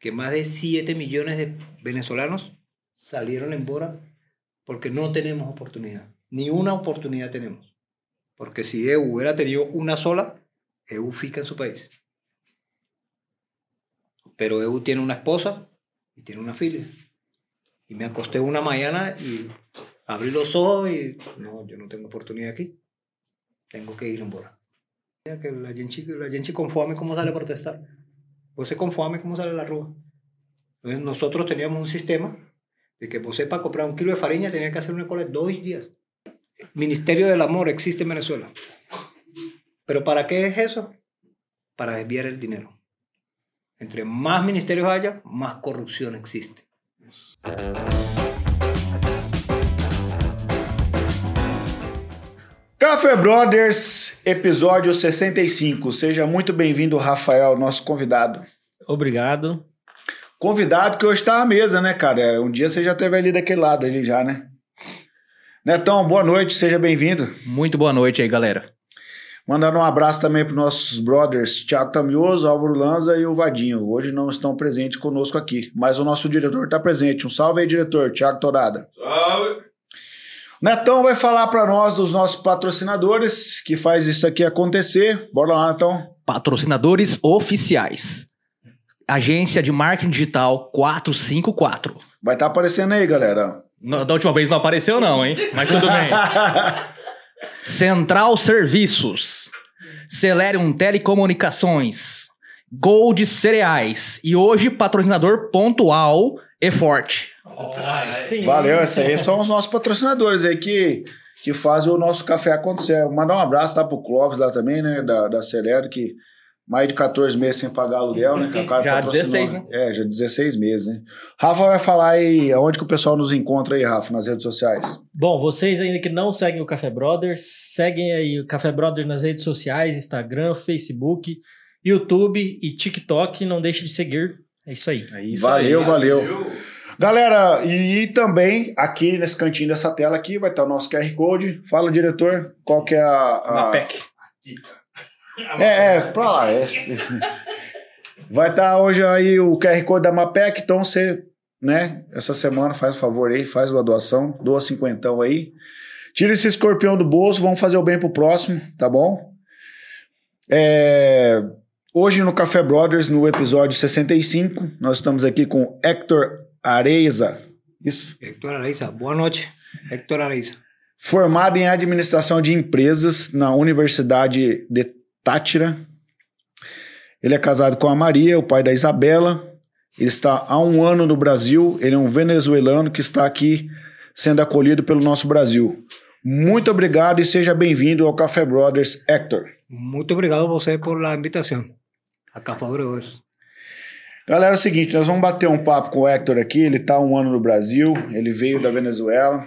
que más de 7 millones de venezolanos salieron en Bora porque no tenemos oportunidad. Ni una oportunidad tenemos. Porque si EU hubiera tenido una sola, EU fica en su país. Pero EU tiene una esposa y tiene una filia. Y me acosté una mañana y abrí los ojos y no, yo no tengo oportunidad aquí. Tengo que ir en Bora. Que la gente, la gente con fome, ¿cómo sale a protestar? Você con fome, ¿cómo sale la rúa? Entonces nosotros teníamos un sistema de que você para comprar un kilo de farina tenía que hacer una cola de dos días. Ministerio del Amor existe en Venezuela. ¿Pero para qué es eso? Para desviar el dinero. Entre más ministerios haya, más corrupción existe. Café Brothers, episódio 65. Seja muito bem-vindo, Rafael, nosso convidado. Obrigado. Convidado que hoje está à mesa, né, cara? Um dia você já teve ali daquele lado ali já, né? Netão, boa noite, seja bem-vindo. Muito boa noite aí, galera. Mandando um abraço também para nossos brothers Thiago Tamioso, Álvaro Lanza e o Vadinho. Hoje não estão presentes conosco aqui, mas o nosso diretor está presente. Um salve aí, diretor, Thiago Torada. Salve! Netão vai falar para nós dos nossos patrocinadores que faz isso aqui acontecer. Bora lá, Netão. Patrocinadores oficiais. Agência de Marketing Digital 454. Vai estar aparecendo aí, galera. No- da última vez não apareceu não, hein? Mas tudo bem. Central Serviços. Celerium Telecomunicações. Gold Cereais. E hoje, patrocinador pontual e forte. Sim. Valeu, esses aí são os nossos patrocinadores aí que, que fazem o nosso café acontecer. Mandar um abraço lá pro Clóvis lá também, né, da, da Celero, que mais de 14 meses sem pagar aluguel, né? que é Já patrocinou, 16, né? É, já 16 meses, né? Rafa vai falar aí aonde que o pessoal nos encontra aí, Rafa, nas redes sociais. Bom, vocês ainda que não seguem o Café Brothers, seguem aí o Café Brothers nas redes sociais, Instagram, Facebook, YouTube e TikTok. Não deixe de seguir. É isso aí. É isso valeu, aí. valeu. Galera, e, também aqui nesse cantinho dessa tela aqui vai estar o nosso QR Code. Fala, diretor, qual que é a... a... Mapec. É, é, pra lá. é. Vai estar hoje aí o QR Code da Mapec, então você, né, essa semana faz o favor aí, faz uma doação, doa cinquentão aí. Tira esse escorpião do bolso, vamos fazer o bem pro próximo, tá bom? É, hoje no Café Brothers, no episódio 65, nós estamos aqui com Hector Areza, isso? Héctor Araiza, boa noite. Héctor Araiza. formado em administração de empresas na Universidade de Tátira. Ele é casado com a Maria, o pai da Isabela. Ele está há um ano no Brasil. Ele é um venezuelano que está aqui sendo acolhido pelo nosso Brasil. Muito obrigado e seja bem-vindo ao Café Brothers, Hector. Muito obrigado a você por la invitação. A Café Brothers. Galera, é o seguinte, nós vamos bater um papo com o Hector aqui. Ele está um ano no Brasil, ele veio da Venezuela.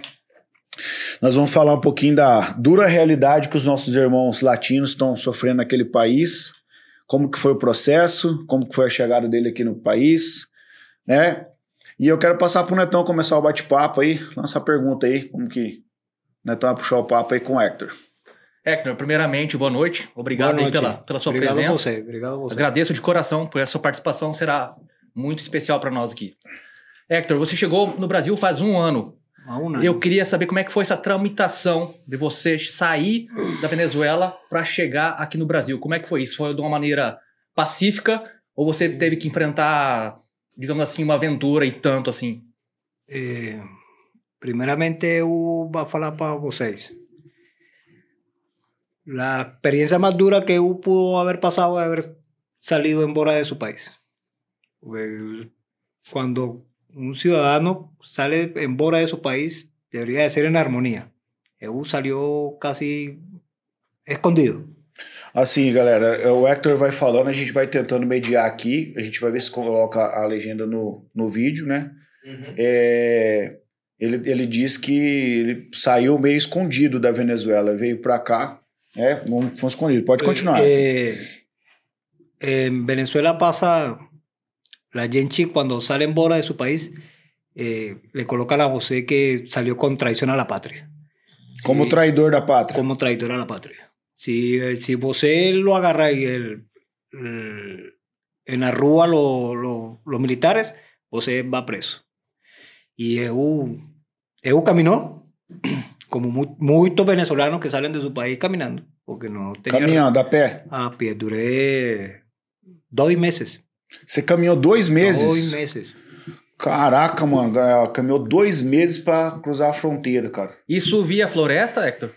Nós vamos falar um pouquinho da dura realidade que os nossos irmãos latinos estão sofrendo naquele país, como que foi o processo, como que foi a chegada dele aqui no país, né? E eu quero passar pro Netão começar o bate-papo aí, lança a pergunta aí, como que o Netão vai puxar o papo aí com o Hector. Hector, primeiramente, boa noite. Obrigado Boa aí noite. pela, pela sua obrigado presença. a você, obrigado a você. Agradeço de coração por essa sua participação, será muito especial para nós aqui. Hector, você chegou no Brasil faz um ano. Um ano. Eu queria saber como é que foi essa tramitação de você sair da Venezuela para chegar aqui no Brasil. Como é que foi isso? Foi de uma maneira pacífica ou você teve que enfrentar, digamos assim, uma aventura e tanto assim? Eh, primeiramente, eu vou falar para vocês. La experiencia más dura que eu pudo haber pasado es haber salido en bora de su país. Cuando un ciudadano sale en bora de su país, debería de ser en armonía. EU salió casi escondido. Assim, galera, o Hector vai falando, a gente vai tentando mediar aqui, a gente vai ver se coloca a legenda no, no vídeo, né? É, ele, ele diz que ele saiu meio escondido da Venezuela, veio pra cá, é, foi escondido. Pode continuar. Eh, en Venezuela pasa, la gente cuando sale en bora de su país, eh, le colocan a José que salió con traición a la patria. como Sí, traidor da pátria. como traidor a la patria. Si, eh, si você lo agarra y el, el- en la lo- lo- los militares, você va preso. Y EU, EU caminó, como mu- muchos venezolanos que salen de su país caminando, porque no tenían Caminhando a pé. a pie. Duré dos meses. Você caminhou dois meses? Dos meses. Caraca, mano. Caminhou dois meses pra cruzar a fronteira, cara. Isso via floresta, Hector?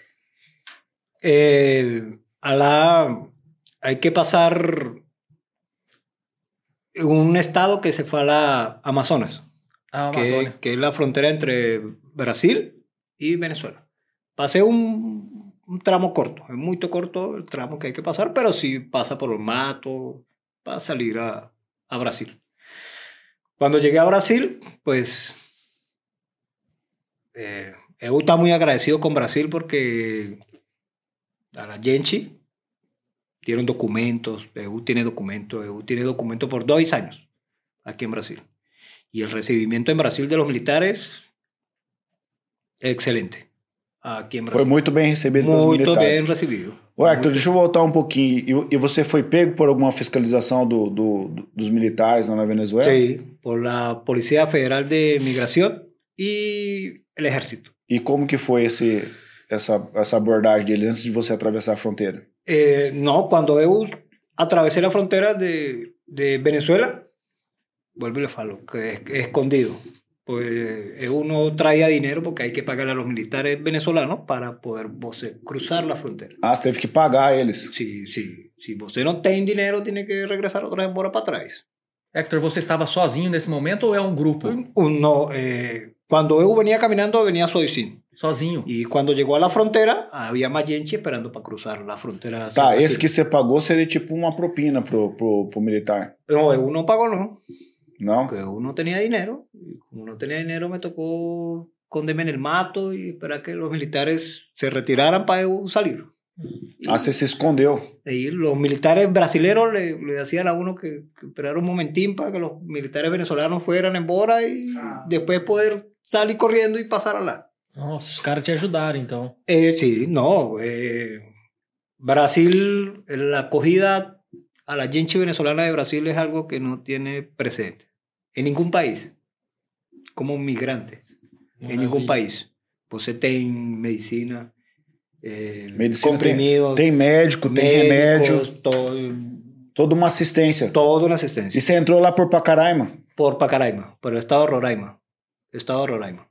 Eh, a la, hay que pasar un estado que se fue a la Amazonas, A que, Amazônia. que es la frontera entre Brasil y Venezuela. Pasé un, un tramo corto, es muy corto el tramo que hay que pasar, pero sí pasa por el mato para salir a, a Brasil. Cuando llegué a Brasil, pues eh, EU está muy agradecido con Brasil porque a la Genchi dieron documentos, EU tiene documentos, EU tiene documentos por dos años aquí en Brasil. Y el recibimiento en Brasil de los militares, excelente. Aqui em Foi muito bem recebido pelos Muito militares. bem recebido. Ô, Hector, Muito deixa eu voltar um pouquinho. E, e você foi pego por alguma fiscalização do, do- do- dos militares na Venezuela? Sí, por la Policía Federal de Migración y el Ejército. E como que foi esse, essa, essa abordagem dele antes de você atravessar a fronteira? Eh, no, cuando eu atravesé la frontera de, de Venezuela, vuelvo y le falo, que es, es escondido. Pues EU no traía dinero porque hay que pagar a los militares venezolanos para poder você, cruzar la frontera. Ah, você teve que pagar eles. Si, si, si você no tiene dinero, tiene que regresar otra vez embora para trás. Hector, você estava sozinho nesse momento ou é um grupo? Uno, eh, cuando EU venía caminando, venía sozinho. Sozinho. Y cuando llegó a la frontera, había más gente esperando para cruzar la frontera. hacia Tá, esse que você pagou seria tipo uma propina pro, pro, pro militar. No, EU no pagó, no. Não? Porque EU no tenía dinero. Y como no tenía dinero, me tocó esconderme en el mato y esperar que los militares se retiraran para salir. Ah, você se escondeu. Y los militares brasileños le, le decían a uno que, que esperara un momentín para que los militares venezolanos fueran en Bora y después poder salir corriendo y pasar a la. Nossa, os caras te ajudaram, então. Eh, sí, no. eh, Brasil, la acogida a la gente venezolana de Brasil es algo que no tiene precedente en ningún país, como migrantes, en ningún país. Você tem medicina, eh, Medicina comprimidos, Tem médico, tem remédio, médicos, todo, toda uma assistência. toda una asistencia. E você entrou lá por Pacaraima? Por Pacaraima, por el estado de Roraima. Estado de Roraima.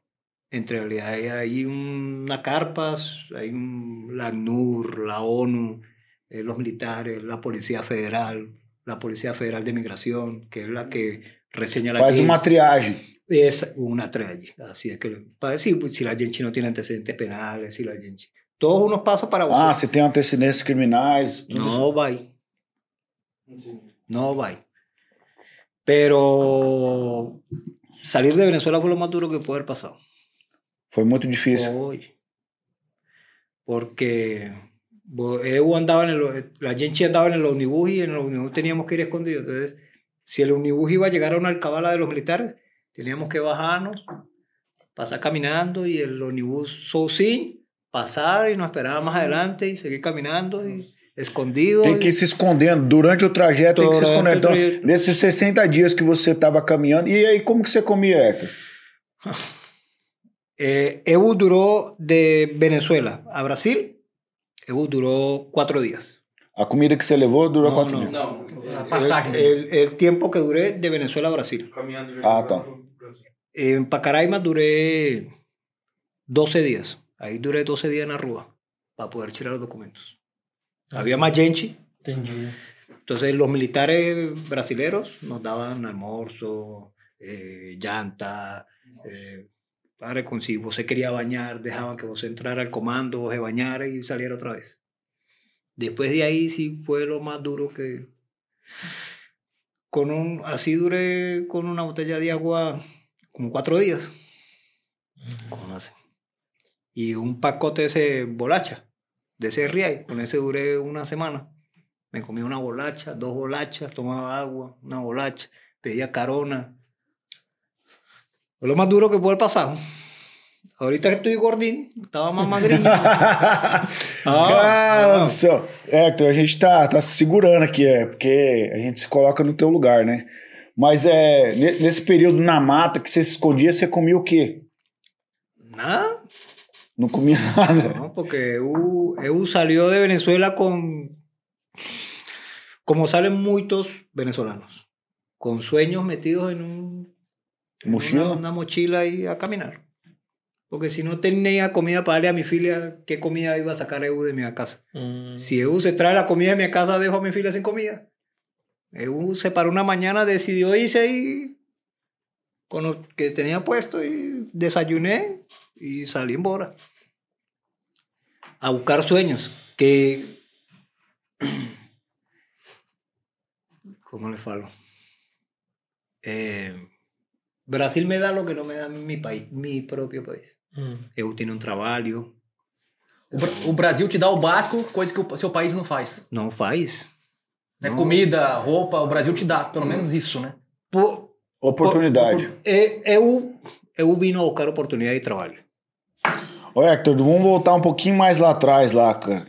En realidad hay, hay unas carpas, hay un, la ACNUR, la ONU, eh, los militares, la Policía Federal, la Policía Federal de Migración, que es la que reseña la Faz uma triagem. Es una traje. Así es que, para decir pues, si la gente no tiene antecedentes penales, si la gente... Todos unos pasos para Ah, você tem antecedentes isso. No va. No va. Pero salir de Venezuela fue lo más duro que puede haber pasado. Foi muito difícil. Hoy. Porque EU andaba en el, la gente andaba en el omnibus y en el omnibus teníamos que ir escondidos. Entonces, si el omnibus iba a llegar a una alcabala de los militares, teníamos que bajarnos, pasar caminando y el omnibus sozinho, pasar y nos esperaba más adelante y seguir caminando y escondido. Tem que ir se escondendo. Durante o trajeto tem que se esconder. o Então, trajeto. desses 60 dias que você estava caminhando, e aí como que você comia, Hector? Eh, EU duró de Venezuela a Brasil, duró cuatro días. A comida que você levou durou Não, quanto não. dias? Não, a passagem. El, el- el tiempo que duré de Venezuela a Brasil. Ah, tá. En Pacaraima duré 12 días. Ahí duré 12 días en la Rúa para poder tirar los documentos. Había más gente. Entendi. Entonces los militares brasileros nos daban almuerzo, eh, llanta, eh, para con si vos se quería bañar, dejaban que vos entrara al comando, vos se bañara y saliera otra vez. Después de ahí sí fue lo más duro que... Con un, así duré con una botella de agua como cuatro días. Y un pacote de ese bolacha, de ese riay, con ese duré una semana. Me comía una bolacha, dos bolachas, tomaba agua, una bolacha, pedía carona. Lo más duro que puede pasado. Ahorita que estoy gordinho, estaba más magrinho. Cara Ah, do céu. Hector, a gente tá, tá se segurando aqui, é, porque a gente se coloca no teu lugar, né? Mas é, ne- nesse período na mata que você se escondia, você comia o quê? Nada. Não comia nada. No, porque EU, EU salió de Venezuela con, como salen muchos venezolanos, con sueños metidos un, en Mochila. Una, una mochila y a caminar. Porque si no tenía comida para darle a mi filia, ¿qué comida iba a sacar EU de mi casa? Hum. Si EU se trae la comida de mi casa, dejo a mi filia sin comida. EU se paró una mañana, decidió irse ahí con lo que tenía puesto y desayuné y salí en Bora. A buscar sueños que... ¿Cómo le falo? Eh, Brasil me da lo que no me da mi país, mi propio país. Hum. EU tiene un trabalho, O, Bra- o Brasil te dá o básico, coisa que o seu país não faz. não faz. Né? Não. Comida, roupa, o Brasil te dá, pelo menos isso, né? Por, Oportunidade. Por- eh, eu, eu vim a buscar oportunidade de trabalho. Ô, Hector, vamos voltar um pouquinho mais lá atrás, lá, cara.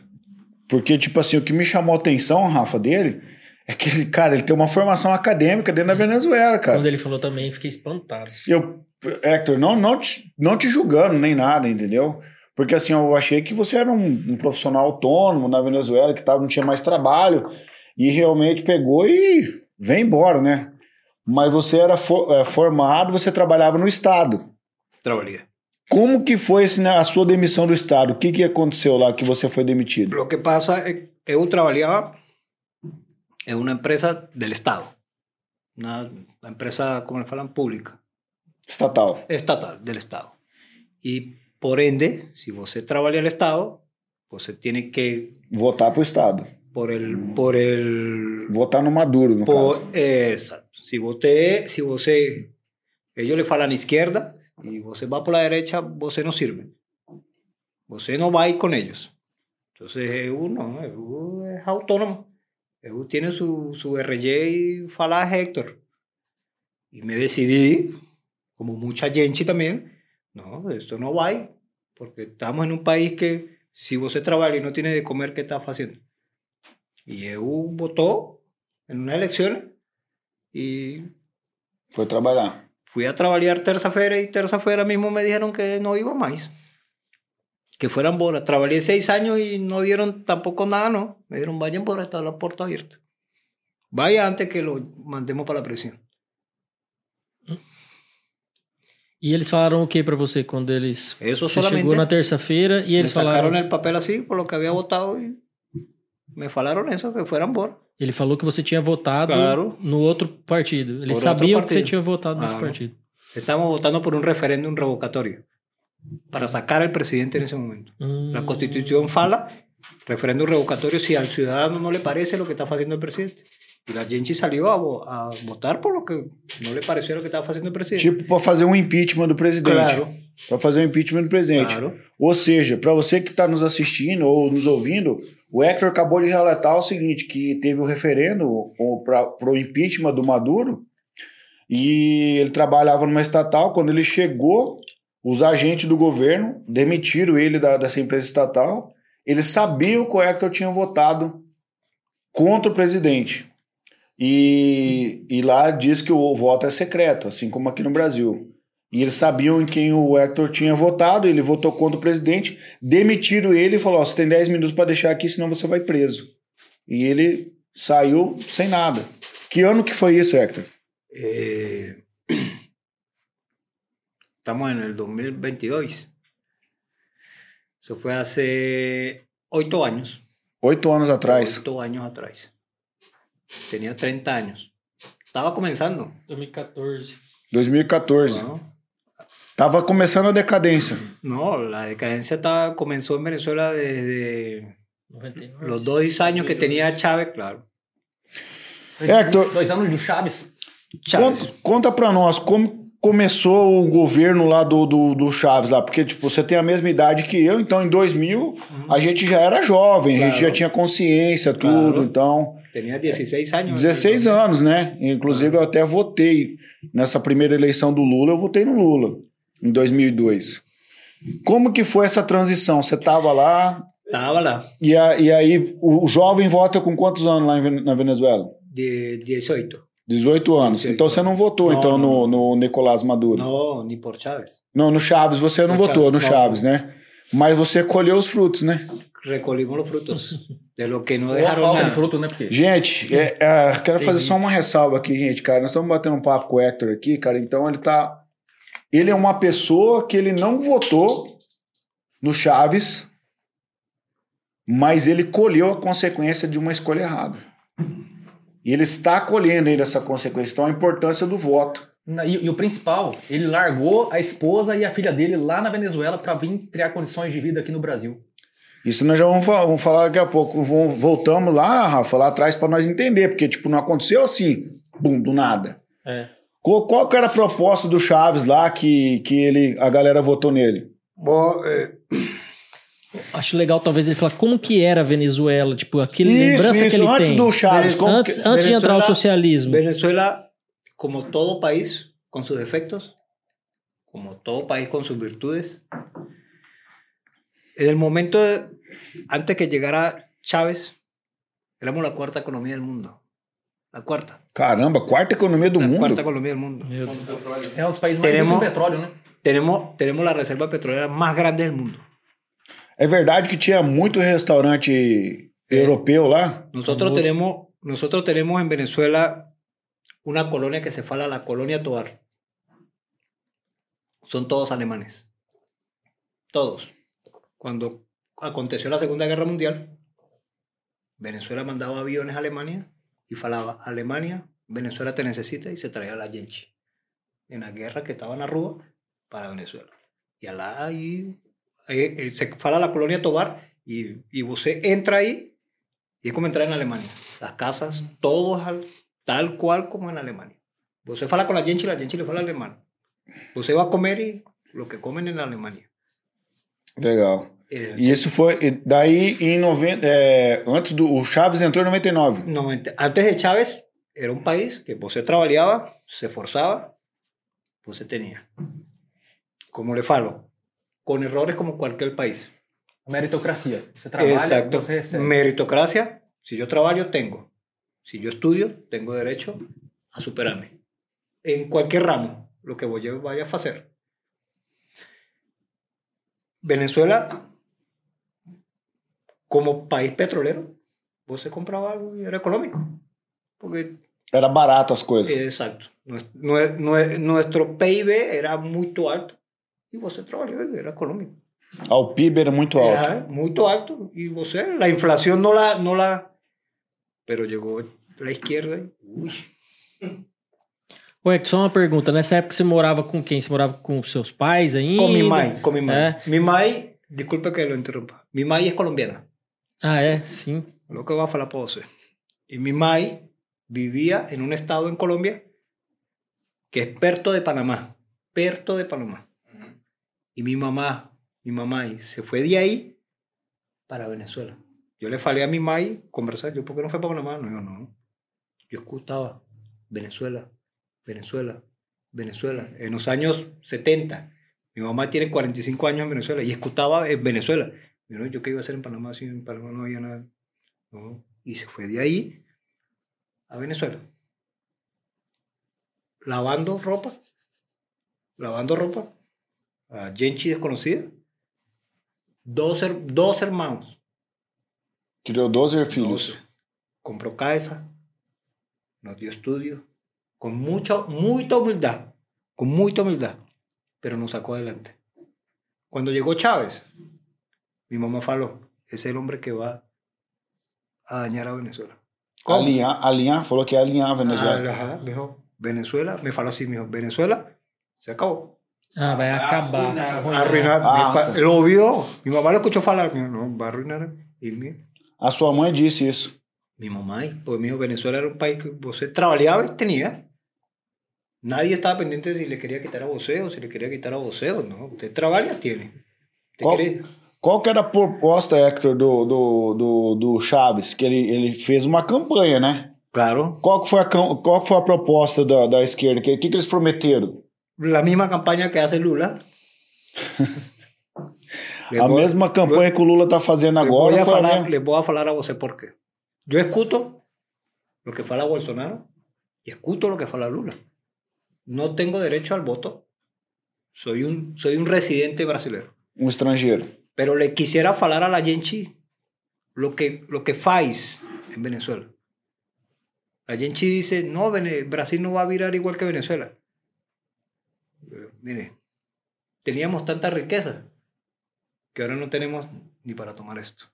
Porque, tipo assim, o que me chamou a atenção, Rafa, dele, é que ele, cara, ele tem uma formação acadêmica dentro da Venezuela, cara. Quando ele falou também, fiquei espantado. Eu, Hector, não, não, te, não te julgando nem nada, entendeu? Porque assim, eu achei que você era um, um profissional autônomo na Venezuela, que tava, não tinha mais trabalho, e realmente pegou e vem embora, né? Mas você era fo- é, formado, você trabalhava no Estado. Trabalhei. Como que foi né, a sua demissão do Estado? O que, que aconteceu lá que você foi demitido? O que pasa é que eu trabalhava em uma empresa do Estado. Uma empresa, como eles falam, pública. Estatal. Estatal, del Estado. E, por ende, se você trabalha no Estado, você tem que, Votar pro Estado. por el, por el Votar no Maduro, no caso. Por, exacto. Si você, si você, ellos le falam izquierda y você va por la derecha, você no sirve. Você no va a ir con ellos. Entonces, EU no, EU es autónomo. EU tiene su, su RY y fala a Héctor. Y me decidí, como mucha gente también, no, esto no va a porque estamos en un país que si você trabaja y no tiene de comer, ¿qué está haciendo? Y EU votó en unas elecciones y Foi trabalhar. fui a trabajar terça-feira y terça-feira mismo me dijeron que no iba más. Que fueran Bora. Trabajé seis años y no dieron tampoco nada, ¿no? Me dijeron, vayan Bora, está la puerta abierta. Vaya antes que lo mandemos para la prisión. E eles falaram o que pra você quando eles. Eso Você solamente chegou na terça-feira e eles falaram. sacaron el papel así por lo que había votado y me falaron eso, que fueran Bora. Ele falou que você tinha votado Claro. no outro partido. Eles Por outro sabiam que você tinha votado no outro Claro. partido. Estamos votando por un referéndum revocatorio para sacar al presidente en ese momento. Hum. La constitución fala referéndum revocatorio si al ciudadano no le parece lo que está haciendo el presidente. Y la gente salió a, a votar por lo que no le pareció lo que estaba haciendo el presidente. Tipo, para fazer um impeachment do presidente. claro, Para fazer um impeachment do presidente. claro. Ou seja, para você que está nos assistindo ou nos ouvindo, o Hector acabou de relatar o seguinte, que teve o referendo para o impeachment do Maduro e ele trabalhava numa estatal. Quando ele chegou, os agentes do governo demitiram ele da, dessa empresa estatal. Eles sabiam que o Hector tinha votado contra o presidente. E, e lá diz que o voto é secreto, assim como aqui no Brasil. E eles sabiam em quem o Hector tinha votado, ele votou contra o presidente, demitiram ele e falou: ó, você tem 10 minutos para deixar aqui, senão você vai preso. E ele saiu sem nada. Que ano que foi isso, Hector? Eh, estamos en el 2022. Eso fue hace ocho años. Oito anos atrás. Ocho años atrás. Tenía 30 años. Estaba comenzando. 2014. 2014. ¿no? Tava começando a decadência. No, la decadencia estaba, comenzó en Venezuela desde 99. los dos años que tenía Chávez, claro. Hector, Dois anos do Chaves. Chávez. conta, conta pra nós como começou o governo lá do, do, do Chaves lá, porque tipo, você tem a mesma idade que eu, então em 2000 a gente já era jovem, a gente Uhum. Claro. já tinha consciência, tudo, Claro. então... Tenía 16 años. 16 anos, né? Inclusive eu até votei nessa primeira eleição do Lula, eu votei no Lula em 2002. Como que foi essa transição? Você tava lá Estaba lá, e, a- e aí o, jovem vota com quantos anos lá na Venezuela? de 18. 18 anos. 18 então você não votou Não, então no, não. no Nicolás Maduro? No, ni por Chávez. Não, no Chaves você não No votou, no Chaves, não. Chaves, né? Mas você colheu os frutos, né? Recolhimos los frutos de lo que a dejaron falta nada. de fruto, né? Porque Gente, é, é, quero fazer só uma ressalva aqui, gente, cara. Nós estamos batendo um papo com o Hector aqui, cara. Então ele tá. Ele é uma pessoa que ele não votou no Chaves, mas ele colheu a consequência de uma escolha errada. E ele está colhendo ainda essa consequência. Então a importância do voto. E, e o principal, ele largou a esposa e a filha dele lá na Venezuela para vir criar condições de vida aqui no Brasil. Isso nós já vamos falar, vamos falar daqui a pouco. Vamos- Voltamos lá, Rafa, lá atrás para nós entender, porque tipo não aconteceu assim, bum, do nada. É. Qual, qual que era a proposta do Chaves lá que, que ele, a galera votou nele? Vos, eh, Acho legal, talvez, ele falar como que era a Venezuela, tipo, aquele Isso, lembrança isso, que ele antes tem. do Chaves. como antes que- antes de entrar o Venezuela- socialismo. Venezuela, como todo país, con sus defectos, como todo país con sus virtudes, en el momento, de- antes que llegara Chávez, éramos la cuarta economía del mundo. La cuarta. Caramba, quarta economia do la mundo. cuarta economía del mundo. É um dos países mais ricos em petróleo, né? Tenemos, tenemos la reserva petrolera más grande del mundo. É verdade que tinha muito restaurante europeu lá? Nosotros Famoso. tenemos, nosotros tenemos en Venezuela una colonia que se fala la colonia Tobar. Son todos alemanes. Todos. Cuando aconteció la Segunda Guerra Mundial, Venezuela mandaba aviones a Alemania y falaba, Alemania, Venezuela te necesita y se traía la gente en la guerra que estaban a Rúa para Venezuela. Y allá ahí eh, eh, se fala la colonia Tobar y, y usted entra ahí y es como entrar en Alemania. Las casas, todos al- tal cual como en Alemania. Usted fala con la gente y la gente le fala alemán. Usted va a comer y lo que comen en Alemania. Legal. Eh, E isso foi. e Daí, em 90. é, antes do. O Chaves entrou em 99. 90 antes de Chávez era un país que usted trabajaba, se esforzaba, usted tenía. Como le falo, con errores como cualquier país. Meritocracia. Você trabalha, Exacto. você recebe. Meritocracia, si yo trabajo, tengo. Si yo estudio, tengo derecho a superarme. En cualquier ramo, lo que voy a- vaya a hacer. Venezuela, como país petrolero, vos se compraba algo y era económico. Porque, Era barato as coisas. exacto, nues- nue- nue- nuestro PIB era muy alto y vos trabajaba y era económico. Ah, o PIB era muito alto. Ajá, muy alto. Y vos sabés, la inflación no la, no la... Pero llegó la izquierda y... Uy, Ué, só uma pergunta. Nessa época você morava com quem? Você morava com seus pais ainda? con mi mai, con mi mai. Eh. Mi mai, disculpe que lo interrumpa, mi mai es colombiana, Ah, é? Sim. lo que va a falar para usted. Y mi mai vivía en un estado en Colombia que es Perto de Panamá, Perto de Panamá. Y mi mamá, mi mamá se fue de ahí para Venezuela. Yo le falé a mi mai conversar, yo, ¿por qué no fue para Panamá? No, yo no. Yo escuchaba Venezuela, Venezuela, Venezuela. En los años 70, mi mamá tiene 45 años en Venezuela y escuchaba en Venezuela. Yo, ¿yo qué iba a hacer en Panamá si en Panamá no había nada? No. Y se fue de ahí a Venezuela. Lavando ropa, lavando ropa, a gente desconocida. Dos, her- dos hermanos. Criou 12 filhos. 12. Compró casa, nos dio estudio, con mucha, mucha humildad, con mucha humildad, pero nos sacó adelante. Cuando llegó Chávez, mi mamá faló, es el hombre que va a dañar a Venezuela. Alinhar, alinhar, falou que a Venezuela. Ah, ajá, me dijo, Venezuela, me faló así, me dijo, Venezuela, se acabó. Ah, vai acabar. Arruinar. Ah, Mi pa- pues. lo vio, mi mamá lo escuchó falar, me dijo, no, va a arruinar. A sua mãe disse isso. Mi mamá, y pues me dijo, Venezuela era un país que usted trabajaba y tenía. Nadie estaba pendiente de si le quería quitar a você o si le quería quitar a você o no. Usted trabaja, tiene. Usted Qual, qual que era a proposta, Hector, do, do, do, do Chaves? Que ele, ele fez uma campanha, né? Claro. Qual que foi a, qual que foi a proposta da, da esquerda? O que, que, que eles prometeram? La misma campaña que hace Lula. A vou- mesma campanha que o Lula tá fazendo agora a falar, mesma. les voy a falar a você por qué. Yo escuto lo que fala Bolsonaro y escuto lo que fala Lula. No tengo derecho al voto. Soy un, soy un residente brasileño. Um estrangeiro. Pero le quisiera falar a la gente lo que, lo que faz en Venezuela. La gente dice, no, Brasil no va a virar igual que Venezuela. Mire, teníamos tanta riqueza que ahora no tenemos ni para tomar esto.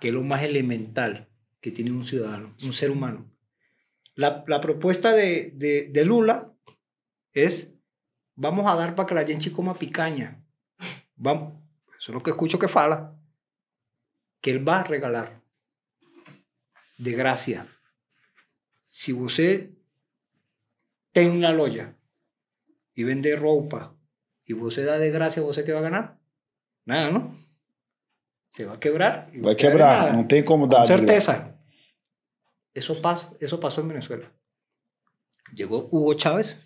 Que es lo más elemental que tiene un ciudadano, un ser humano. La, la propuesta de, de, de Lula es, vamos a dar para que la gente coma picaña. Vamos, eso es lo que escucho que fala. Que él va a regalar de gracia. Si você tem una loja y vende ropa y você da de gracia, você que va a ganar? Nada, ¿no? Se va a quebrar. y quedar en quebrar. nada. Não tem como dar. Certeza. Eso pasó, eso pasó en Venezuela. Llegó Hugo Chávez.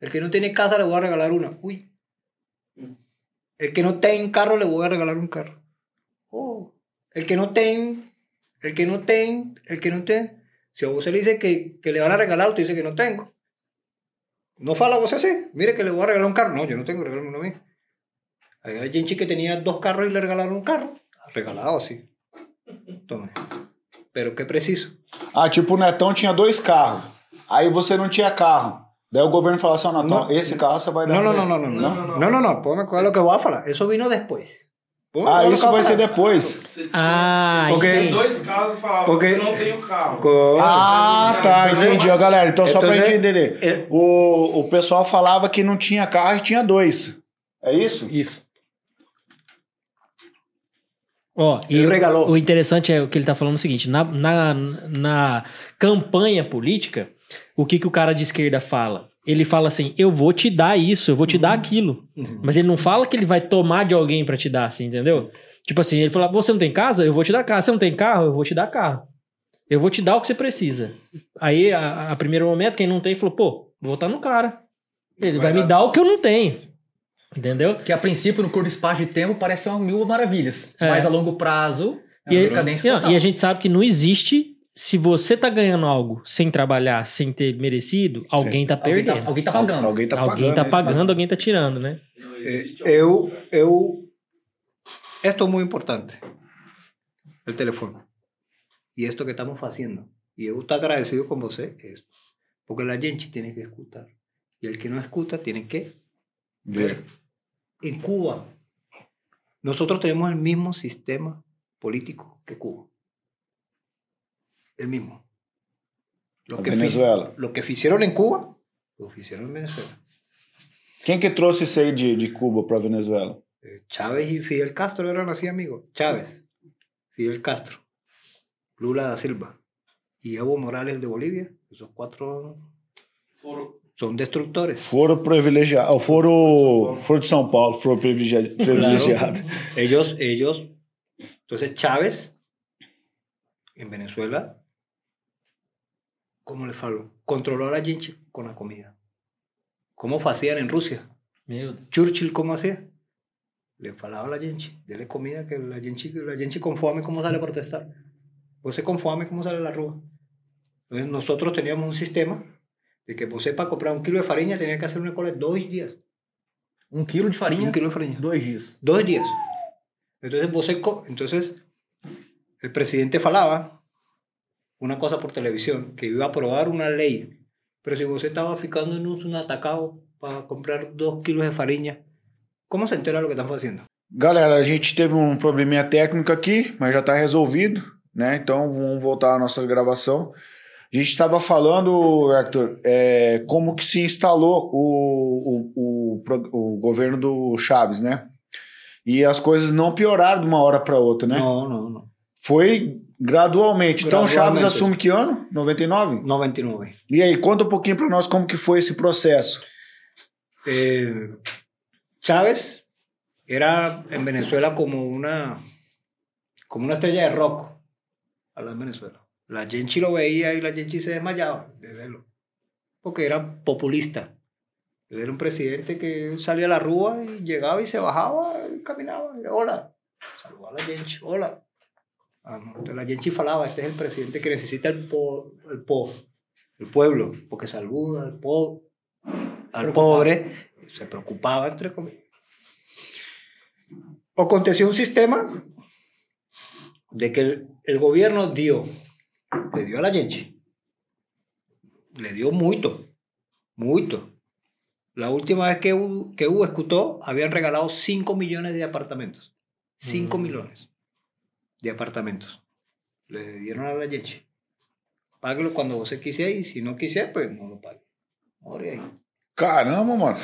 El que no tiene casa le voy a regalar una. Uy. El que no tiene carro le voy a regalar un carro. Oh. El que no tiene, el que no tiene, el que no tiene. Si a vos se le dice que, que le van a regalar, usted dice que no tengo. No fala vos así. Mire que le voy a regalar un carro. No, yo no tengo, regálame uno a mí. Hay gente que tenía dos carros y le regalaron un carro. Regalado así. Tome. Pero qué preciso. Ah, tipo, o Netão tinha dois carros. Aí você não tinha carro. Daí o governo falou assim, ó, Netão, Não. esse carro você vai dar. No, no, pra no, ele. no, no, no. No, no, no. Ponme cuidado lo que voy a falar. Eso vino después. Ponme Ah, isso vai ser depois. Tinha- Ah, Porque- Tem dois casos e falava, Porque- não tenho carro. Co- Ah, tá, entendi, ó, galera. Então, só pra gente entender. é- O, o pessoal falava que não tinha carro e tinha dois. É isso? Isso. Ó, e Ele o- regalou. O interessante é o que ele tá falando o seguinte: na, na, na campanha política, o que, que o cara de esquerda fala? Ele fala assim: eu vou te dar isso, eu vou te dar aquilo. Uhum. Mas ele não fala que ele vai tomar de alguém pra te dar, assim, entendeu? Tipo assim, ele fala: você não tem casa? Eu vou te dar casa. Você não tem carro? Eu vou te dar carro. Eu vou te dar o que você precisa. Aí, a, a primeiro momento, quem não tem falou: pô, vou votar no cara. Ele vai, me dar o que eu não tenho. Entendeu? Que a princípio, no curto espaço de tempo, parece uma mil maravilhas. É. Mas a longo prazo, é E, e- decadência não, total. e a gente sabe que não existe. Se você tá ganhando algo sem trabalhar, sem ter merecido, alguém tá Alguém perdendo. tá, alguém tá pagando. Alguém tá pagando. alguém tá é pagando, alguém tá tirando, né? Não Eh, existe eu, eu, esto es muy importante, el teléfono. Y esto que estamos haciendo. Y yo estoy agradecido con você, es porque la gente tiene que escuchar. Y el que no escucha tiene que ver. En Cuba, nosotros tenemos el mismo sistema político que Cuba. El mismo. Lo que, Venezuela. lo que hicieron en Cuba, lo hicieron en Venezuela. Quem que trouxe isso aí de, de Cuba pra Venezuela? Eh, Chávez y Fidel Castro eran así amigos. Chávez, Fidel Castro, Lula da Silva y Evo Morales de Bolivia. Esos cuatro Foram- son destructores. Foro privilegiado. oh, Foro, foro de São Paulo, foro privilegi- privilegiado. Ellos, ellos, entonces Chávez en Venezuela, ¿cómo le falo? Controló a la gente con la comida. ¿Cómo hacían en Rusia? Churchill, ¿cómo hacía? Le falaba a la gente, dele comida, que la gente, la gente con fome, ¿cómo sale a protestar? Você con fome, ¿cómo sale la rúa? Entonces nosotros teníamos un sistema de que você para comprar un kilo de farina tenía que hacer una cola de dos días. Um quilo de farinha, Un kilo de farina. dois dias. Dos días. Entonces co- entonces el presidente falaba una cosa por televisión, que iba a aprobar una ley, pero si você estaba ficando en un atacado para comprar dos kilos de farinha, ¿cómo se entera lo que estamos haciendo? Galera, a gente teve um probleminha técnico aqui, mas já tá resolvido, né? Então vamos voltar à nossa gravação. A gente estava falando, Hector, é, como que se instalou o, o, o, o governo do Chaves, né? E as coisas não pioraram de uma hora para outra, né? No, no, no. Foi gradualmente. Então Chaves Gradualmente. assume que ano? 99? 99. E aí, conta um pouquinho para nós como que foi esse processo. Eh, Chávez era en Venezuela como una, como una estrella de rock a la Venezuela. La gente lo veía y la gente se desmayaba de verlo. Porque era populista. Él era un presidente que salía a la rúa y llegaba y se bajaba y caminaba. y, hola, saludaba a la gente, hola. Ah, la gente falaba, este es el presidente que necesita el, po, el, po, el pueblo, porque saluda al, po, al pobre, se preocupaba, entre comillas. Aconteció un sistema de que el, el gobierno dio, le dio a la gente, le dio mucho, mucho. La última vez que hubo, que hubo escutó, habían regalado 5 millones de apartamentos. 5 Mm. millones de apartamentos. Le dieron a la gente. Páguelo cuando vos quisiera y si no quisiera, pues no lo pague. More ahí. Caramba, mano.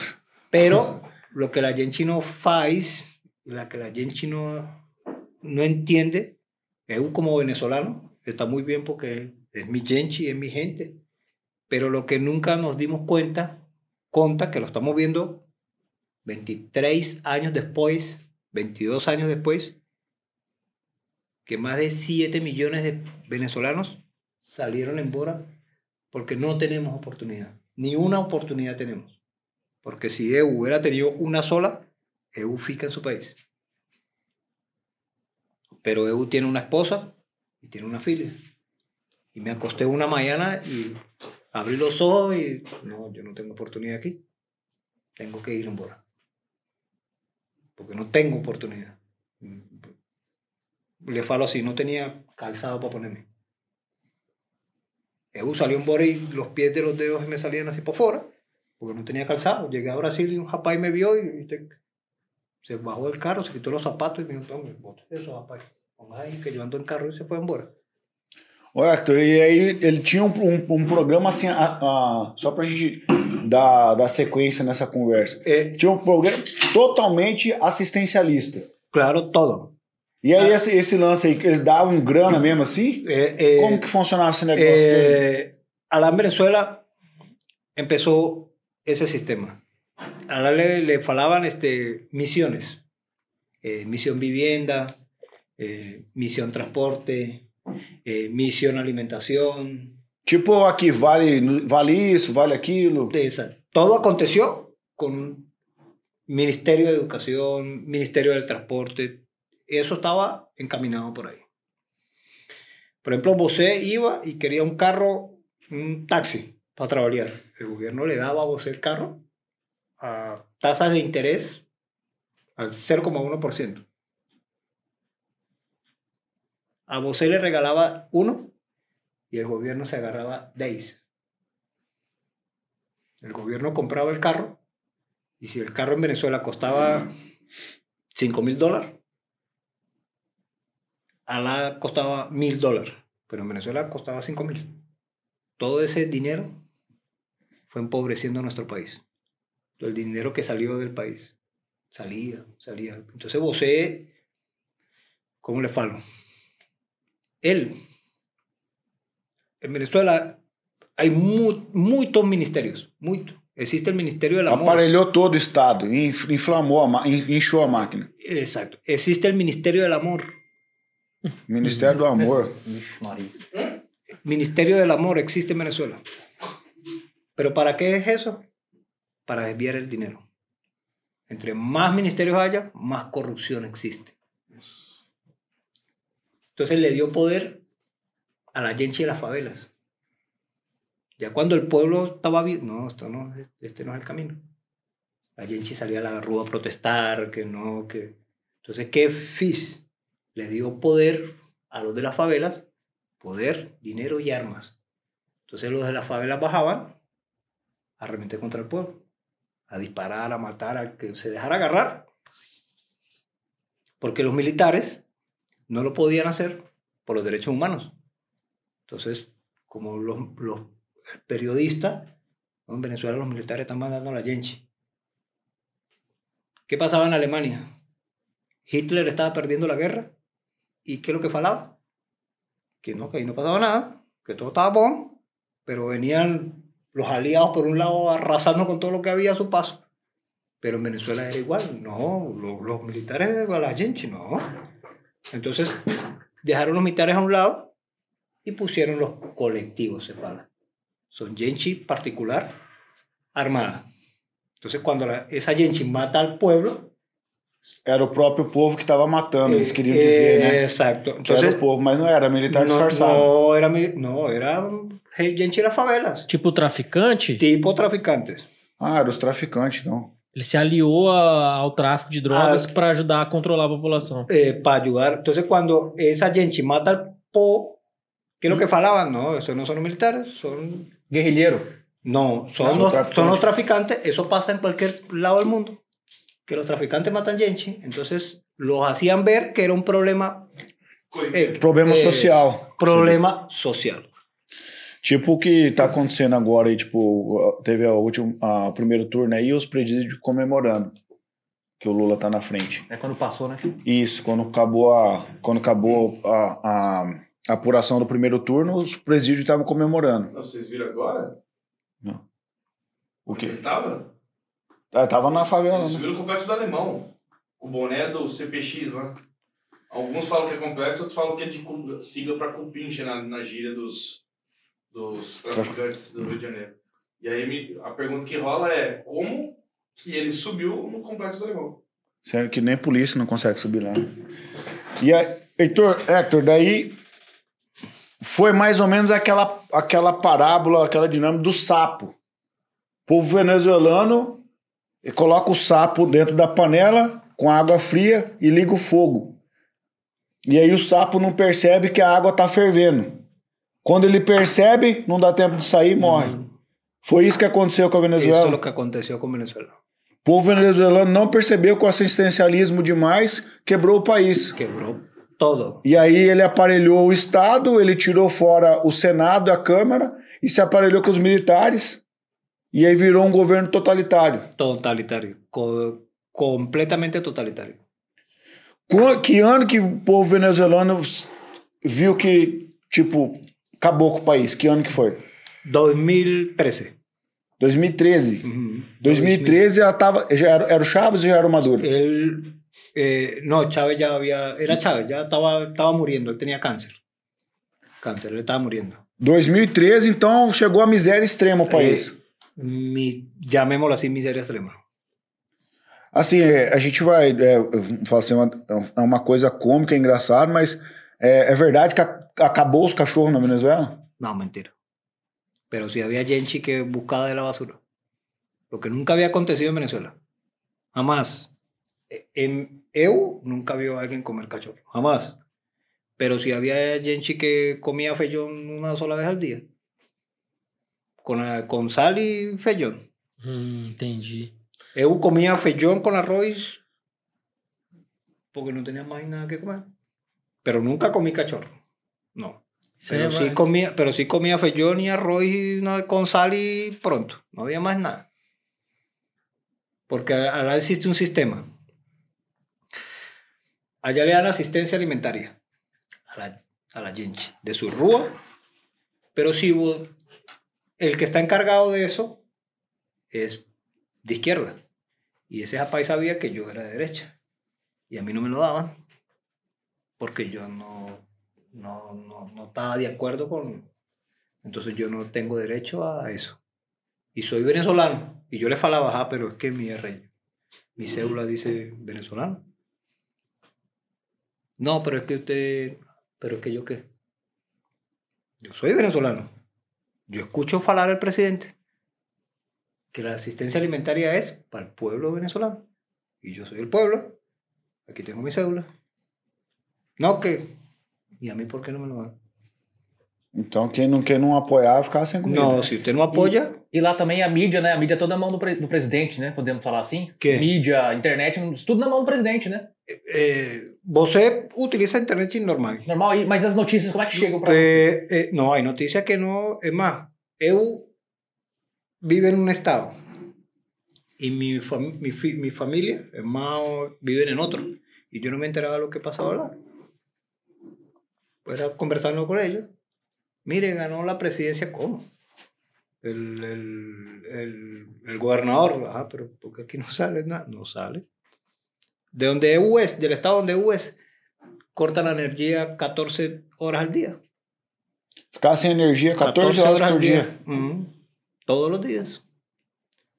Pero lo que la gente no faz, la que la gente no, no entiende, eu como venezolano, está muy bien porque es mi gente, es mi gente, pero lo que nunca nos dimos cuenta, conta que lo estamos viendo 23 años después, 22 años después, que más de 7 millones de venezolanos salieron en Bora porque no tenemos oportunidad, ni una oportunidad tenemos. Porque si EU hubiera tenido una sola, EU fica en su país. Pero EU tiene una esposa y tiene una filia. Y me acosté una mañana y abrí los ojos y no, yo no tengo oportunidad aquí. Tengo que ir en Bora. Porque no tengo oportunidad. Le falo así, no tenía calzado para ponerme. EU salió en Bora y los pies de los dedos me salían así por fuera porque no tenía calzado. Llegué a Brasil y un rapaz me vio y viste, se bajó del carro, se quitó los zapatos y me dijo, tome, bote eso, rapaz. Ponga ahí que yo ando en carro y se fue embora. Ô, Hector, e aí ele tinha um, um, um programa assim, a- a- só pra gente dar, dar sequência nessa conversa. Eh, Tinha um programa totalmente assistencialista. claro, todo. E aí esse, esse lance aí, eles davam grana mesmo assim? Eh, eh, Como que funcionava esse negócio? eh, Alá en Venezuela empezó ese sistema. Alá le, le falaban este, misiones. Eh, misión vivienda, eh, misión transporte, eh, misión alimentación, Tipo aqui, vale, vale isso, vale aquilo. esa. Todo aconteció con Ministerio de Educación, Ministerio del Transporte. Eso estaba encaminado por ahí. Por ejemplo, Bosé iba y quería un carro, un taxi para trabajar. El gobierno le daba a Bosé el carro a tasas de interés al 0,1%. A Bosé le regalaba uno y el gobierno se agarraba 10. El gobierno compraba el carro y si el carro en Venezuela costaba 5 mil dólares, Alá costaba mil dólares, pero en Venezuela costaba 5 mil. Todo ese dinero fue empobreciendo nuestro país. El dinero que salió del país. Salía, salía. Entonces Bosé, ¿cómo le falo? Él, en Venezuela hay mu- muchos ministerios, mucho. Existe el Ministerio del Amor. Aparelhou todo o Estado, inf- inflamou, a ma- in- inchou a máquina. Exacto. Existe el Ministerio del Amor. Ministério do Amor. Ministerio del Amor existe en Venezuela. ¿Pero para qué es eso? Para desviar el dinero. Entre más ministerios haya, más corrupción existe. Entonces le dio poder a la gente de las favelas. Ya cuando el pueblo estaba bien, no, esto no, este no es el camino. La gente salía a la rúa a protestar, que no, que... Entonces, ¿qué FIS? Le dio poder a los de las favelas poder, dinero y armas. Entonces los de las favelas bajaban a arremeter contra el pueblo, a disparar, a matar, a que se dejara agarrar. Porque los militares no lo podían hacer por los derechos humanos. Entonces, como los, los periodistas, ¿no? en Venezuela los militares están mandando a la gente. ¿Qué pasaba en Alemania? Hitler estaba perdiendo la guerra. ¿Y qué es lo que falaba? que no, que ahí no pasaba nada, que todo estaba bueno, pero venían los aliados por un lado arrasando con todo lo que había a su paso. Pero en Venezuela era igual, no, los, los militares a la gente, no. Entonces dejaron los militares a un lado y pusieron los colectivos separados. Son gente particular armada. Entonces, cuando la- esa gente mata al pueblo, Era o próprio povo que estava matando, eles eh, queriam dizer, né? Exacto. Que era Entonces, o povo, mas não era militar no, disfarçado. no era, mili- no, era gente de las favelas, Tipo, o traficante, tipo traficantes. Ah, eram os traficantes, então. ele se aliou a- ao tráfico de drogas Ah. pra ajudar a controlar a população. eh, para ayudar. Entonces, cuando esa gente mata al po, ¿qué es lo que falaban? No, esos no son los militares, son... Guerrilheiro. No, son, Son los, traficantes. son los traficantes. Eso pasa en cualquier lado del mundo. Que los traficantes matan gente. Entonces, los hacían ver que era un problema... eh, Problema eh, social. Problema social. Tipo o que tá acontecendo agora aí, tipo, teve a última, a, o primeiro turno aí e os presídios comemorando que o Lula tá na frente. É quando passou, né? Isso, quando acabou a, quando acabou a, a, a apuração do primeiro turno, os presídios estavam comemorando. Vocês viram agora? O quê? Ele Ah, tava na favela, Eles né? subiram o complexo do Alemão. O boné do CPX lá. Alguns falam que é complexo, outros falam que é de sigla pra cupincha na, na gíria dos, dos traficantes do Rio de Janeiro. E aí me- a pergunta que rola é como que ele subiu no complexo do Alemão? Sério que nem polícia não consegue subir lá. né? E aí, Heitor, Hector, daí foi mais ou menos aquela, aquela parábola, aquela dinâmica do sapo. O povo venezuelano coloca o sapo dentro da panela com água fria e liga o fogo. E aí o sapo não percebe que a água está fervendo. Quando ele percebe, não dá tempo de sair e morre. Foi isso que aconteceu com a Venezuela. es lo que aconteció con Venezuela. O povo venezuelano não percebeu que o assistencialismo demais quebrou o país. Quebró todo. E aí ele aparelhou o Estado, ele tirou fora o Senado, a Câmara, e se aparelhou com os militares. E aí virou um governo totalitário. Totalitario. Co- completamente totalitario. Qu- Que ano que o povo venezuelano viu que, tipo, acabou com o país? Que ano que foi? 2013. 2013. Ujú. 2013 ela tava, já era, era o Chaves ou já era o Maduro? Él, eh, no, Chávez ya había, era Chávez, ya estaba, estaba muriendo, él tenía cáncer. Cáncer, él estaba muriendo. 2013, então chegou a miséria extrema o país. Eh, mi, llamémoslo así, miseria extrema. Assim, é, a gente vai. É, falo assim, é uma, é uma coisa cômica, engraçada, mas é, é verdade que a- acabou os cachorros na Venezuela? No, mentira. Pero sí había gente que buscaba de la basura. Lo que nunca había acontecido en Venezuela. Jamás. E- En EU nunca vio a alguien comer cachorro. Jamás. Pero sí había gente que comía feyón una sola vez al día. Con, eh, con sal y feyón. Hum, entendi. Eu comía feyón con arroz porque no tenía más nada que comer. Pero nunca comí cachorro. No. Pero sí, comía, pero sí comía feyón y arroz y no, con sal y pronto. No había más nada. Porque allá existe un sistema. Allá le dan asistencia alimentaria a la, a la gente de su rúa. Pero si vos- el que está encargado de eso es de izquierda. Y ese país sabía que yo era de derecha. Y a mí no me lo daban. Porque yo no, no, no, no estaba de acuerdo con... Entonces yo no tengo derecho a eso. Y soy venezolano. Y yo le falaba, ah, pero es que mi R, mi cédula dice venezolano. No, pero es que usted... Pero es que yo qué. Yo soy venezolano. Yo escucho falar al presidente que la asistencia alimentaria es para el pueblo venezolano. Y yo soy el pueblo. Aquí tengo mi cédula. No, que... ¿Y a mí por qué no me lo dan? Então quem não, quem não apoiava ficava sem comida. No, si usted no apoya, E lá também a mídia, né? A mídia é toda na mão do, pre- do presidente, né? Podemos falar assim? Que? Mídia, internet, tudo na mão do presidente, né? eh, você utiliza internet sin normal. Normal. E- Mas as notícias, como é que chegam pra você? Eh, eh, no, hay noticias que no. Es más, eu vive en un estado y mi, fam- mi, fi- mi familia, hermano, viven en otro. Y yo no me enteraba de lo que pasaba lá. Pues era conversando con ellos. Mire, ganó la presidencia, ¿cómo? El, el, el, el gobernador, ah, pero porque aquí no sale nada, no sale. De donde EU es, del estado donde EU es, corta la energía 14 horas al día. Ficava sem energia 14, horas por dia. Ujú. Todos los días.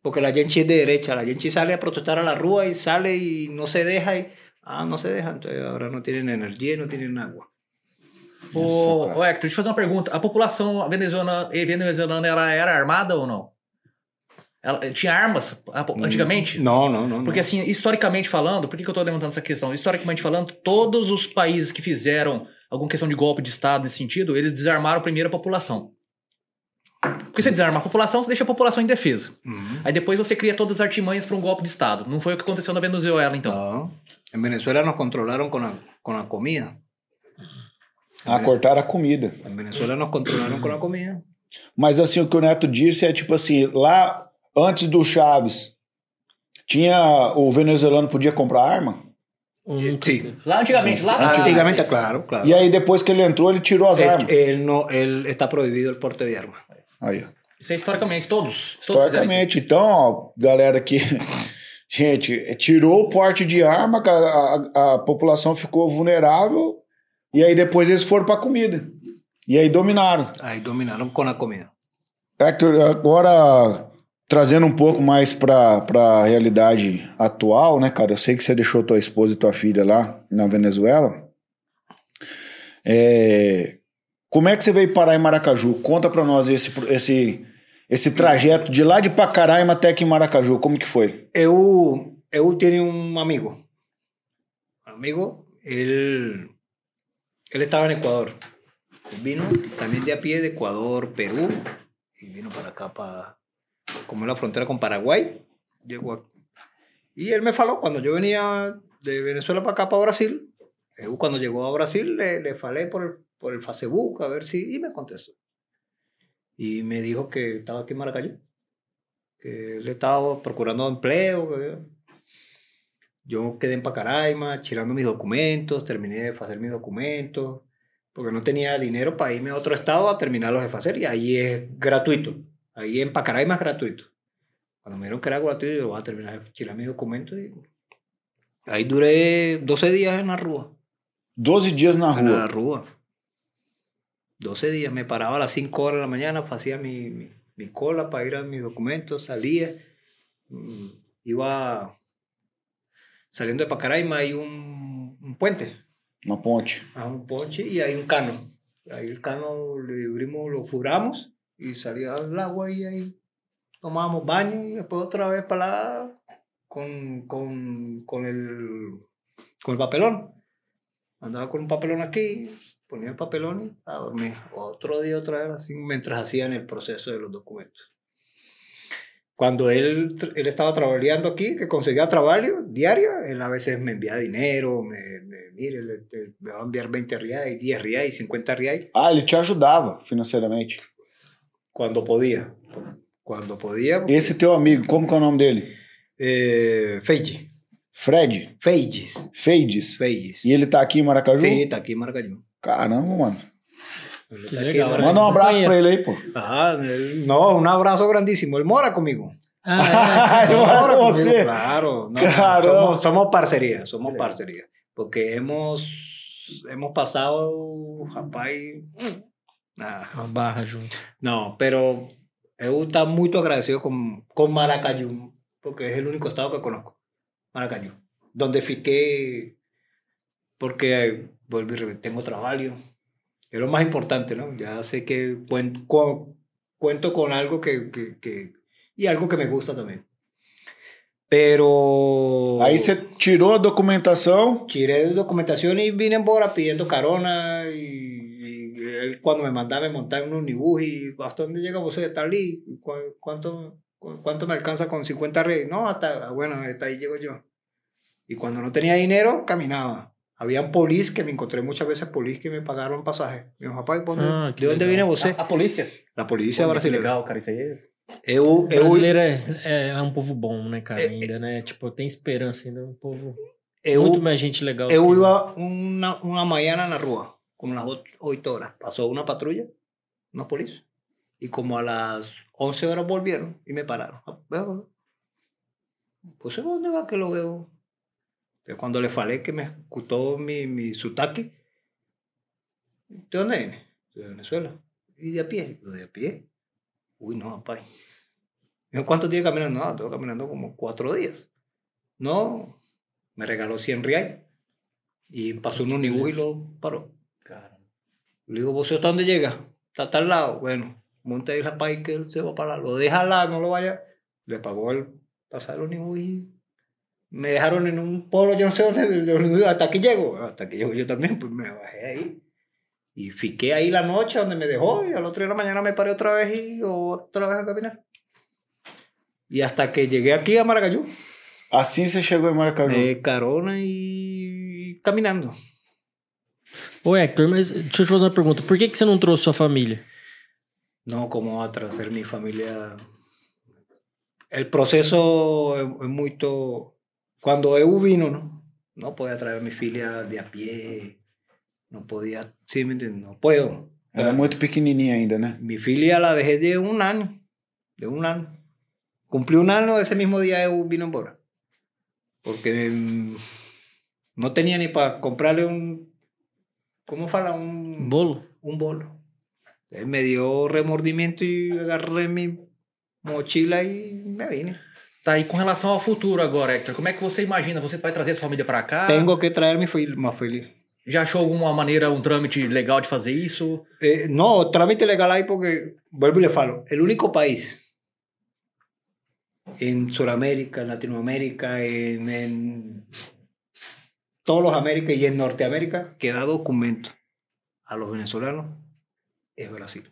Porque la gente es de derecha, la gente sale a protestar a la rúa y sale y no se deja y, ah, no se deja, entonces ahora no tienen energía y no tienen agua. Ô, ô Hector, deixa eu fazer uma pergunta. A população venezuelana, venezuelana era, era armada ou não? Ela, tinha armas a- antigamente? No, no, no. Porque no. assim, historicamente falando, por que, que eu tô levantando essa questão? Historicamente falando, todos os países que fizeram alguma questão de golpe de Estado nesse sentido, eles desarmaram primeiro a população. Porque você desarma a população, você deixa a população indefesa. Ujú. Aí depois você cria todas as artimanhas para um golpe de Estado. Não foi o que aconteceu na Venezuela, então. No. En Venezuela nos controlaron con la, con la comida. Ah, cortaram a comida. En Venezuela nos controlaron con la comida. Mas assim, o que o Neto disse é tipo assim, lá antes do Chaves, tinha o venezuelano podia comprar arma? Sí. teve? Lá antigamente, lá atrás. Antiguamente, claro, claro. E aí depois que ele entrou, ele tirou as Él, armas. él no, él está prohibido el porte de armas. Aí, ó. Isso é historicamente, todos. todos. Historicamente. Então, ó, galera que. Gente, tirou o porte de arma, a, a- a população ficou vulnerável, e aí depois eles foram pra comida. E aí dominaram. Ahí dominaron con la comida. Hector, agora trazendo um pouco mais pra, pra realidade atual, né, cara? Eu sei que você deixou tua esposa e tua filha lá na Venezuela. É, Como é que você veio parar em Maracaju? Conta pra nós esse, esse, esse trajeto de lá de Pacaraima até aqui em Maracaju. Como que foi? Eu, eu tiene un amigo. Amigo, él, él estaba en Ecuador. Vino también de a pie de Ecuador, Perú, y vino para acá, para, como es la frontera con Paraguay. Llegó aquí. Y él me faló cuando yo venía de Venezuela para acá, para Brasil. él cuando llegó a Brasil, le, le falé por el, por el Facebook a ver si. Y me contestó. Y me dijo que estaba aquí en Maracayú que él estaba procurando empleo. que- Yo quedé en Pacaraima, tirando mis documentos, terminé de hacer mis documentos, porque no tenía dinero para irme a otro estado a terminarlos de hacer, y ahí es gratuito. Ahí en Pacaraima es gratuito. Cuando me dijeron que era gratuito, yo voy a terminar de tirar mis documentos. Y... Ahí duré 12 días en la rúa. 12 dias na En la rua. rúa. 12 días. Me paraba a las 5 horas de la mañana, hacía mi, mi, mi cola para ir a mis documentos, salía. mm, Iba saliendo de Pacaraima, hay un, un puente, Na ponte. a un ponche y hay un cano. Ahí el cano le abrimos, lo furamos y salía el agua y ahí tomábamos baño y después otra vez para la con, con, con, el, con el papelón. Andaba con un papelón aquí, ponía el papelón y a dormir. Otro día otra vez así mientras hacían el proceso de los documentos. Cuando él, él estaba trabajando aquí, que conseguía trabajo diario, él a veces me enviaba dinero, me, me mire, le- te- me va a enviar 20 reais, 10 reais, 50 reais, Ah, ele te ajudava financeiramente. cuando podía. Cuando podía. Esse teu amigo, como que é o nome dele? Eh, Feiji. Fred? Feijis. Feides. Feijis. E ele tá aqui em Maracaju? Sí, está aquí en Maracayú. Caramba, mano. Manda um abraço Companheiro. pra ele aí, pô. Ah, él- no, un abrazo grandísimo. Él mora conmigo. Ah, Ele mora com conmigo? Claro. no, Caramba. somos, somos parcería, somos parcería. Porque hemos, hemos pasado, rapaz. ah, é uma barra junto. no, pero eu está muy agradecido con, con Maracayú, porque es el único estado que conozco. Maracayú. Donde fiqué, porque vuelvo y tengo trabajo. Es lo más importante, ¿no? Ya sé que cuen- cu- cuento con algo que, que, que- y algo que me gusta también. Pero... Aí você tirou a documentação. Tiré documentación y vine embora pidiendo carona y, y él cuando me mandaba me montaba en un unibús y ¿hasta dónde llega usted? Tal y ¿cu- ¿cuánto, cu- cuánto me alcanza con 50 reyes? No, hasta, bueno, hasta ahí llego yo. Y cuando no tenía dinero, caminaba. Habían polis que me encontré muchas veces polis que me pagaron pasaje. Mi papá, ¿de dónde, Ah, ¿de dónde viene usted? A, a polícia. La policía Pô, que brasileña. legal, cara. Isso aí é... Eu, eu, brasileiro é, é, é um povo bom, né, cara? É, Ainda, né? Tipo, tem esperança ainda. Um povo. eu, muito mais gente legal. Eu que- iba una, una mañana na rúa, como a las 8 horas. Pasó una patrulla, unos policías. Y como a las 11 horas volvieron y me pararon. Ah, ve, ve. Pues ¿dónde va que lo veo? Entonces, cuando le falé que me escutó mi, mi sutaki, ¿de dónde viene? De Venezuela. ¿Y de a pie? ¿De a pie? Uy, no, papá. ¿cuántos días caminando? No, tengo caminando como cuatro días. No, me regaló 100 reales. Y pasó un unibús y lo paró. Cara. Le digo, ¿vos hasta dónde llega? Está a tal lado. Bueno, monta ahí la país que él se va para. Lo deja al lado, no lo vaya. Le pagó el pasar el ómnibus y me dejaron en un polo, yo no sé dónde, de- de- hasta aquí llego. Hasta aquí llego yo también, pues me bajé ahí. Y fiqué ahí la noche donde me dejó y al otro día de la mañana me paré otra vez y otra vez a caminar. Y hasta que llegué aquí a Maracayú, Assim você chegou em Maracaju. de carona y caminando. Ô, Hector, mas deixa eu te fazer uma pergunta. Por que, que você não trouxe sua família? No, ¿cómo va a traer mi familia? El proceso es, es muy... Cuando EU vino, ¿no? No podía traer a mi familia de a pie. No podía... Sí, ¿me entiendes? No puedo. Era muito pequenininha ainda, né? Mi filia la dejé de un año. De un año. Cumplí un año ese mismo día EU vino en Bora. Porque mm, no tenía ni para comprarle un... ¿Cómo fala? Un Bolo? un bolo. Él me dio remordimiento y agarré mi mochila y me vine. Tá, e com relação ao futuro agora, Hector, como é que você imagina? Você vai trazer sua família pra cá? Tengo que traer mi fil- más feliz. Já achou alguma maneira, um trâmite legal de fazer isso? Eh, no, trámite legal ahí porque, vuelvo y le falo, el único país en Sudamérica, Latinoamérica, en, en todos los Américas y en Norteamérica que da documento a los venezolanos es Brasil.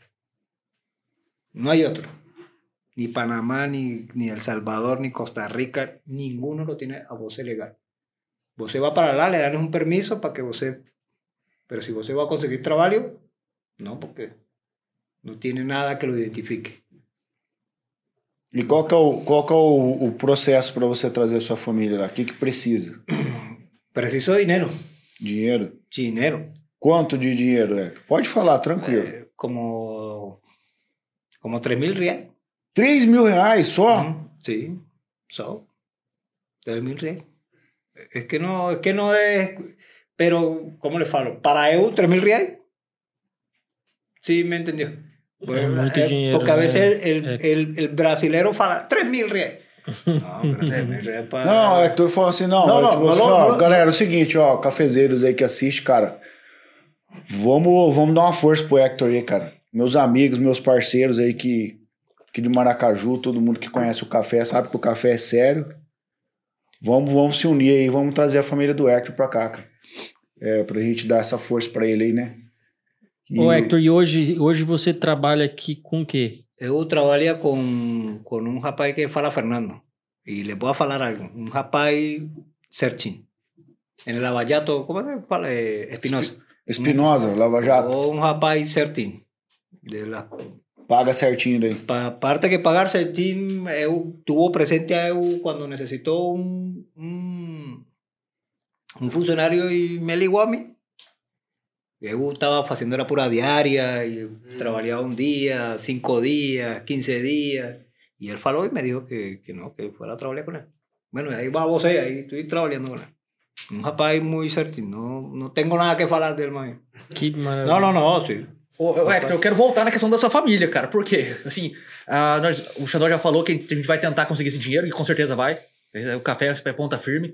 No hay otro. Ni Panamá, ni, ni El Salvador, ni Costa Rica, ninguno lo tiene a voce legal. Você va para allá, le dan un permiso para que você... Pero si você va a conseguir trabajo, no, porque no tiene nada que lo identifique. E qual que é o, qual que é o, o processo para você trazer sua família lá? O que, que precisa? Preciso dinero, Dinheiro? dinero. Quanto de dinheiro é? Pode falar, tranquilo. Eh, como, como 3 mil reales. 3 mil reais só? Ujú, Sí, so, 3 mil reales. Es que no, es que no es, pero, ¿cómo le falo? Para EU, 3 mil reales. Sí, me entendió. Pues, mucho eh, dinero, porque a eh, el, eh. el, el brasilero fala 3 mil reales. No, pero 3 mil reales para... Não, é que tu falou assim, não, Não, é não, tipo não, assim, não, ó, não. galera, é o seguinte, ó, cafezeiros aí que assiste, cara, vamos, vamos dar uma força pro Hector aí, cara. Meus amigos, meus parceiros aí que, que de Maracaju, todo mundo que conhece o café, sabe que o café é sério. Vamos, vamos se unir aí, vamos trazer a família do Hector pra cá, cara. É, pra gente dar essa força pra ele aí, né? E- Ô, Hector, e hoje, hoje você trabalha aqui com o quê? Eu trabalho com, com um rapaz que fala Fernando. E le vou falar algo. Um rapaz certinho. En el Lavallato, como se fala? Eh, Espinosa. Espinosa, Lava Jato, um rapaz certinho. De la paga certinho daí. pa- parte que pagar certinho, eu tuvo presente a eu quando necessitou um, um, um funcionário e me ligou a mim. Eu estava fazendo era pura diária, e eu trabalhava um dia, cinco dias, 15 dias. E ele falou e me dijo que, que não, que fuera a trabalhar com ele. Bueno, aí va você, aí estou trabalhando com ele. Um rapaz muito certinho, não, não tenho nada que falar dele, mais. Que maravilha. Não, não, não, sim. Ô, ô, Hector, eu quero voltar na questão da sua família, cara. Por quê? Assim, ah, nós, o Xandó já falou que a gente vai tentar conseguir esse dinheiro, e com certeza vai. O café é ponta firme.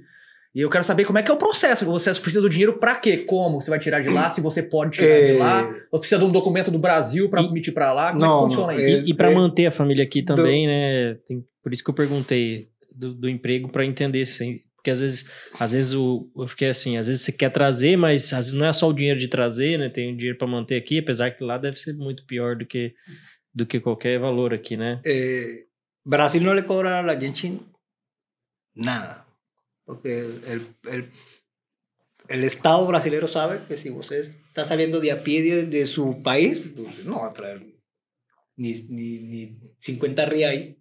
E eu quero saber como é que é o processo. Você precisa do dinheiro pra quê? Como? Você vai tirar de lá? Se você pode tirar de É. lá? Ou precisa de um documento do Brasil pra E- emitir pra lá? Como Não, é que funciona não, isso? E, e para É- manter a família aqui também, né? tem- por isso que eu perguntei do, do emprego para entender, assim, porque às vezes, às vezes o, eu fiquei assim, às vezes você quer trazer, mas às vezes não é só o dinheiro de trazer, né? Tem o dinheiro para manter aqui, apesar que lá deve ser muito pior do que do que qualquer valor aqui, né? eh, Brasil no le cobra a gente nada. Porque el, el, el Estado brasileño sabe que si usted está saliendo de a pie de, de su país, pues, no va a traer ni, ni, ni 50 reais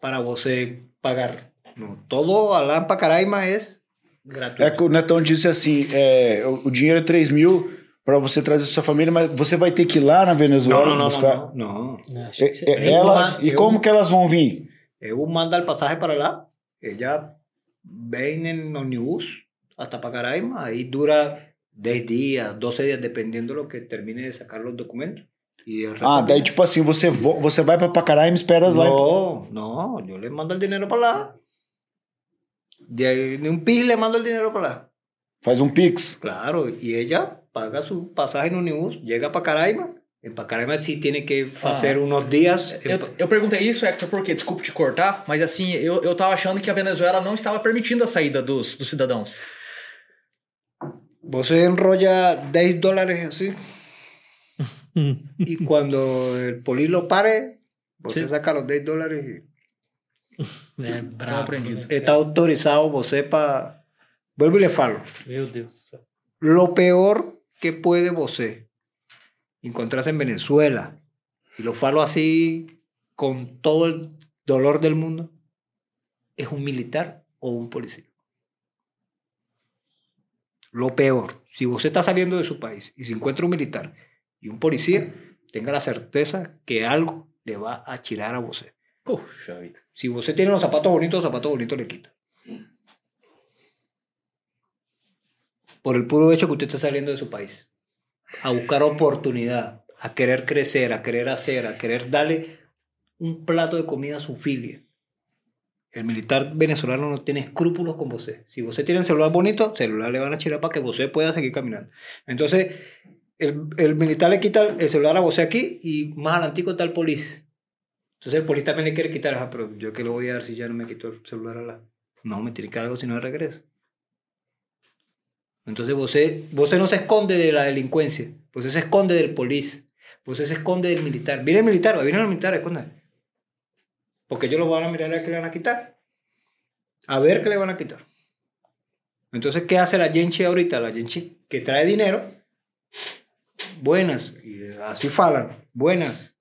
para você pagar. No, todo a lá para Caraima es gratuito. É que o Netão disse assim: é, o, o dinheiro é 3 mil para você trazer sua família, mas você vai ter que ir lá na Venezuela no, no, buscar. no, no. Acho É- que você- é- Eu ela, vou- e eu- como que elas vão vir? EU manda el pasaje para allá, ella ven en ómnibus hasta Pacaraima, ahí dura 10 días, 12 días, dependiendo de lo que termine de sacar los documentos. Y el resto Ah, daí viene. tipo assim, você, vo- você vai pra Pacaraima e espera lá. em- No, no, yo le mando el dinero para allá. De, de un pis le mando el dinero para allá. Faz um Pix. Claro, y ella paga su pasaje en unibús, llega a Pacaraima. En Pacaraima sí tiene que Ah. hacer unos días. en Eu, eu perguntei isso, Hector, porque, desculpe te cortar, mas assim, eu, eu tava achando que a Venezuela não estava permitindo a saída dos, dos cidadãos. Vos se enrolla 10 dólares así. Hum. Y cuando el poli lo pare, vos Sí. se saca los 10 dólares y É brabo. aprendido. né? está autorizado você para. Vuelvo y le falo. Meu Deus do céu. Lo peor que puede você encontrarse en Venezuela, y lo falo así con todo el dolor del mundo, es un militar o un policía. Lo peor, si usted está saliendo de su país y se encuentra un militar y un policía, tenga la certeza que algo le va a chirar a usted. Puxa vida. Si usted tiene los zapatos bonitos, zapatos bonitos le quita. Por el puro hecho que usted está saliendo de su país. A buscar oportunidad, a querer crecer, a querer hacer, a querer darle un plato de comida a su filia. El militar venezolano no tiene escrúpulos con usted. Si usted tiene el celular bonito, celular le van a chirar para que usted pueda seguir caminando. Entonces, el, el militar le quita el celular a usted aquí y más adelantico está el policía. Entonces el policía también le quiere quitar, ah, pero yo qué le voy a dar si ya no me quito el celular a la... No, me tiene que algo si no regresa. Entonces você, você no se esconde de la delincuencia, você se esconde del policía, você se esconde del militar. Viene el militar, viene el militar, esconde. Porque ellos lo van a mirar a ver qué le van a quitar. A ver qué le van a quitar. Entonces, ¿qué hace la Genchi ahorita? La Genchi que trae dinero, buenas, y así falan, buenas.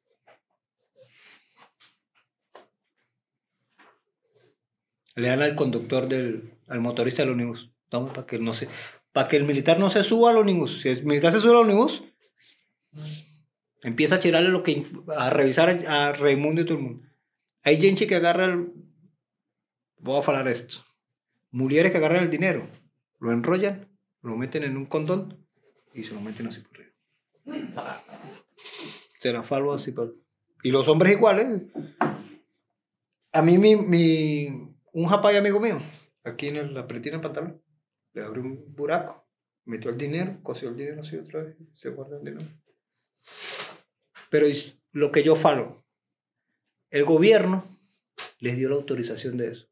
Le dan al conductor del al motorista del ómnibus. Toma para que no se para que el militar no se suba al ómnibus. Si el militar se sube al ómnibus empieza a tirarle lo que a revisar a, a Raimundo y todo el mundo. Hay gente que agarra el voy a hablar esto mujeres que agarran el dinero lo enrollan lo meten en un condón y se lo meten así por arriba. Se la así por... y los hombres iguales a mí mi un japay amigo mío, aquí en el, la pretina del pantalón, le abrió un buraco, metió el dinero, cosió el dinero así otra vez, se guarda el dinero. Pero es lo que yo falo, el gobierno les dio la autorización de eso.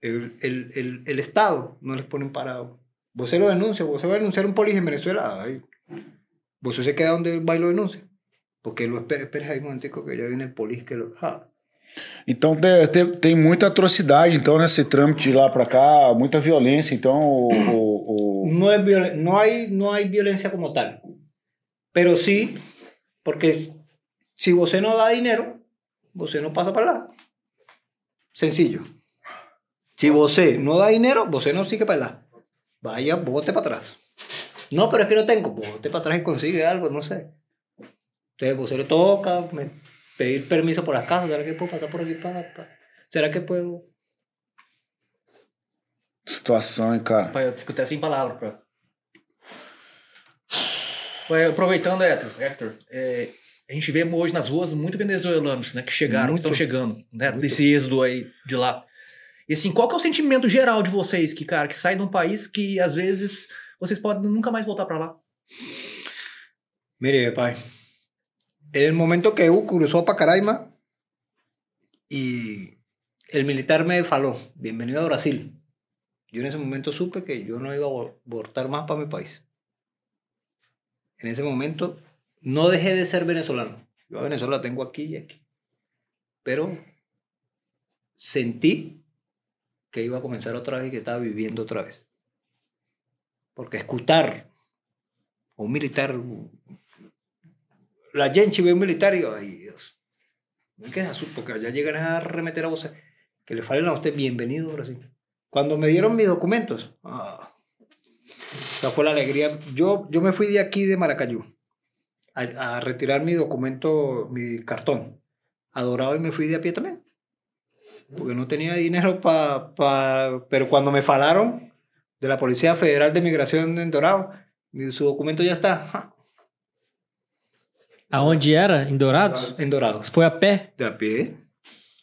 El, el, el, el Estado no les pone un parado. Vos se lo denuncia, vos se va a denunciar un policía en Venezuela, ay, vos se queda donde va y lo denuncia. Porque lo espera, espera ahí un momentico que ya viene el policía que lo... ah, Então te- te- tem muita atrocidade, então, nesse trâmite de lá pra cá, muita violência, então o, o- no, hay, violencia como tal. Pero sí, porque si vos no da dinero, vos no pasa para allá. Sencillo. Si vos no da dinero, vos no sigue para allá. Vaya, bote para atrás. No, pero es que no tengo. Bote para atrás y consigue algo, no sé. Entonces, vos le toca me- pedir permiso por la casa. ¿Será que puedo pasar por aquí para...? para- ¿Será que puedo...? situação, hein, cara. Pai, eu fico até sem palavras. Pai, aproveitando, Hector, Hector é, a gente vê hoje nas ruas muito venezuelanos né, que chegaram, Muito. que estão chegando, né, Muito. desse êxodo aí de lá. E assim, qual que é o sentimento geral de vocês que, cara, que sai de um país que às vezes vocês podem nunca mais voltar pra lá? Mire, pai. En el momento que Evo cruzó a Pacaraima y el militar me faló, bienvenido a Brasil. Yo en ese momento supe que yo no iba a voltar más para mi país. En ese momento no dejé de ser venezolano. Yo a Venezuela la tengo aquí y aquí. Pero sentí que iba a comenzar otra vez y que estaba viviendo otra vez. Porque escuchar a un militar la gente ve un militar y ay Dios, no hay que porque allá llegan a remeter a vos, que le falen a usted bienvenido Brasil. Cuando me dieron mis documentos, ah, esa fue la alegría. Yo, yo me fui de aquí, de Maracayú, a, retirar mi documento, mi cartón, a Dorado y me fui de a pie también. Porque no tenía dinero para... Pa, pero cuando me falaron de la Policía Federal de Migración en Dorado, su documento ya está. ja, Aonde era? Em Dourados? En Dorados. Foi a pé? De a pie.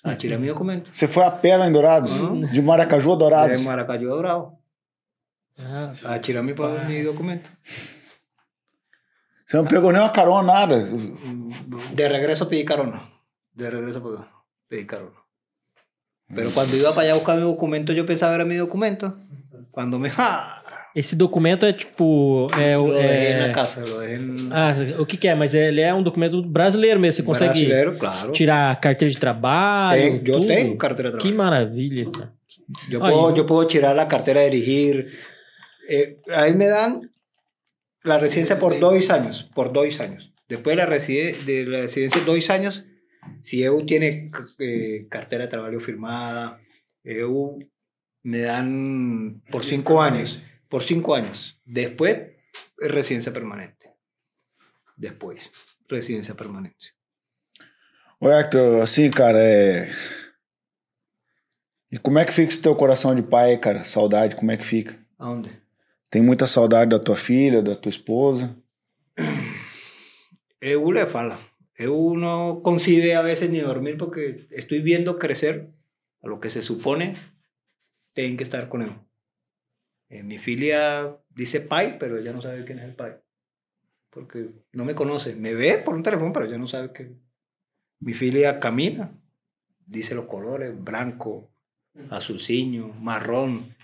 A tirar mi documento. Você foi a pé lá em Dourados? Uhum. De Maracaju a De Dourados? Maracayú a Dorado. Ah, A tirar mi, pa- mi documento. Você não pegou nem uma carona, nada. De regreso pedí carona. De regreso pedí- pedí carona. Pero cuando iba para allá a buscar mi documento, yo pensaba era mi documento. Cuando me... Esse documento é tipo. É, en é... la casa, en... Ah, o que, que é? Mas ele é um documento brasileiro mesmo. Você consegue Brasileiro, claro. tirar carteira de trabalho. Tudo. tengo cartera de Que trabajo. maravilha, Ay, puedo, no. yo puedo tirar la cartera de dirigir. Eh, ahí me dan la residencia por dos años, por dos años. Después de la, reside, de la residencia dos años, si EU tiene eh, cartera de trabajo firmada, EU me dan por cinco años, por cinco años. Después, residencia permanente. Después, residencia permanente. Hector, assim, cara, é. E como é que fica esse teu coração de pai, cara? Saudade, como é que fica? ¿A dónde? Tem muita saudade da tua filha, da tua esposa? EU le fala. EU no concibe a veces ni dormir porque estoy viendo crecer a lo que se supone tienen que estar con él. Eh, mi filia dice pai, pero ella no sabe quién es el pai. Porque no me conoce. Me ve por un teléfono, pero ella no sabe que mi filia camina. Dice los colores, blanco, azulciño, marrón.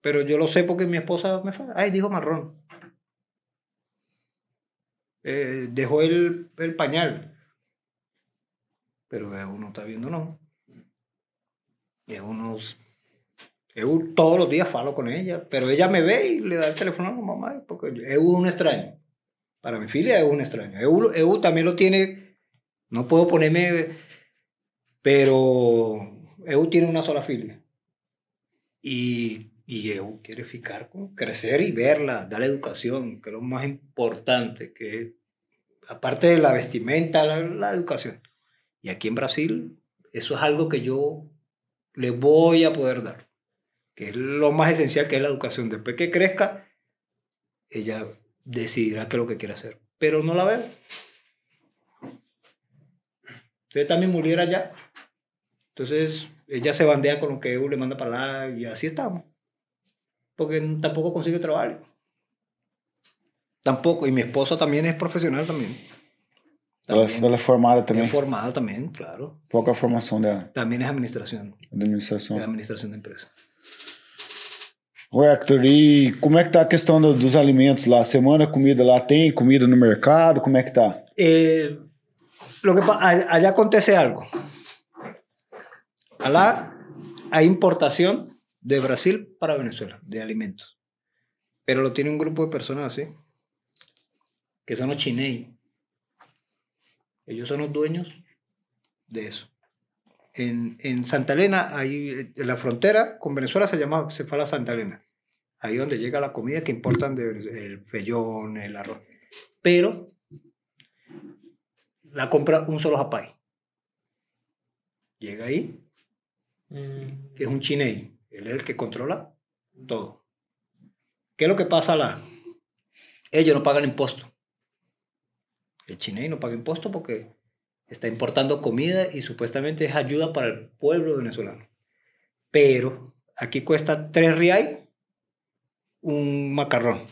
Pero yo lo sé porque mi esposa me. Ay, dijo marrón eh, dejó el, el pañal. Pero EU no está viendo, no. EU no. EU todos los días falo con ella, pero ella me ve y le da el teléfono a la mamá, porque EU es un extraño. Para mi filia es un extraño. EU, EU también lo tiene, no puedo ponerme, pero EU tiene una sola filia. Y, y EU quiere ficar con crecer y verla, darle educación, que es lo más importante, que aparte de la vestimenta, la, la educación. Y aquí en Brasil, eso es algo que yo le voy a poder dar, que es lo más esencial, que es la educación. Después que crezca, ella decidirá qué es lo que quiere hacer. Pero no la veo. Entonces también muriera allá. Entonces ella se bandea con lo que EU le manda para allá y así estamos. Porque tampoco consigue trabajo. Tampoco. Y mi esposa también es profesional también. También. ela é formada também. Es formada también, claro. Qual que é a formação dela? También es administración. Administração. Es administración de empresa. Ô, Hector, e como é que tá a questão do- dos alimentos lá? Semana comida lá tem? Comida no mercado? Como é que tá? Eh, lo que allá acontece algo. Allá hay importación de Brasil para Venezuela de alimentos. Pero lo tiene un grupo de personas así, que son los chinei. Ellos son los dueños de eso. En, en Santa Elena, ahí en la frontera con Venezuela se llama, se fala Santa Elena. Ahí donde llega la comida que importan de, Venezuela, el fellón, el arroz. Pero la compra un solo japay. Llega ahí, Hum, que es un chinei. Él es el que controla todo. ¿Qué es lo que pasa là? Ellos no pagan impuesto. El chinei no paga impuesto porque está importando comida y supuestamente es ayuda para el pueblo venezolano. Pero aquí cuesta 3 real un macarrón.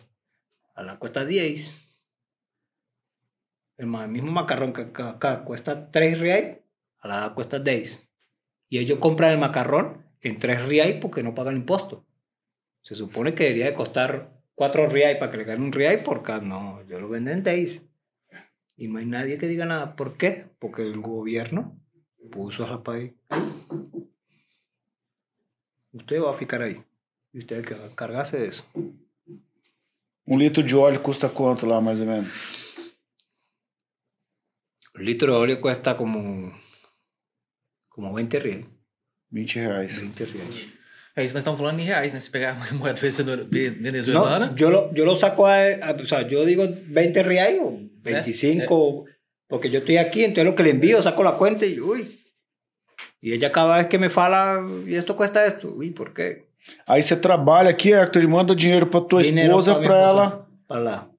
A la cuesta 10. El mismo macarrón que acá cuesta 3 real, a la cuesta 10. Y ellos compran el macarrón en 3 real porque no pagan impuesto. Se supone que debería de costar 4 real para que le ganen un real por cada. No, yo lo venden en 10. Y no hay nadie que diga nada. ¿Por qué? Porque el gobierno puso a la país. Usted va a ficar ahí. Y usted que cargarse de eso. Um litro de óleo custa quanto lá, mais ou menos? El litro de óleo cuesta como, como 20 reais. 20 reais. 20 reais. É isso, nós estamos falando em reais, né? Se pegar a moeda venezuela- No, venezuelana, yo, lo, yo lo saco a, a- O sea, yo digo 20 reais o 25. Porque yo estoy aquí, entonces lo que le envío, saco la cuenta y uy. Y ella cada vez que me fala, y esto cuesta esto. Uy, ¿por qué? Aí você trabalha aqui, Hector, e manda o dinheiro pra tua Dinero esposa pa' mi pra esposa. ela Para, la-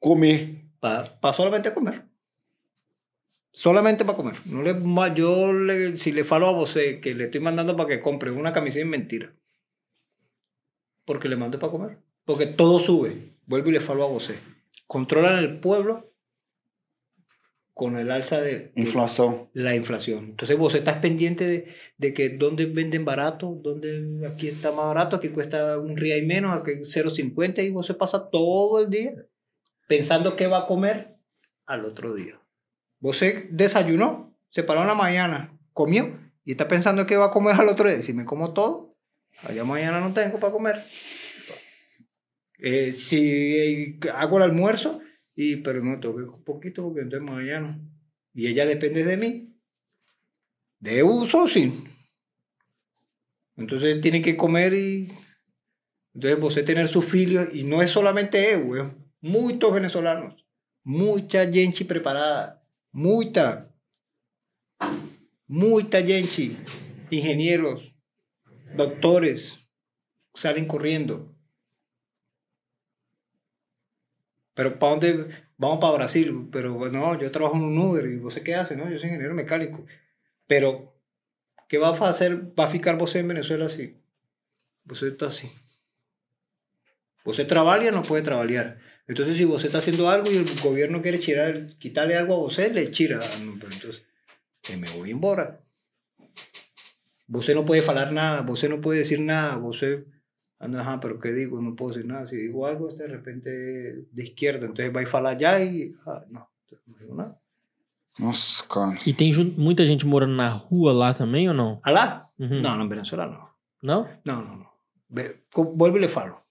comer. para, para solamente comer. Solamente para comer. No le, yo le, si le falo a vos que le estoy mandando para que compre una camiseta es mentira. Porque le mando para comer. Porque todo sube. Vuelvo y le falo a vos. Controlan el pueblo con el alza de, de Inflação. la inflación. Entonces vos estás pendiente de, de que dónde venden barato, dónde aquí está más barato, aquí cuesta un real y menos, aquí 0.50 y vos se pasa todo el día pensando qué va a comer al otro día. Vos se desayunó, se paró en la mañana, comió y está pensando qué va a comer al otro día. Si me como todo, allá mañana no tengo para comer. Eh, si hago el almuerzo, y, pero no tengo un poquito porque entonces mañana. Y ella depende de mí. De uso, sí. Entonces tiene que comer y. Entonces vos tener sus filios, y no es solamente él, weón. Muchos venezolanos, mucha gente preparada, mucha, mucha gente, ingenieros, doctores, salen corriendo. Pero ¿para dónde? Vamos para Brasil. Pero no, yo trabajo en un Uber y vos qué hace, ¿no? Yo soy ingeniero mecánico. Pero, ¿qué va a hacer? ¿Va a ficar vos en Venezuela así? Vos está así. Vos trabaja no puede trabajar. Entonces, si vos está haciendo algo y el gobierno quiere chirar, quitarle algo a vos, le chira. Ah, pero entonces, que me voy embora. Vos no puede falar nada, vos no puede decir nada, vos ajá, pero ¿qué digo? No puedo decir nada. Si digo algo, de repente de izquierda, entonces va a falar allá y, ah, no, no digo nada. Nossa, cara. E tem muita gente morando na rua lá também ou não? ¿Alá? Uhum. No, no, en Venezuela no. Não? No, no, no. Ve- co- Vuelvo y le falo.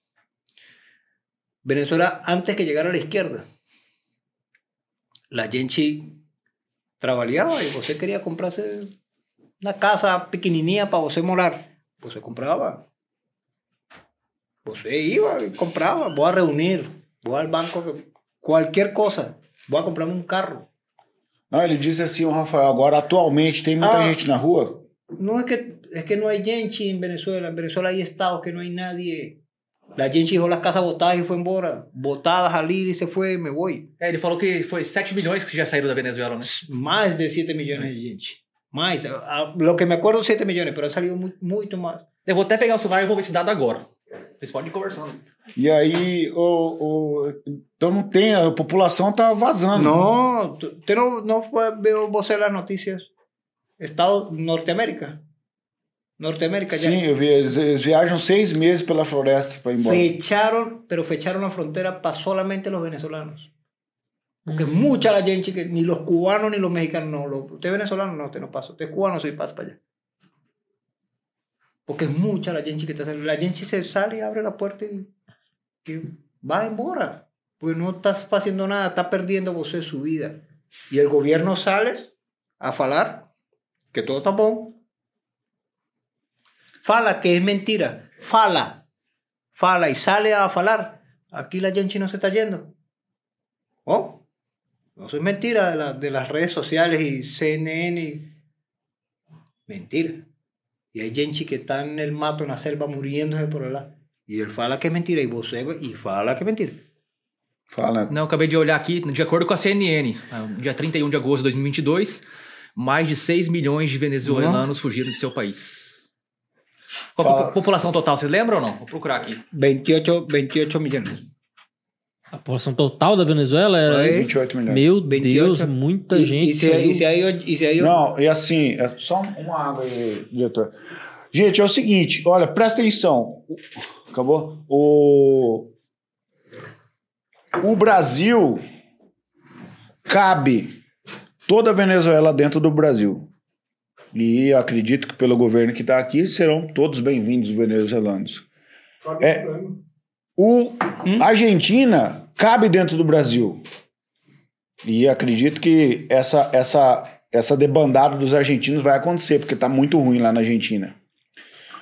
Venezuela, antes que llegara a la izquierda, la gente trabajaba y usted quería comprarse una casa pequeñinía para usted morar. Usted compraba. Usted iba y compraba. Voy a reunir. Voy al banco. Cualquier cosa. Voy a comprarme un carro. Não, ele disse assim, o Rafael, agora atualmente tem muita Ah. gente na rua. No es que, es que no hay gente en Venezuela. En Venezuela hay estados que no hay nadie. La gente dejó las casas botadas y fue embora. Botadas al ir y se fue, me voy. É, ele falou que foi 7 milhões que já saíram da Venezuela, né? Más de 7 millones de gente. A- a- Lo que me acuerdo, 7 millones, pero han salido mu- mucho más. Eu vou até pegar o celular e vou ver esse dado agora. Vocês podem ir conversando. E aí, o, o, então não tem, a população tá vazando. No, tú- usted no, no fue, veo vos en las noticias. Estado Norteamérica. Norteamérica ya. Sim, eu vi, eles, eles viajam seis meses pela floresta para ir embora. Fecharon, pero fecharon la frontera para solamente los venezolanos. Porque mucha la gente que ni los cubanos ni los mexicanos no. Lo, usted es venezolano, no, usted no pasa. Usted es cubano, soy paz para allá. Porque es mucha la gente que está saliendo. La gente se sale y abre la puerta y, y va embora. Pues no estás haciendo nada, está perdiendo usted su vida. Y el gobierno sale a falar que todo está bueno. Fala que es mentira. Fala. Fala y sale a falar. Aquí la gente no se está yendo. Oh, no eso es mentira de, la- de las redes sociales y CNN. y- Mentira. Y hay gente que está en el mato, en la selva, muriéndose por allá. Y él fala que es mentira. Y vos y fala que es mentira. Fala. Não, acabei de olhar aqui, de acordo com a CNN, ah, dia 31 de agosto de 2022, mais de 6 milhões de venezuelanos fugiram de seu país. Qual Fala. população total, vocês lembram ou não? Vou procurar aqui. 28, 28 millones. A população total da Venezuela era. Aí. 28 milhões. Meu 28. Deus, muita y, gente. y se ha ido, y se ha ido Não, e assim, é só uma água aí, diretor. Gente, é o seguinte, olha, presta atenção. Acabou? O, o Brasil cabe toda a Venezuela dentro do Brasil. E eu acredito que pelo governo que está aqui serão todos bem-vindos venezuelanos. É, o Argentina cabe dentro do Brasil. E acredito que essa, essa, essa debandada dos argentinos vai acontecer, porque tá muito ruim lá na Argentina.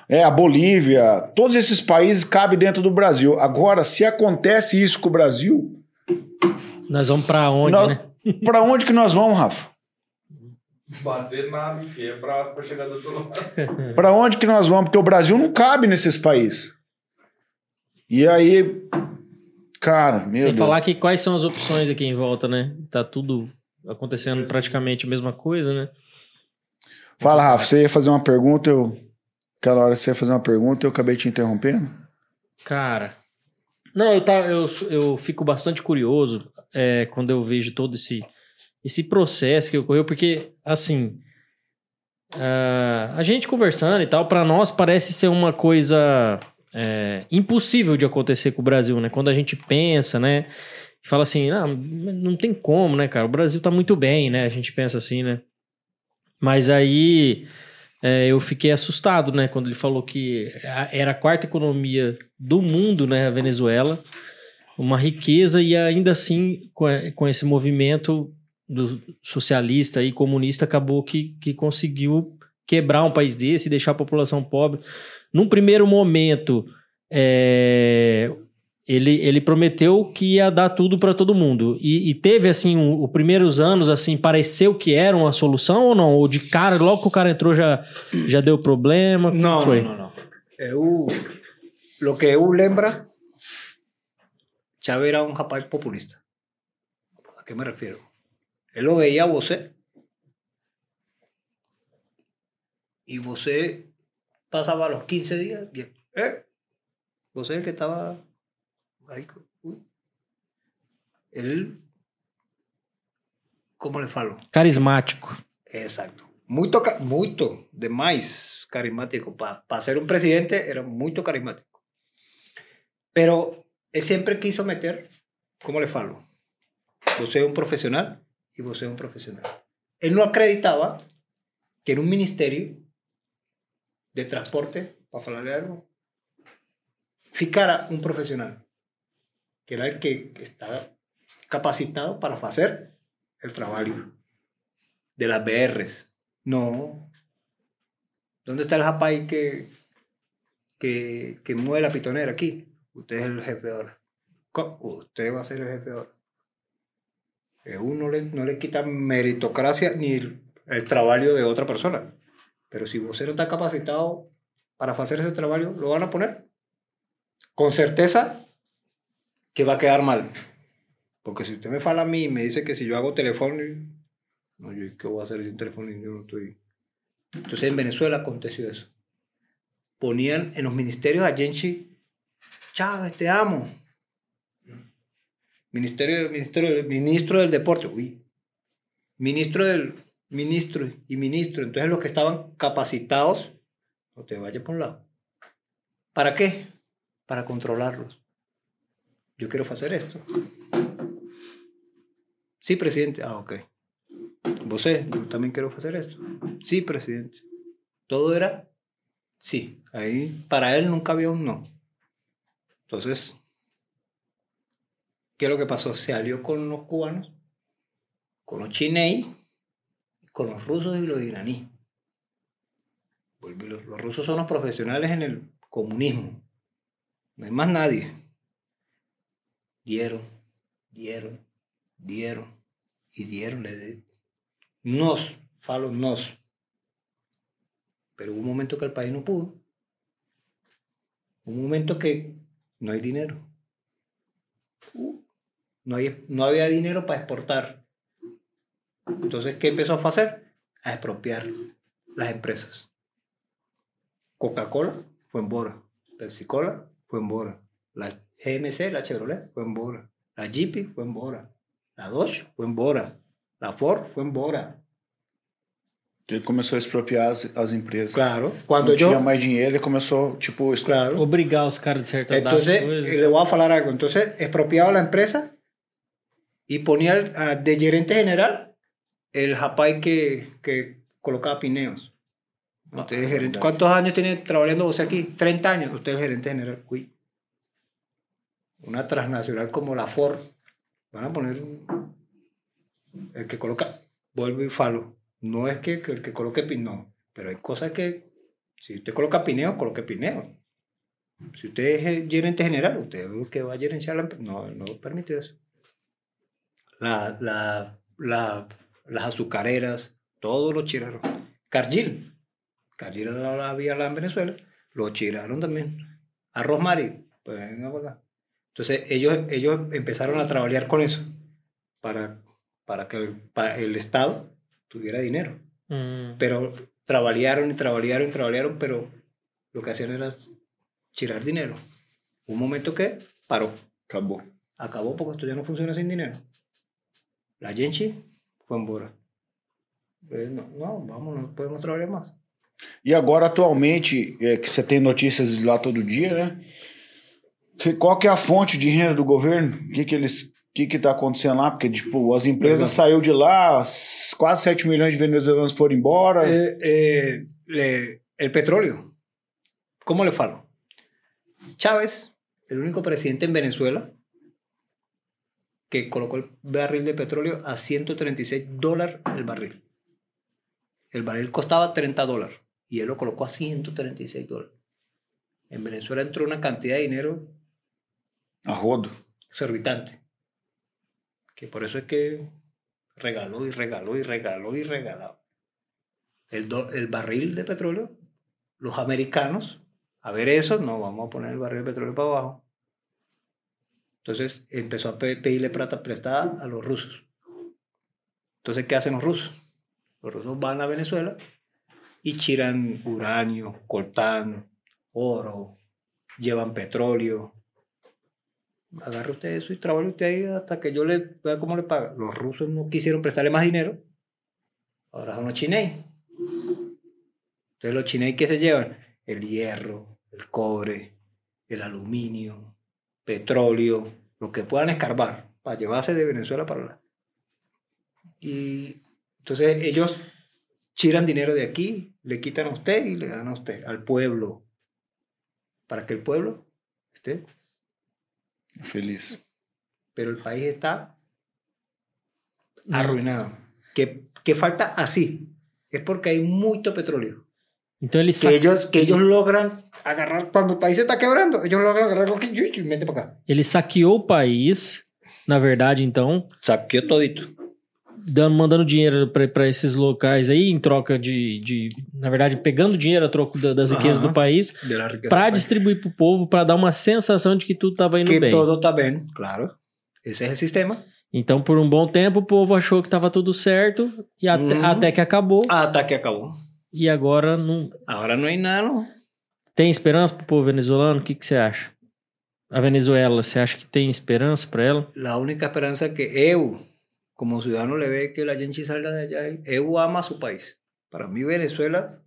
É, a Bolívia, todos esses países cabem dentro do Brasil. Agora, se acontece isso com o Brasil, Nós vamos pra onde, nós- né? pra onde que nós vamos, Rafa? Bater nada, enfim, é braço pra chegar do outro lado. Pra onde que nós vamos? Porque o Brasil não cabe nesses países. E aí, cara, meu Sem Deus. falar que quais são as opções aqui em volta, né? Tá tudo acontecendo praticamente a mesma coisa, né? Fala, Rafa, você ia fazer uma pergunta, eu. Aquela hora você ia fazer uma pergunta, eu acabei te interrompendo. Cara, não, eu, tá, eu, eu fico bastante curioso é, quando eu vejo todo esse, esse processo que ocorreu, porque, assim, ah, a gente conversando e tal, para nós parece ser uma coisa é, impossível de acontecer com o Brasil, né? Quando a gente pensa, né? Fala assim, não, não tem como, né, cara? O Brasil tá muito bem, né? A gente pensa assim, né? Mas aí é, eu fiquei assustado, né? Quando ele falou que era a quarta economia do mundo, né? A Venezuela. Uma riqueza e ainda assim, com esse movimento do socialista e comunista, acabou que, que conseguiu quebrar um país desse e deixar a população pobre. Num primeiro momento, é, ele, ele prometeu que ia dar tudo para todo mundo. E, e teve, assim, o- os primeiros anos, assim, pareceu que era uma solução ou não? Ou de cara, logo que o cara entrou já, já deu problema? Não, foi? não, não. Eu, lo que eu lembra, Chávez era um rapaz populista. ¿A qué me refiero? Él lo veía a você y você pasaba los 15 días bien. ¿Eh? Você que estaba ahí. uy. Él, ¿cómo le falo? Carismático. Exacto. Ca- muito demais carismático. Para ser un presidente era muy carismático. Pero él siempre quiso meter, ¿cómo le falo? Vos es un profesional y vos es un profesional. Él no acreditaba que en un ministerio de transporte, para hablarle algo, ficara un profesional, que era el que estaba capacitado para hacer el trabajo de las BRs. No. ¿Dónde está el japay que, que, que mueve la pitonera aquí? Usted es el jefe ahora. Usted va a ser el jefe ahora. Uno le, no le quita meritocracia ni el trabajo de otra persona. Pero si no está capacitado para hacer ese trabajo, lo van a poner. Con certeza que va a quedar mal. Porque si usted me fala a mí y me dice que si yo hago teléfono, no, yo qué voy a hacer sin teléfono yo no estoy. Entonces en Venezuela aconteció eso. Ponían en los ministerios a Genchi, Chávez, te amo. Ministerio, ministerio, ministro del deporte, uy. Ministro del ministro y ministro. Entonces los que estaban capacitados, no te vayas por un lado. ¿Para qué? Para controlarlos. Yo quiero hacer esto. Sí, presidente. Ah, ok. Vos yo también quiero hacer esto. Sí, presidente. Todo era sí. Ahí para él nunca había un no. Entonces, ¿qué es lo que pasó? Se alió con los cubanos, con los chineis, con los rusos y los iraníes. Los, rusos son los profesionales en el comunismo. No hay más nadie. Dieron, dieron, dieron y dieron. Nos, falo nos. Pero hubo un momento que el país no pudo. Un momento que no hay dinero. Uh, No, no había dinero para exportar. Entonces, ¿qué empezó a hacer? A expropiar las empresas. Coca-Cola fue en Bora. Pepsi-Cola fue en Bora. La GMC, la Chevrolet, fue en Bora. La Jeep fue en Bora. La Dodge fue en Bora. La Ford fue en Bora. Ele começou a expropriar as, as empresas. Claro. Cuando Não yo... tinha mais dinheiro, ele começou, tipo, es- Claro. Obrigar os caras de certa idade. Entonces, coisa. eh, le voy a hablar algo. Entonces, expropiaba la empresa y ponía al- a- de gerente general el japay que, que colocaba pineos. Usted es gerente. ¿Cuántos años tiene trabajando usted aquí? 30 años. Usted es el gerente general. Uy. Una transnacional como la Ford. Van a poner un- el que coloca. Vuelvo y falo. No es que, que el que coloque pineo. Pero hay cosas que. Si usted coloca pineo, coloque pineo. Si usted es gerente general, usted es el que va a gerenciar la empresa. No, no permite eso. La, la, la, las azucareras, todos lo chiraron. Cargill. Cargill no la había en Venezuela. Lo chiraron también. Arroz Mari. Pues venga para acá. Entonces ellos, ellos empezaron a trabajar con eso. Para para que el, para el Estado tuviera dinero. Mm. Pero trabajaron y trabajaron y trabajaron, pero lo que hacían era tirar dinero. Un momento que paró, Acabou. acabó porque esto ya no funciona sin dinero. La gente Eh, No, no, vamos, no podemos trabajar más. E agora, atualmente, é, que você tem notícias de lá todo dia, né? Que- qual que é a fonte de renda do governo? O que que eles... O que que tá acontecendo lá? Porque, tipo, as empresas Exato. saiu de lá, quase 7 milhões de venezuelanos foram embora. Eh, eh, le- el petróleo. ¿Cómo le falo? Chávez, el único presidente en Venezuela que colocó el barril de petróleo a 136 dólares el barril. El barril costaba 30 dólares y él lo colocó a 136 dólares. En Venezuela entró una cantidad de dinero A exorbitante. Que por eso es que regaló y regaló y regaló y regaló. El, do- el barril de petróleo, los americanos, a ver eso, no, vamos a poner el barril de petróleo para abajo. Entonces empezó a pe- pedirle plata prestada a los rusos. Entonces, ¿qué hacen los rusos? Los rusos van a Venezuela y chiran uranio, coltán, oro, llevan petróleo, agarre usted eso y trabaje usted ahí hasta que yo le vea cómo le paga. Los rusos no quisieron prestarle más dinero. Ahora son los. Entonces los chineis que se llevan el hierro, el cobre, el aluminio, petróleo, lo que puedan escarbar para llevarse de Venezuela para allá. Y entonces ellos chiran dinero de aquí, le quitan a usted y le dan a usted, al pueblo, para que el pueblo esté Feliz. pero el país está arruinado. Que, que falta así. Es porque hay mucho petróleo. Então ele Que saque- ellos, que ellos logran agarrar, cuando el país se está quebrando, ellos logran agarrar lo que y mete para acá. ele saqueou o país, na verdade, então, Saqueó todito. dando, mandando dinheiro para esses locais aí, em troca de, de. Na verdade, pegando dinheiro a troco da- das riquezas Aham. do país, para distribuir pro povo, para dar uma sensação de que tudo tava indo Que bem. todo está bien, claro. Ese es el sistema. Então, por um bom tempo, o povo achou que tava tudo certo, e até, Uhum. até que acabou, Hasta que acabó. E agora não. Ahora no hay nada. Tem esperança pro povo venezuelano? O que, que você acha? A Venezuela, você acha que tem esperança para ela? La única esperanza que EU, como ciudadano, le ve que la gente salga de allá. EU ama a su país. Para mí, Venezuela,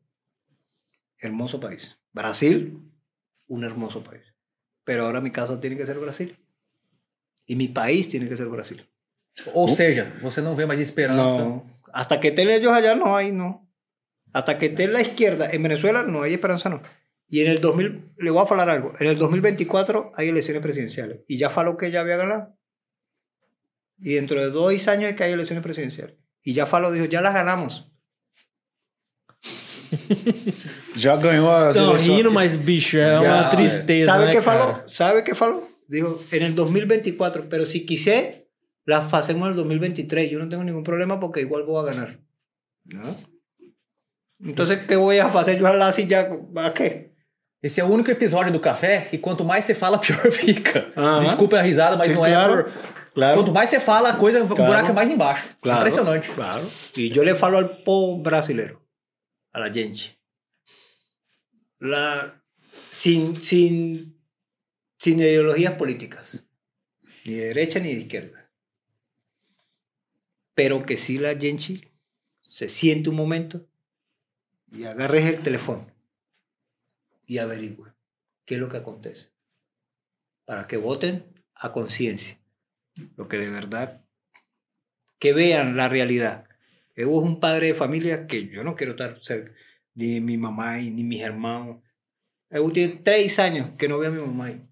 hermoso país. Brasil, un hermoso país. Pero ahora mi casa tiene que ser Brasil. Y mi país tiene que ser Brasil. Ou seja, você não vê mais esperança. No. Hasta que estén ellos allá, no hay, no. Hasta que esté la izquierda en Venezuela, no hay esperanza, no. Y en el 2000, le voy a hablar algo, en el 2024 hay elecciones presidenciales. Y ya faló que ya había ganado. Y dentro de dos años es que hay elecciones presidenciales. Y ya Falo dijo, ya las ganamos. Já ganhou as eleições. rindo, mas, bicho, é Ya, uma tristeza, ¿Sabe né, qué cara? Falo? ¿Sabe qué Falo? Dijo, en el 2024, pero si quise, las hacemos en el 2023. Yo no tengo ningún problema porque igual voy a ganar. ¿No? Entonces, ¿qué voy a hacer yo a la silla? ¿A qué? Esse é o único episódio do café que quanto mais você fala, pior fica. Aham. Desculpa a risada, mas Sim, não claro. é por. Claro. Quanto mais você fala, a coisa, o Claro. buraco é mais embaixo. Claro, Impressionante. Claro. Y yo le falo al povo brasilero, a la gente. La, sin, sin, sin ideologías políticas, ni de derecha ni de izquierda. Pero que si la gente se siente un momento y agarres el teléfono y averigüe qué es lo que acontece. Para que voten a conciencia. Lo que de verdad que vean la realidad. Evo es un padre de familia que yo no quiero estar cerca, ni mi mamá y ni mis hermanos. Evo tiene tres años que no ve a mi mamá. y-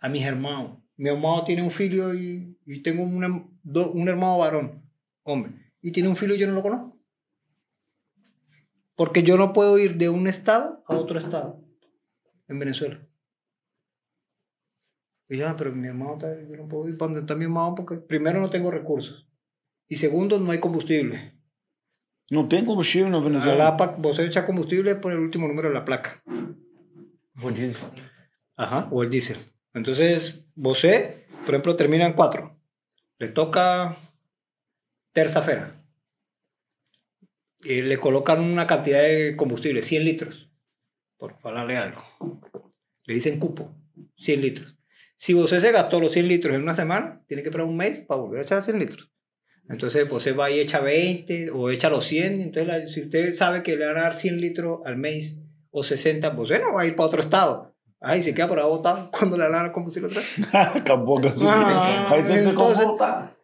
A mis hermanos. Mi hermano tiene un filho y, tengo un, herm- do- un hermano varón, hombre. Y tiene un filho y yo no lo conozco. Porque yo no puedo ir de un estado a otro estado en Venezuela. Y ya, pero mi hermano está, yo no puedo ir para donde está mi hermano porque primero no tengo recursos. Y segundo, no hay combustible. Não tem combustível na A Venezuela. la PAC, vos echa combustible por el último número de la placa. Rodízio. Ajá. O el diésel. Entonces, vos, por ejemplo, termina en 4. le toca terza-feira. Y le colocan una cantidad de combustible, 100 litros, por hablarle algo. Le dicen cupo, 100 litros. Si usted se gastó los 100 litros en una semana, tiene que esperar un mes para volver a echar 100 litros. Entonces, pues se va y echa 20 o echa los 100. Entonces, la- si usted sabe que le van a dar 100 litros al mes o 60, pues usted no va a ir para otro estado. Ay, se queda por ahí botado cuando le van a dar combustible otra vez. A gasolina. Ah, entonces-.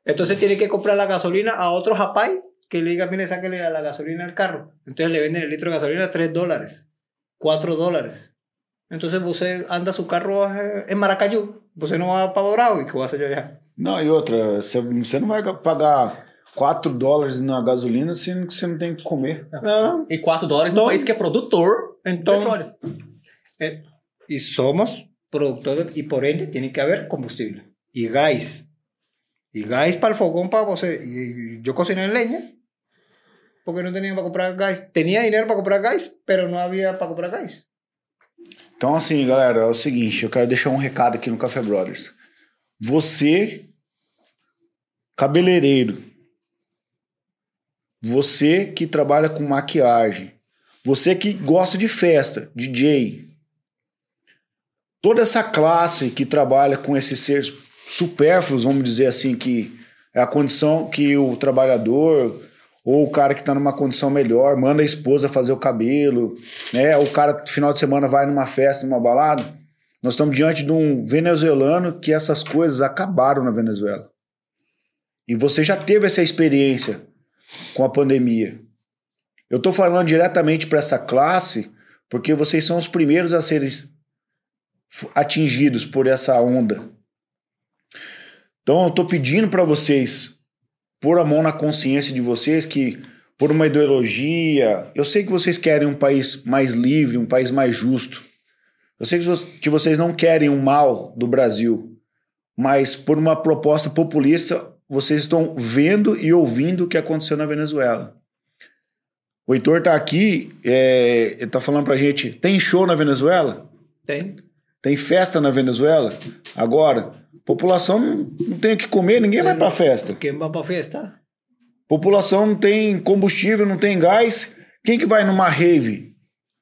Entonces tiene que comprar la gasolina a otro japay que le diga, mire, sáquele la gasolina al carro. Entonces le venden el litro de gasolina a 3 dólares, 4 dólares. Entonces usted anda su carro eh, en Maracayú, usted no va para Dorado, ¿y qué va a hacer yo allá? Não, e outra, você, não vai pagar 4 dólares na gasolina que você não tem que comer. No. E 4 dólares Então- num país que é produtor de Entonces, petróleo. eh, y somos productores, y por ende tiene que haber combustible y gas. Y gas para el fogón, para você. Y, y yo cociné en leña, porque no tenía para comprar gas. Tenía dinero para comprar gas, pero no había para comprar gas. Então, assim, galera, é o seguinte, eu quero deixar um recado aqui no Café Brothers. Você, cabeleireiro, você que trabalha com maquiagem, você que gosta de festa, DJ, toda essa classe que trabalha com esses seres supérfluos, vamos dizer assim, que é a condição que o trabalhador ou o cara que está numa condição melhor manda a esposa fazer o cabelo, né? O cara, final de semana, vai numa festa, numa balada. Nós estamos diante de um venezuelano que essas coisas acabaram na Venezuela. E você já teve essa experiência com a pandemia. Eu estou falando diretamente para essa classe porque vocês são os primeiros a serem atingidos por essa onda. Então eu estou pedindo para vocês pôr a mão na consciência de vocês que por uma ideologia, eu sei que vocês querem um país mais livre, um país mais justo. Eu sei que vo- que vocês não querem o mal do Brasil, mas por uma proposta populista, vocês estão vendo e ouvindo o que aconteceu na Venezuela. O Heitor tá aqui, é, ele tá falando pra gente, tem show na Venezuela? Tem. Tem festa na Venezuela? Agora, população não, não tem o que comer, ninguém vai pra festa. ¿Quién va para fiesta? População não tem combustível, não tem gás. Quem que vai numa rave?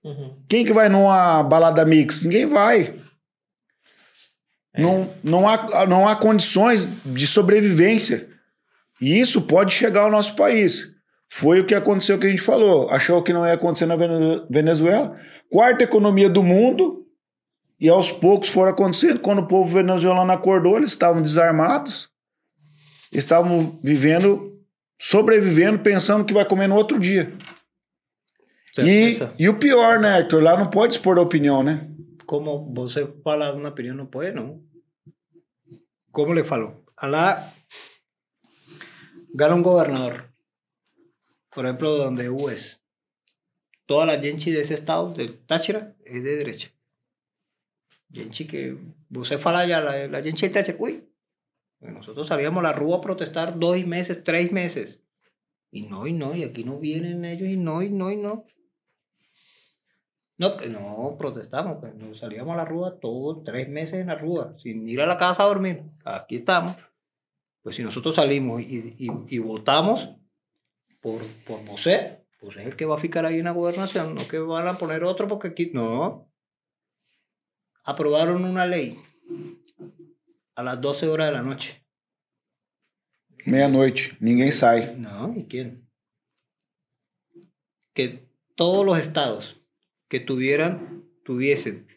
Uhum. Quem que vai numa balada mix? Ninguém vai. Não, não, há, não há condições de sobrevivência. E isso pode chegar ao nosso país. Foi o que aconteceu que a gente falou. Achou que não ia acontecer na Vene- Venezuela. Quarta economia do mundo. E aos poucos foram acontecendo. Quando o povo venezuelano acordou, eles estavam desarmados. Estavam vivendo, sobrevivendo, pensando que vai comer no outro dia. E, e o pior, né, Hector? Lá não pode expor a opinião, né? Como você fala uma opinião, não pode, não. Como le falo? Lá gana un gobernador, por ejemplo, donde U es. Toda la gente de ese estado, del Táchira, es de derecha. Gente que, você fala ya, la, la gente Táchira, uy, pues nosotros salíamos a la rúa a protestar dos meses, tres meses. Y no, y no, y aquí no vienen ellos, y no, y no, y no. No, no protestamos, pues nos salíamos a la rúa todos tres meses en la rúa, sin ir a la casa a dormir. Aquí estamos. Pues si nosotros salimos y, y, y votamos por, por José, pues es el que va a ficar ahí en la gobernación, no que van a poner otro porque aquí no. Aprobaron una ley a las 12 horas de la noche. Meia-noite, ninguém sai. No, ¿y quién? Que todos los estados que tuvieran, tuviesen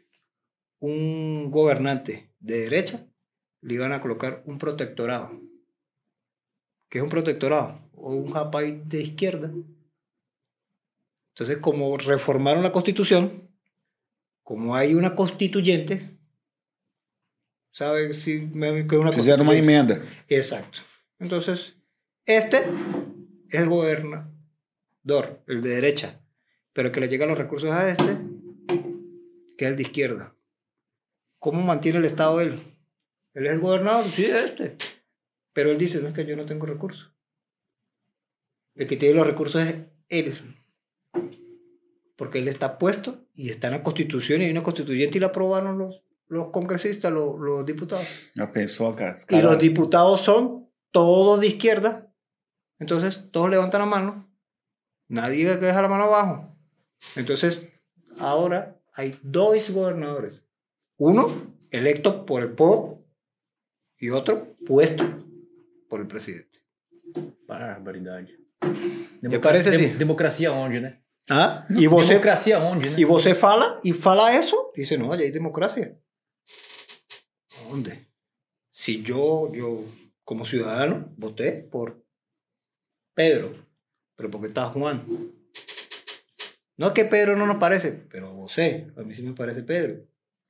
un gobernante de derecha, le iban a colocar un protectorado. ¿Qué es un protectorado? O un japay de izquierda. Entonces, como reformaron la constitución, como hay una constituyente, ¿sabe si me, que una emenda. Exacto. Entonces, este es el gobernador, el de derecha, pero que le llegan los recursos a este, que es el de izquierda. ¿Cómo mantiene el Estado él? Él es el gobernador, sí, este. Pero él dice, no es que yo no tengo recursos. El que tiene los recursos es él. Porque él está puesto y está en la constitución y hay una constituyente y la aprobaron los, los congresistas, los, los diputados. Pensou, cara? Os Y los diputados son todos de izquierda, entonces todos levantan la mano, nadie que deja la mano abajo. Entonces, ahora hay dos gobernadores, uno electo por el pueblo y otro puesto por el presidente. Barbaridade. Me parece dem- assim. Democracia onde, né? Ah, e você Democracia onde, né? E você fala, e fala eso, y dice, no, ya hay democracia. ¿Dónde? Si yo, yo, como ciudadano, voté por Pedro, pero porque está Juan. No es que Pedro no nos parece, pero vos sé, a mí sí me parece Pedro.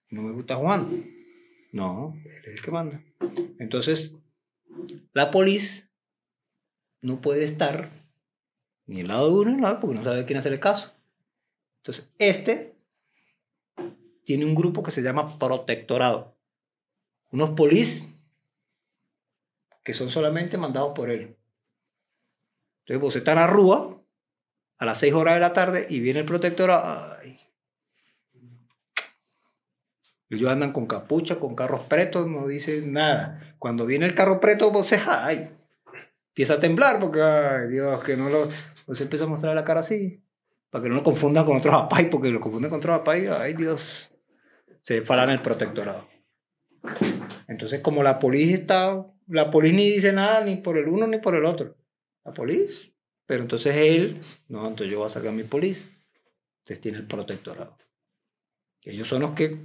No me gusta Juan. No, él es el que manda. Entonces, la policía no puede estar ni al lado de uno ni al lado porque no sabe quién hacer el caso. Entonces, este tiene un grupo que se llama protectorado. Unos polis que son solamente mandados por él. Entonces, vos estás en la rúa a las 6 horas de la tarde y viene el protectorado. Ay. Ellos andan con capucha, con carros pretos, no dicen nada. Cuando viene el carro preto, vos se ay, empieza a temblar porque, ay, Dios, que no lo. Vos empieza a mostrar la cara así para que no lo confundan con otros apay, porque lo confunden con otros apay, ay Dios, se falan el protectorado. Entonces, como la policía está, la policía ni dice nada ni por el uno ni por el otro, la policía. Pero entonces él, no, entonces yo voy a sacar mi policía. Entonces tiene el protectorado. Ellos son los que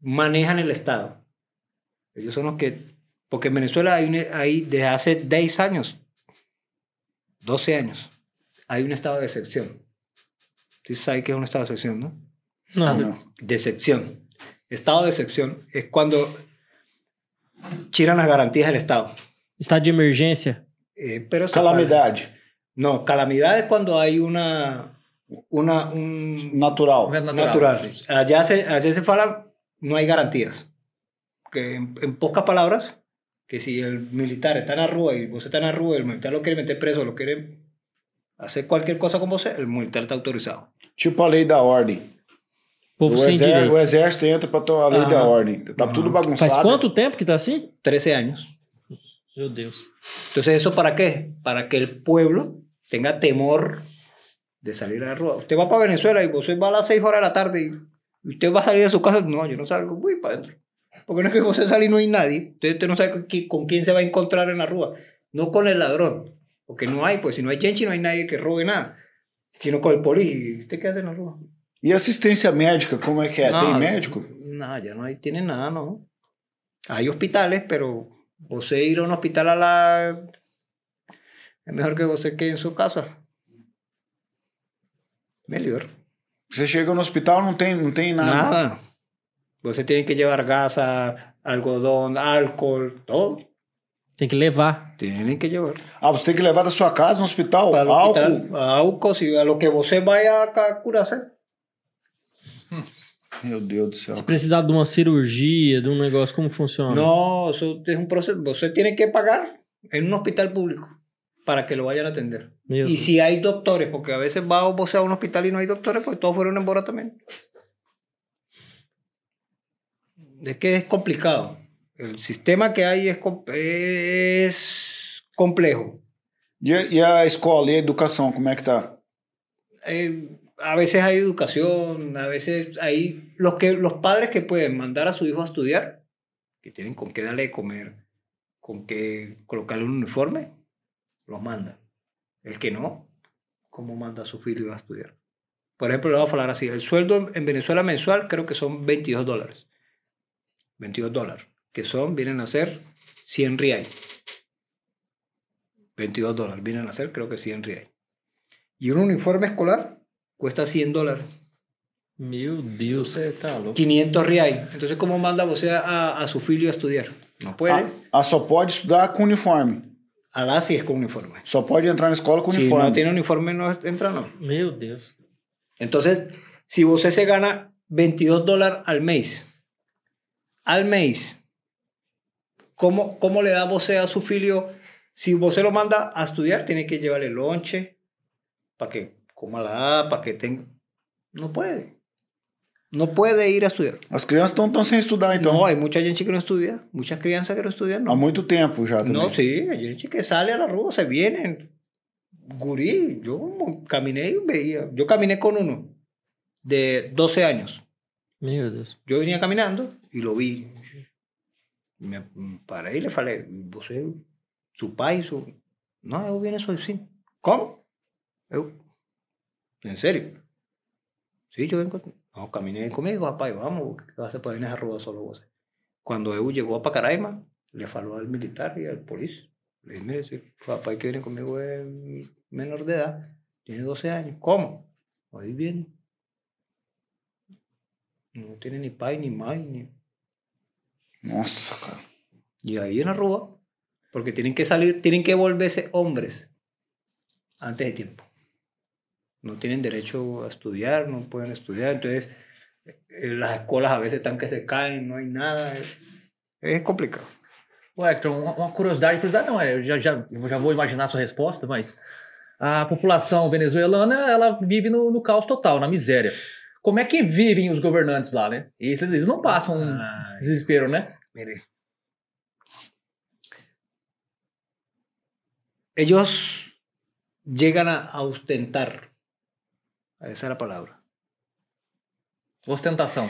manejan el Estado. Ellos son los que, porque en Venezuela hay, hay desde hace 10 años, 12 años, hay un estado de excepción. ¿Usted sabe qué es un estado de excepción, no? No, No. De excepción. Estado de excepción es cuando tiran las garantías del Estado. estado de emergência. Eh, pero Calamidade. No, calamidad es cuando hay una, una un Natural. Natural. Allá se, allá se fala, no hay garantías. Que en, en pocas palabras, que si el militar está en la rúa y vos está en la rúa y el militar lo quiere meter preso, lo quiere hacer cualquier cosa con vos, el militar está autorizado. Tipo a lei da ordem. O, exer- direito. o exército entra pra tomar a lei Aham. da ordem. Tá tudo bagunçado. Faz quanto tempo que tá assim? 13 años. Meu Deus. Entonces, ¿eso para qué? Para que el pueblo tenga temor de salir a la rúa. Usted va para Venezuela y usted va a las 6 horas de la tarde y usted va a salir de su casa. No, yo no salgo, voy para adentro. Porque no es que usted sale y no hay nadie. Entonces, usted no sabe con qui- con quién se va a encontrar en la rúa. No con el ladrón. Porque no hay, pues si no hay gente, no hay nadie que robe nada. Sino con el policía. ¿Y usted qué hace en la rúa? E assistência médica, como é que? Tem No, médico? No, ya no hay, tiene nada, no. Hay hospitales, pero você ir a un hospital a la... Es mejor que você quede en su casa. Melhor. Você chega no hospital, não tem, não tem nada. Nada. Você tiene que llevar gasa, algodón, álcool, todo. Tem que levar. Tienen que llevar. Ah, você tem que levar da sua casa no hospital? Para álcool? hospital, álcool, si a lo que você vaya a curarse. Meu Deus do céu. Se precisar de uma cirurgia, de um negócio, como funciona? No, eso es un proceso. Você tiene que pagar en un hospital público para que lo vayan a atender. Meu Y Deus. si hay doctores, porque a veces va vos a un hospital y no hay doctores, pues todos fueron en Bora también. Es que es complicado. El sistema que hay es, es complejo. E, a- e a escola e a educação, como é que tá? Eh, a veces hay educación, a veces hay los, que, los padres que pueden mandar a su hijo a estudiar, que tienen con qué darle de comer, con qué colocarle un uniforme, los mandan. El que no, ¿cómo manda a su hijo a estudiar? Por ejemplo, le voy a hablar así, el sueldo en Venezuela mensual creo que son 22 dólares. 22 dólares, que son, vienen a ser 100 reais. 22 dólares, vienen a ser creo que 100 reais. Y un uniforme escolar cuesta 100 dólares. Meu Deus. Você tá louco. 500 reais. Entonces, ¿cómo manda usted a, a su filho a estudiar? No puede. Ah, ah, só pode estudar com uniforme. Alá sí es con uniforme. Só pode entrar na escola com Si uniforme. no tiene uniforme, no entra, no. Meu Deus. Entonces, si usted se gana 22 dólares al mes, al mes, ¿cómo, cómo le da usted a su filio? Si usted lo manda a estudiar, tiene que llevarle lonche para que coma la para que tenga... No puede. no puede ir a estudiar. As crianças estão tão sem estudar, então. No, hay mucha gente que no estudia, muchas crianças que no estudian. Há No, muito tempo já também. no sí, hay gente que sale a la rúa, se vienen. Gurí, yo caminé y veía. Yo caminé con uno de 12 años. Meu Deus. Yo venía caminando y lo vi. Me paré y le falei, você, su pai, su... No, eu vine sozinho. ¿Cómo? Eu, ¿En serio? Sí, yo vengo. No, caminé conmigo, rapaz, vamos, que vas a poner en esa rueda solo vos. Cuando eu llegó a Pacaraima, le faló al militar y al policía. Le dije, mire, si papá que viene conmigo es menor de edad, tiene 12 años. ¿Cómo? Ahí viene. No tiene ni pai, ni mãe, ni... Nossa, cara. Y ahí en rúa, porque tienen que salir, tienen que volverse hombres antes de tiempo. No tienen derecho a estudiar, no pueden estudiar, entonces eh, las escuelas a veces están que se caen, no hay nada, es, es complicado. Ô, Hector, uma, uma curiosidade, curiosidade não, é, eu já, já, eu já vou imaginar a sua resposta, mas a população venezuelana, ela vive no, no caos total, na miséria. Como é que vivem os governantes lá, né? Eles, eles não passam um desespero, né? mire. Ellos llegan a, a ostentar, esa es la palabra, Ostentação.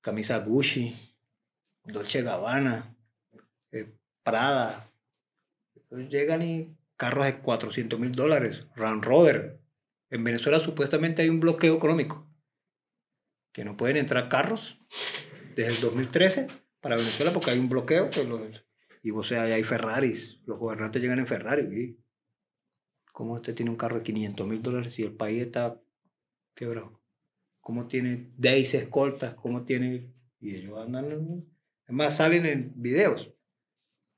camisa Gucci, Dolce Gabbana, eh, Prada. Ellos llegan y carros de 400 mil dólares, Land Rover. En Venezuela supuestamente hay un bloqueo económico, que no pueden entrar carros desde el 2013 para Venezuela porque hay un bloqueo. pues y o sea, hay Ferraris, los gobernantes llegan en Ferrari. ¿Cómo usted tiene un carro de 500 mil dólares si el país está quebrado? ¿Cómo tiene 10 escoltas? ¿Cómo tiene...? Y ellos andan... en- Es más, salen en videos.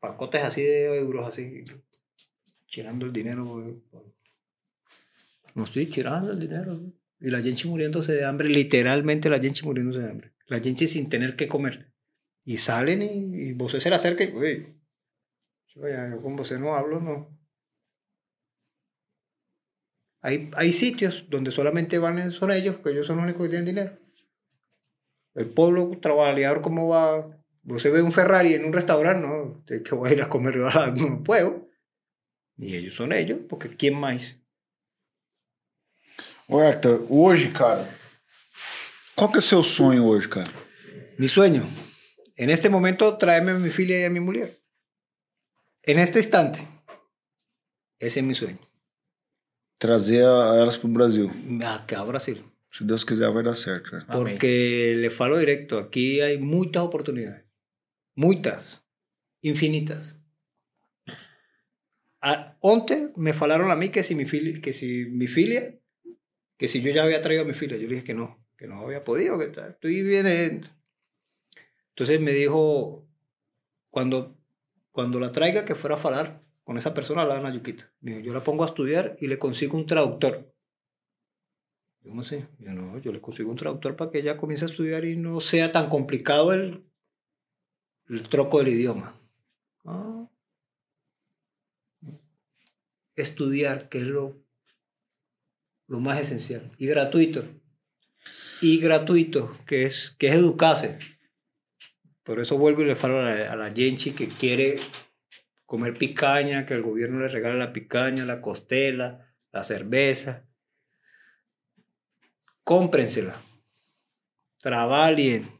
Pacotes así de euros, así. Tirando el dinero. güey. No estoy tirando el dinero. Y la gente muriéndose de hambre. Literalmente la gente muriéndose de hambre. La gente sin tener que comer. Y salen y, y vos se le acerca y... Uy, yo, ya, yo con vos no hablo, no. Hay, hay sitios donde solamente van son ellos, que ellos son los únicos que tienen dinero. El pueblo trabajador, ¿cómo va? Vos se ve un Ferrari en un restaurante, no, usted que voy a ir a comer, no puedo. Y ellos son ellos, porque ¿quién más? Ô, Hector, hoje, cara, qual que é o seu sonho hoje, cara? Mi sueño, en este momento, traerme a mi filia y a mi mujer. En este instante, ese es mi sueño. Trazer a- elas pro Brasil. Acá a Brasil. Se Deus quiser, vai dar certo, cara. Amém. Porque le falo directo, aquí hay muchas oportunidades. Muchas. Infinitas. A, onte me falaron a mí que si, mi filia, que si mi filia, que si yo ya había traído mi filia. Yo le dije que no, que no había podido, que estoy bien. Entonces me dijo, cuando, cuando la traiga, que fuera a hablar con esa persona, la Ana Yuquita. Me dijo, yo la pongo a estudiar y le consigo un traductor. Yo no sé, yo no, yo le consigo un traductor para que ella comience a estudiar y no sea tan complicado el, el troco del idioma. Ah. Estudiar, que es lo, lo más esencial, y gratuito. Y gratuito, que es, que es educarse. Por eso vuelvo y le falo a la, a que quiere comer picaña, que el gobierno le regale la picaña, la costela, la cerveza cómprensela. Trabajen.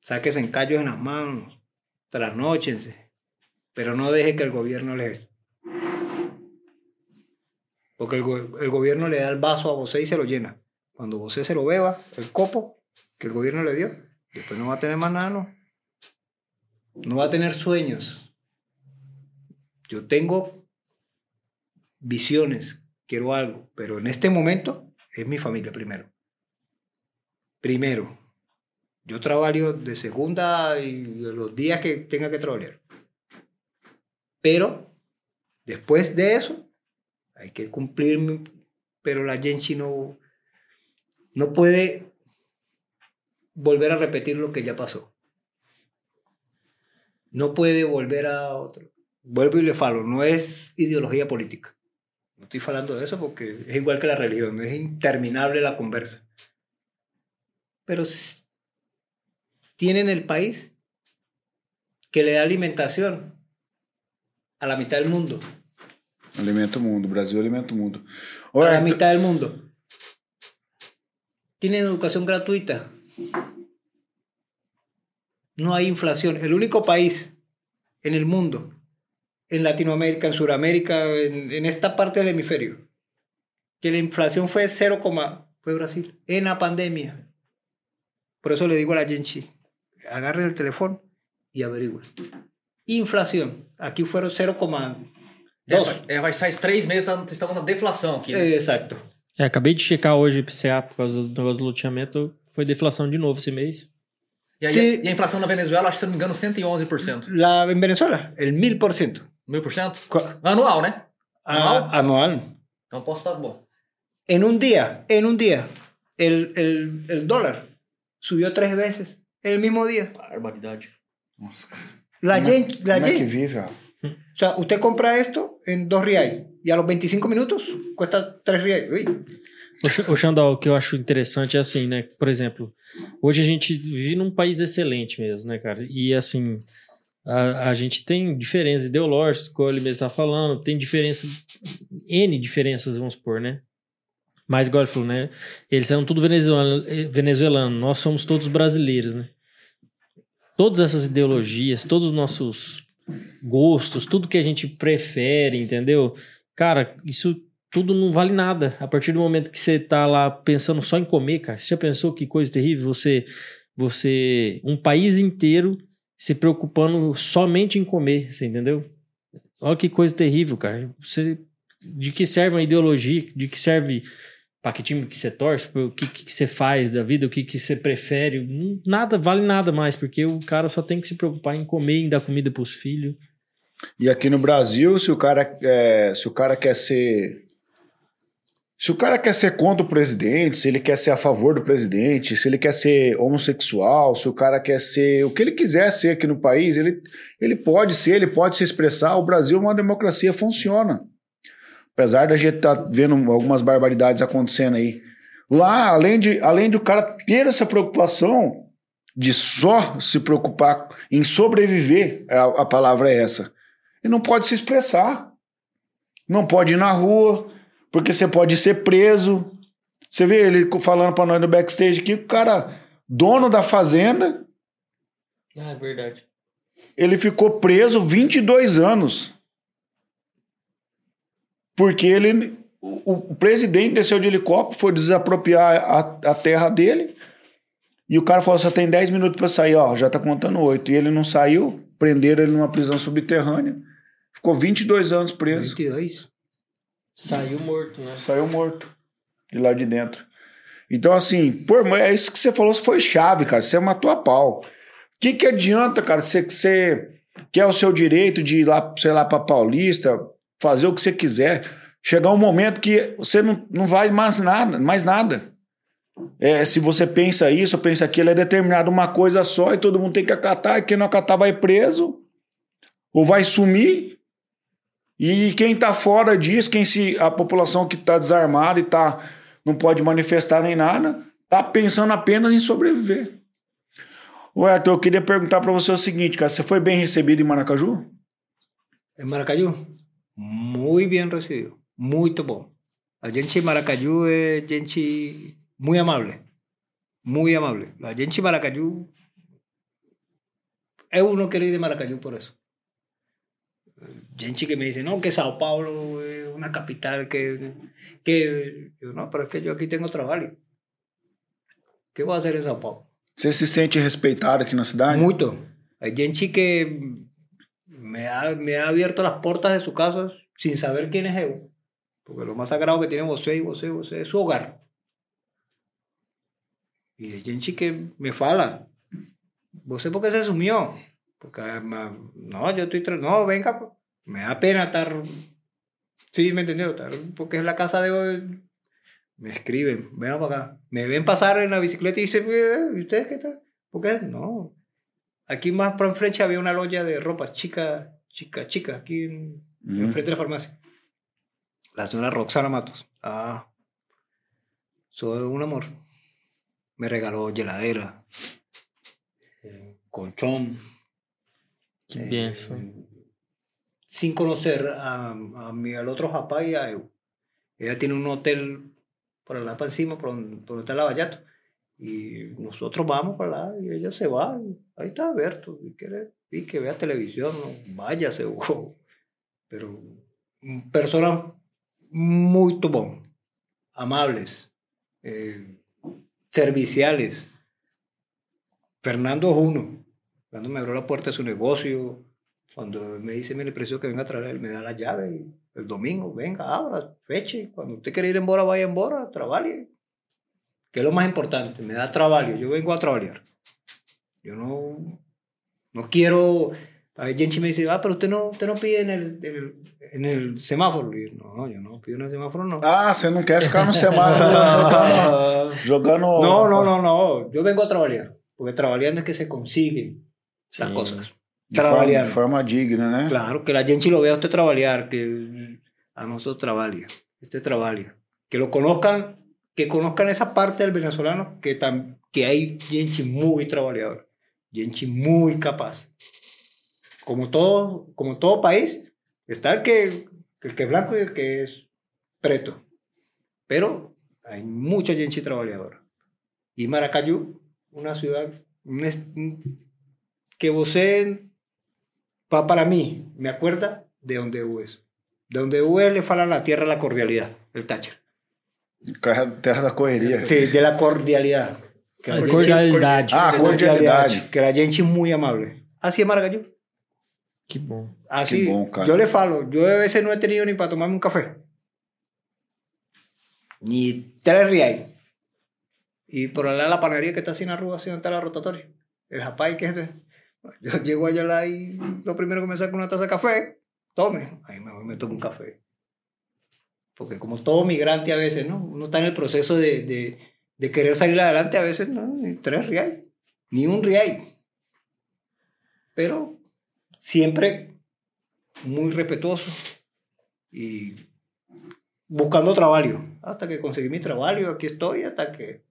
Sáquense en callos en las manos. Trasnóchense. Pero no deje que el gobierno les... Porque el, go- el gobierno le da el vaso a vos y se lo llena. Cuando vos se lo beba, el copo que el gobierno le dio, después no va a tener más nada, no. No va a tener sueños. Yo tengo visiones, quiero algo, pero en este momento es mi familia primero. Primero, yo trabajo de segunda y los días que tenga que trabajar. Pero después de eso, hay que cumplir, pero la Genchi no, no puede volver a repetir lo que ya pasó. No puede volver a otro. Vuelvo y le falo, no es ideología política. No estoy hablando de eso porque es igual que la religión, es interminable la conversa. pero tienen el país que le da alimentación a la mitad del mundo. Alimenta o mundo. O Brasil alimenta o mundo. a la Hector, mitad del mundo. Tienen educación gratuita. No hay inflación. El único país en el mundo, en Latinoamérica, en Sudamérica, en, en esta parte del hemisferio, que la inflación fue 0, fue Brasil, en la pandemia. Por eso le digo a la gente, agarren el teléfono y averigüen. Inflación, aquí fueron 0,2. É, vai- é, vai sair três meses, tá- estamos na deflação aqui. né? Exacto. É, acabei de checar hoje o IPCA por causa do negócio do loteamento. Foi deflação de novo esse mês. E, aí, e a inflação na Venezuela, acho que se não me engano, 111%. La, en Venezuela, el 1000%. Mil por cento? Cu- Anual, né? a- anual. Então posso estar bom. Día, en un día, el, el, el dólar subió tres veces en el mismo día. Barbaridade. Nossa, La Como- yen, la como é que vive, Rafa? O sea, usted compra esto en dos reais y a los 25 minutos cuesta tres reais. Uy, Ô, X- Ô, Xandal, o que eu acho interessante é assim, né? Por exemplo, hoje a gente vive num país excelente mesmo, né, cara? E assim, a, a gente tem diferenças ideológicas, como ele mesmo está falando, tem diferença, N diferenças, vamos supor, né? Mas, igual ele falou, né? Eles são tudo venezuelano, venezuelano, nós somos todos brasileiros, né? Todas essas ideologias, todos os nossos gostos, tudo que a gente prefere, entendeu? Cara, isso tudo não vale nada. A partir do momento que você tá lá pensando só em comer, cara, você já pensou que coisa terrível? Você, você, um país inteiro se preocupando somente em comer, você entendeu? Olha que coisa terrível, cara. Você, de que serve uma ideologia? De que serve para que time que você torce? O que, que você faz da vida? O que, que você prefere? Não- Nada, vale nada mais, porque o cara só tem que se preocupar em comer, em dar comida pros filhos. E aqui no Brasil, se o cara, é, se o cara quer ser. Se o cara quer ser contra o presidente, se ele quer ser a favor do presidente, se ele quer ser homossexual, se o cara quer ser o que ele quiser ser aqui no país, ele, ele pode ser, ele pode se expressar. O Brasil é uma democracia, funciona. Apesar da gente estar vendo algumas barbaridades acontecendo aí. Lá, além de, além de o cara ter essa preocupação de só se preocupar em sobreviver, a, a palavra é essa. E não pode se expressar. Não pode ir na rua, porque você pode ser preso. Você vê ele falando pra nós no backstage aqui, o cara, dono da fazenda, Ah, é verdade. ele ficou preso 22 anos. Porque ele. O, o presidente desceu de helicóptero, foi desapropriar a, a terra dele. E o cara falou: só tem 10 minutos pra sair, ó, já tá contando 8. E ele não saiu, prenderam ele numa prisão subterrânea. Ficou 22 anos preso. 22. Saiu morto, né? Saiu morto de lá de dentro. Então, assim, por, é isso que você falou, foi chave, cara. Você matou a pau. O que, que adianta, cara, você, que você quer o seu direito de ir lá, sei lá, pra Paulista, fazer o que você quiser. Chegar um momento que você não, não vai mais nada, mais nada. É, se você pensa isso, pensa aquilo, é determinado uma coisa só e todo mundo tem que acatar, e quem não acatar vai preso ou vai sumir. E quem está fora disso, quem se a população que está desarmada e tá não pode manifestar nem nada, tá pensando apenas em sobreviver. Ô, Hector, eu queria perguntar para você o seguinte, cara, você foi bem recebido em Maracaju? En Maracayú, muy bien recibido, muy bom. La gente de Maracayú es gente muy amable, muy amable. La gente de Maracayú, es uno ir de Maracayú por eso. Gente que me dice, no, que Sao Paulo es una capital que... que... Yo, no, pero es que yo aquí tengo trabajo. ¿Qué voy a hacer en Sao Paulo? Você se sente respeitado aqui na cidade? Mucho. Hay gente que me ha, me ha abierto las puertas de su casa sin saber quién es Evo. Porque lo más sagrado que tiene José y José es su hogar. Y hay gente que me fala. ¿José por qué se sumió? Porque ma- no, yo estoy... No, venga, pues. me da pena estar... Sí, me entendió, estar, porque es la casa de... Me escriben, ven para acá. Me ven pasar en la bicicleta y dicen, "Eh, ¿y ustedes qué tal? ¿Por qué? No. Aquí más por enfrente había una loya de ropa chica, chica, chica, aquí en, enfrente de la farmacia. La señora Roxana Matos. Ah, soy un amor. me regaló heladera, eh, colchón. Que eh, benção. sin conocer a, a mi, al otro japá y a Eu. Ella tiene un hotel por allá para encima, por donde, por donde está la Vallato. Y nosotros vamos para allá y ella se va. y ahí está Alberto. Y quiere y que vea televisión, no, váyase. wow. Pero mm, personas muy bom, amables, eh, serviciales. Fernando es uno. Cuando me abrió la puerta de su negocio, cuando me dice, mire, precio que venga a traer, me da la llave. el domingo, venga, abra, feche. Cuando usted quiere ir en Bora, vaya en Bora, trabaje. Que es lo más importante, me da trabajo. Yo vengo a trabajar. Yo no, no quiero. Hay gente me dice, ah, pero usted no, usted no pide en el, en el, en el semáforo. Y yo, no, yo no pido en el semáforo, no. Ah, você não quer ficar no semáforo jogando, jogando... No, no, no, no. Yo vengo a trabajar. Porque trabajando es que se consiguen las Sí. cosas. Trabalhando. de forma digna, né? Claro, que la gente lo vea a usted trabajar, que a nosotros trabaja, este trabaja. Que lo conozcan, que conozcan esa parte del venezolano, que, tam- que hay gente muy trabajadora, gente muy capaz. Como todo, como todo país, está el que, el que es blanco y el que es preto. Pero hay mucha gente trabajadora. Y Maracayú, una ciudad que você pa- para mí, me acuerda de donde hubo eso. De donde hubo le fala la tierra la cordialidad, el Thatcher. Terra, da correria. Sí, de la cordialidad. Que la gente- Cordialidade. Ah, cordialidade. Que la gente muy amable. Así es Maracayú. Que bom. Así. Qué bon, cara. yo le falo. Yo a veces no he tenido ni para tomarme un café. Ni tres reais. Y por allá la panadería que está sin arruga, así está la rotatoria. El japay que es este. Yo llego allá y lo primero que me saco una taza de café, tome. Ahí me, me tomo un café. Porque como todo migrante a veces, ¿no? Uno está en el proceso de, de, de querer salir adelante, a veces no, ni tres reais, ni un real. Pero siempre muy respetuoso y buscando trabajo. Hasta que conseguí mi trabajo, aquí estoy, hasta que,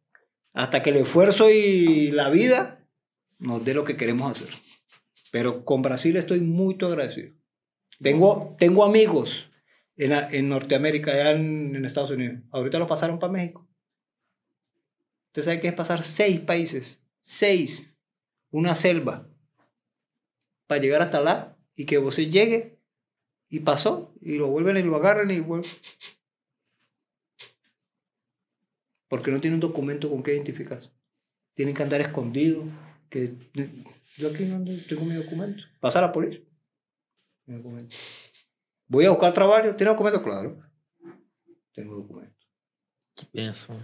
hasta que el esfuerzo y la vida nos dé lo que queremos hacer. Pero con Brasil estoy muy agradecido. Tengo, tengo amigos en, la- en Norteamérica, allá en, en Estados Unidos. Ahorita los pasaron para México. Usted sabe que es pasar seis países, seis, una selva, para llegar hasta allá y que usted llegue y pasó y lo vuelven y lo agarran y vuelven. Porque no tiene un documento con que identificarse. Tienen que andar escondidos. Que yo aquí no tengo mi documento. Pasa a la policía. Mi documento. Voy a buscar trabajo. ¿Tiene documento? Claro. Tengo documento. Que benção.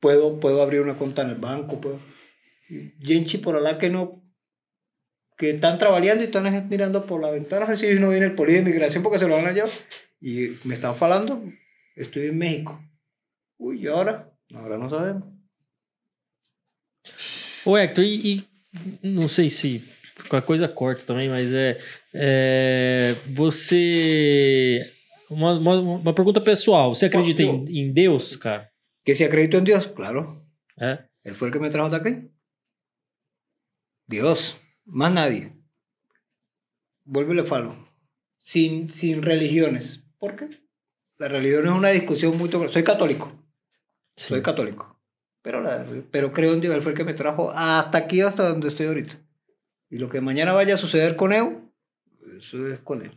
Puedo, puedo abrir una cuenta en el banco. Puedo. Gente por allá que no. Que están trabajando y están mirando por la ventana. Así no viene el policía de inmigración porque se lo van a llevar. Y me están falando. Estoy en México. Uy, ¿y ahora? Ahora no sabemos. Ô, Hector, e, e não sei se qualquer coisa corta também, mas é, é você uma, uma, uma pergunta pessoal. Você acredita em, em Deus, cara? Que si acredito en Dios, claro. É? Él fue el que me trajo hasta aquí. Dios, más nadie. Vuelvo y le falo. Sin, sin religiones. ¿Por qué? La religión es una discusión muy... Soy católico. Soy católico. Pero, la- pero creo en Dios. Él fue el que me trajo hasta aquí, hasta donde estoy ahorita. Y lo que mañana vaya a suceder con él, isso é com ele.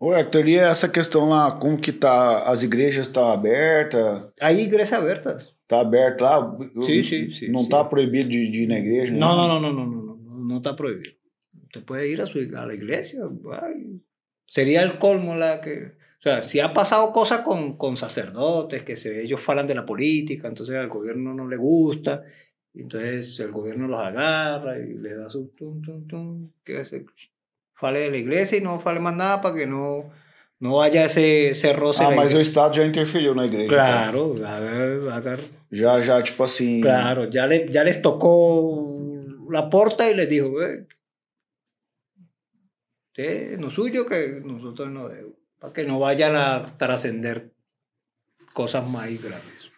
Oi, a teoria é essa questão lá, que tá, as igrejas estão tá abertas? A igreja é aberta. Tá aberta lá? Sim, sim, sim. De, de ir na igreja? Não, não, não, não, não, não, não, não tá proibido. Você ir a sua, a la igreja, vai. Seria o colmo lá que... O sea, si ha pasado cosas con, con sacerdotes, que se, ellos falan de la política, entonces al gobierno no le gusta, y entonces el gobierno los agarra y le da su... Tum, tum, tum, que se fale de la iglesia y no fale más nada para que no, no vaya ese, ese roce. Ah, en la mas o iglesia. Estado já interferiu na igreja. Claro, agar- agar- Já, já, tipo assim. Claro, ya, le, ya les tocó la porta y les dijo, "Eh, usted no suyo que nosotros no debemos, para que no vayan a trascender cosas más graves.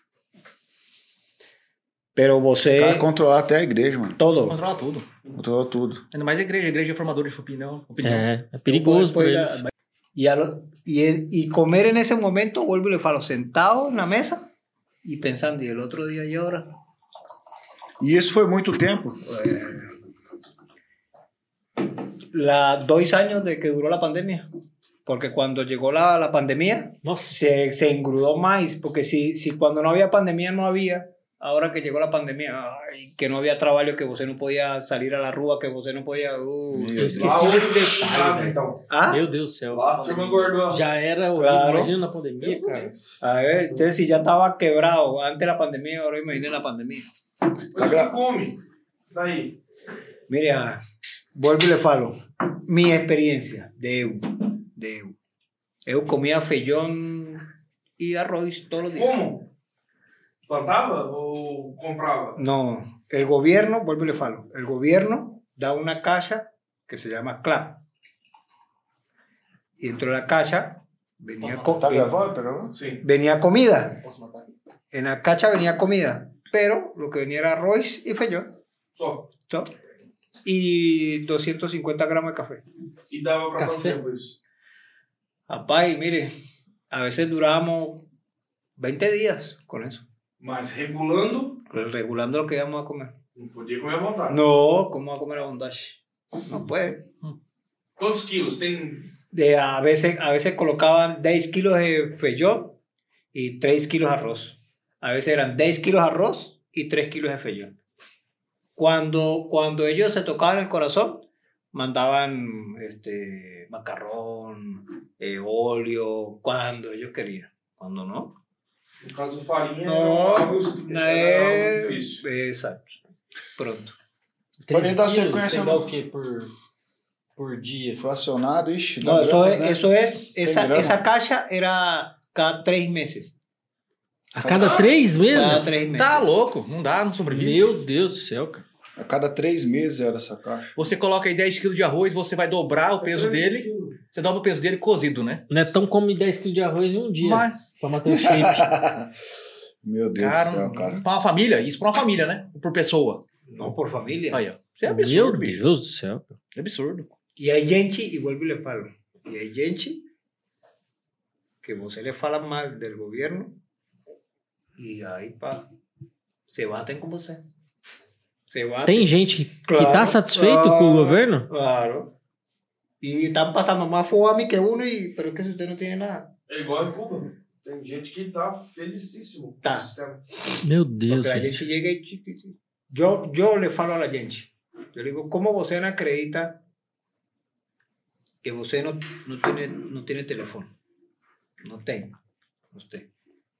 Pero Os você, caras controlaram até a igreja, mano. todo. Controla tudo. Controlou tudo. Ainda mais a igreja. A igreja é formadora de opinião. opinião. É, é perigoso puede- eles. Y, lo- y, y comer en ese momento, vuelvo y le falo, sentado en la mesa y pensando, y el otro día y ahora. E isso foi muito tempo. La, dos años de que duró la pandemia. Porque cuando llegó la, la pandemia, se, se engrudó más. Porque si, si cuando no había pandemia no había, ahora que llegó la pandemia, ay, que no había trabajo, que você no podía salir a la rúa, que você no podía... uh. Meu Eu Deus. esqueci desse houve detalhe, então. Ah, Meu Deus do céu. Lá a turma engordou. Já era. Claro. Imagina na pandemia, cara. a ver, entonces si ya estaba quebrado antes de la pandemia, ahora imagínate la pandemia. Que come? Daí. Mire, ah, vuelvo y le falo. Mi experiencia de EU. De EU. Eu comía feijón y arroz todos los días. Como? Plantava ou comprava? No, el gobierno, vuelvo y le falo. El gobierno da una caja que se llama CLAP. Y dentro de la caja venía, co- ven- gravando? Sim. venía comida. En la caja venía comida. Pero lo que venía era arroz y feijón. Só. ¿so? Y 250 gramos de café. Pra quanto Café? tempo isso? Rapaz, mire, a veces durábamos 20 días con eso, Mas regulando, regulando lo que íbamos a comer. não podia comer à vontade. No, ¿cómo va a comer a bondage? No puede. Quantos quilos? Tem. De, a, veces, a veces colocaban 10 kilos de feijón y 3 kilos de arroz. A veces eran 10 kilos de arroz y 3 kilos de feijón. Cuando, cuando ellos se tocaban el corazón, mandaban este, macarrón, eh, óleo, cuando ellos querían. Cuando no, No caso, farinha No, era algo, Na era algo é... difícil. Exato. Pronto. Dar quilos, sequência você dá o quê por, por dia? Fracionado, ixi. dá No, eso gramas, es, né? eso es, 100 esa, gramas. esa caja era cada tres meses. A cada três meses? Cada tres meses. Tá louco. Não dá, não sobrevive. Meu Deus do céu, cara. A cada três meses era essa caixa. Você coloca aí 10 kg de arroz, você vai dobrar o peso dele. Você dobra o peso dele cozido, né? Não é tão come 10 quilos de arroz em um dia. Mas, Pra manter o shape. Meu Deus cara, do céu, cara. pra uma família, isso pra uma família, né? Por pessoa. No por familia. Aí, ó. Isso é Meu absurdo, bicho. Deus do céu. É absurdo. Y hay gente, vuelvo y le falo, y hay gente que você le fala mal del gobierno y ahí pa, se baten con você. Se baten. Tem gente que Claro. tá satisfeito com o governo? Claro. Y están pasando más fome que uno, y, pero es que usted no tiene nada. É igual em Cuba. Tem gente que tá felicíssimo com Tá. o sistema. Meu Deus. Porque gente. gente llega y... Yo, yo le falo a la gente. Yo le digo, ¿cómo você no acredita que você no, no, tiene, no tiene teléfono? No tengo. Usted.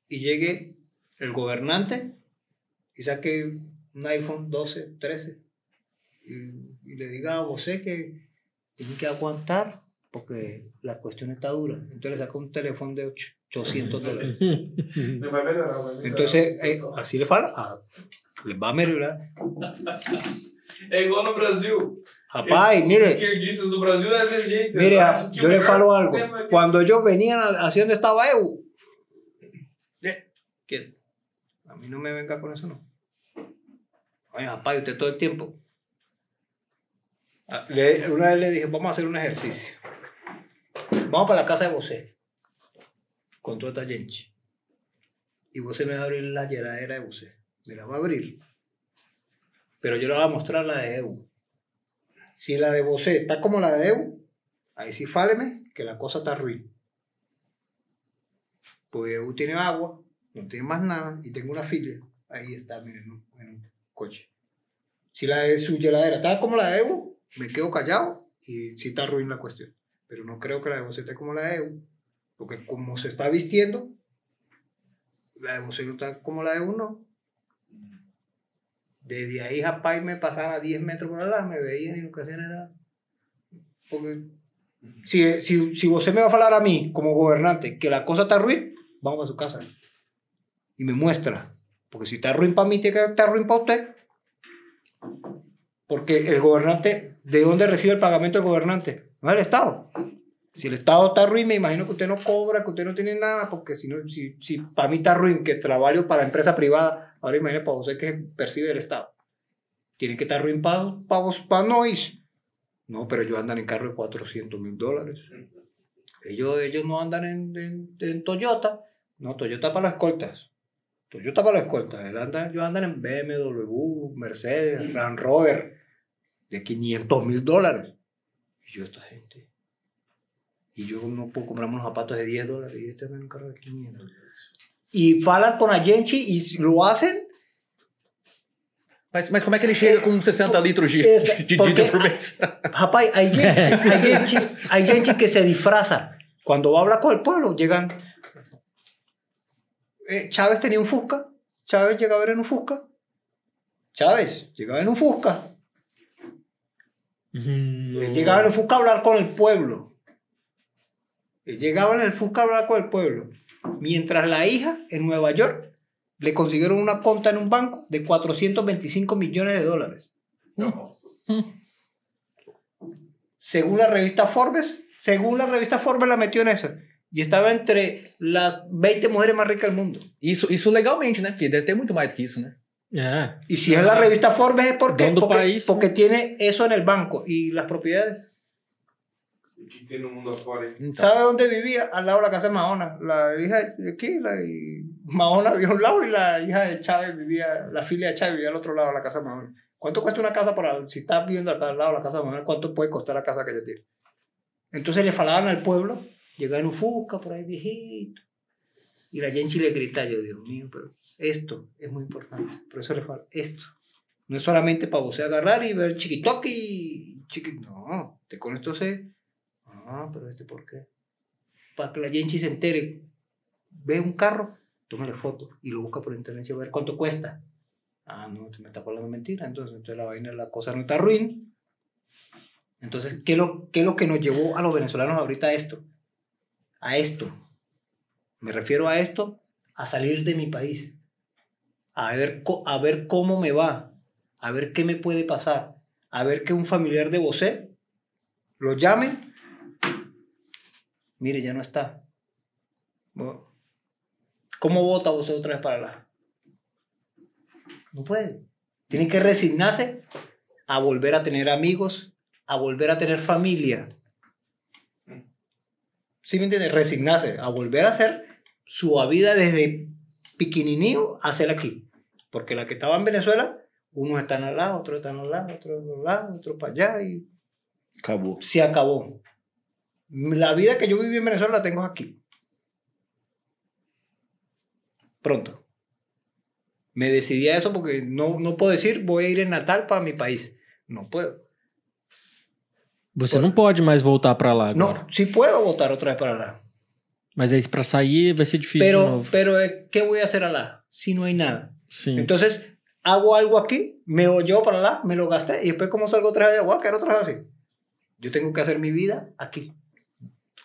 Y llegue el gobernante y saque un iPhone 12, 13 y, y le diga a você que tiene que aguantar porque la cuestión está dura. Entonces le saca un teléfono de 800 dólares. Não melhorar, melhorar. Entonces, eh, así le fala, ah, le va a mejorar. É igual no Brasil. Rapaz, Os mire, esquerdistas do Brasil é desse jeito. mire, le melhor falo algo. que- Cuando ellos venían a- hacia donde estaba EU, que a mí no me venga con eso, no. Oye, rapaz, usted todo el tiempo. Ah, le- una vez le dije, vamos a hacer un ejercicio. Vamos para la casa de José. Con toda esta gente. Y José me va a abrir la heladera de José. Me la va a abrir. Pero yo le voy a mostrar la de EU. Si la de José está como la de EU, ahí sí fáleme que la cosa está ruin. Pues EU tiene agua, no tiene más nada y tengo una filia. Ahí está, miren, en un- coche. Si la de su heladera está como la de EU, me quedo callado y sí está ruin la cuestión. Pero no creo que la de José esté como la de EU, porque como se está vistiendo, la de José no está como la de EU, no. Desde ahí, rapaz, me pasaba 10 metros por allá, me veían y nunca hacían nada. Porque si, si, si usted me va a hablar a mí, como gobernante, que la cosa está ruin, vamos a su casa. Y me muestra. Porque si está ruin para mí, tiene que estar ruin para usted. Porque el gobernante, ¿de dónde recibe el pagamento el gobernante? No es el Estado. Si el Estado está ruin, me imagino que usted no cobra, que usted no tiene nada, porque si, no, si, si para mí está ruin, que trabajo para empresa privada, ahora imagínate para usted que percibe el Estado. Tiene que estar ruin para, para, vos- para nois. No, pero ellos andan en carro de 400 mil dólares. Ellos, ellos no andan en, en, en Toyota. No, Toyota para las escoltas. Toyota para las escoltas. Él anda- ellos andan en BMW, Mercedes, Land Rover, de 500 mil dólares. Y yo, esta gente. Y yo no puedo comprarme unos zapatos de 10 dólares y este me un carro de 500. Y falan con Agenchi y lo hacen Mas, mas como é que ele chega com 60 litros de, Essa- de, porque- por mês? Rapaz, hay gente, hay, gente, gente que se disfraza. A hablar con el pueblo, llegan. Eh, Chávez tenía un Fusca. Chávez llegaba a ver en un Fusca. Chávez llegaba en un Fusca. Él Llegaba en el Fusca a hablar con el pueblo. Él Llegaba en el Fusca a hablar con el pueblo. Mientras la hija en Nueva York le consiguieron una cuenta en un banco de 425 millones de dólares. No. según la revista Forbes, según la revista Forbes la metió en eso. Y estaba entre las 20 mujeres más ricas del mundo. Isso, isso legalmente, né? Porque deve ter muito mais que isso, né? É. Y si es la revista Forbes es porque, porque, país. porque tiene eso en el banco. Y las propiedades. Que tem no mundo? Então, ¿Sabe dónde vivía? Al lado de la casa de Mahona. La hija de aquí, la, y Mahona vivía a un lado y la hija de Chávez vivía, la filia de Chávez vivía al otro lado de la casa de Mahona. ¿Cuánto cuesta una casa para, si estás viviendo acá al lado de la casa de Mahona, cuánto puede costar la casa que ella tiene? Entonces le falaban al pueblo, llegaba en un Fusca por ahí viejito. Y la gente le grita, yo, Dios mío, pero esto es muy importante. Por eso le falo, esto. No es solamente para vos agarrar y ver chiquitoqui, chiqui... No, te con esto se... Ah, pero este por qué. Para que la gente se entere. Ve un carro, tómale foto y lo busca por internet y a ver cuánto cuesta. Ah, no, te me está hablando mentira. Entonces, entonces la vaina, la cosa no está ruin. Entonces, ¿qué es, lo, ¿qué es lo que nos llevó a los venezolanos ahorita a esto? A esto. Me refiero a esto, a salir de mi país. A ver, a ver cómo me va. A ver qué me puede pasar. A ver que un familiar de Bosé lo llamen. Mire, ya no está. ¿Cómo vota Bosé otra vez para la? No puede. Tiene que resignarse a volver a tener amigos, a volver a tener familia. ¿Sí me entiendes? Resignarse a volver a hacer su vida desde piquininío a hacer aquí. Porque la que estaba en Venezuela, unos están al lado, otros están al lado, otros al lado, otros para allá y Acabou. se acabó. La vida que yo viví en Venezuela la tengo aquí. Pronto. Me decidí a eso porque no, no puedo decir voy a ir en Natal para mi país. No puedo. Você não pode mais voltar pra lá agora. No, sí puedo votar otra vez para allá. Mas aí pra sair vai ser difícil de Pero, novo. pero eh, ¿qué voy a hacer allá si no hay nada? Sim. Entonces, hago algo aquí, me llevo para allá, me lo gasté y después como salgo otra vez, voy a quedar otra vez así. Yo tengo que hacer mi vida aquí.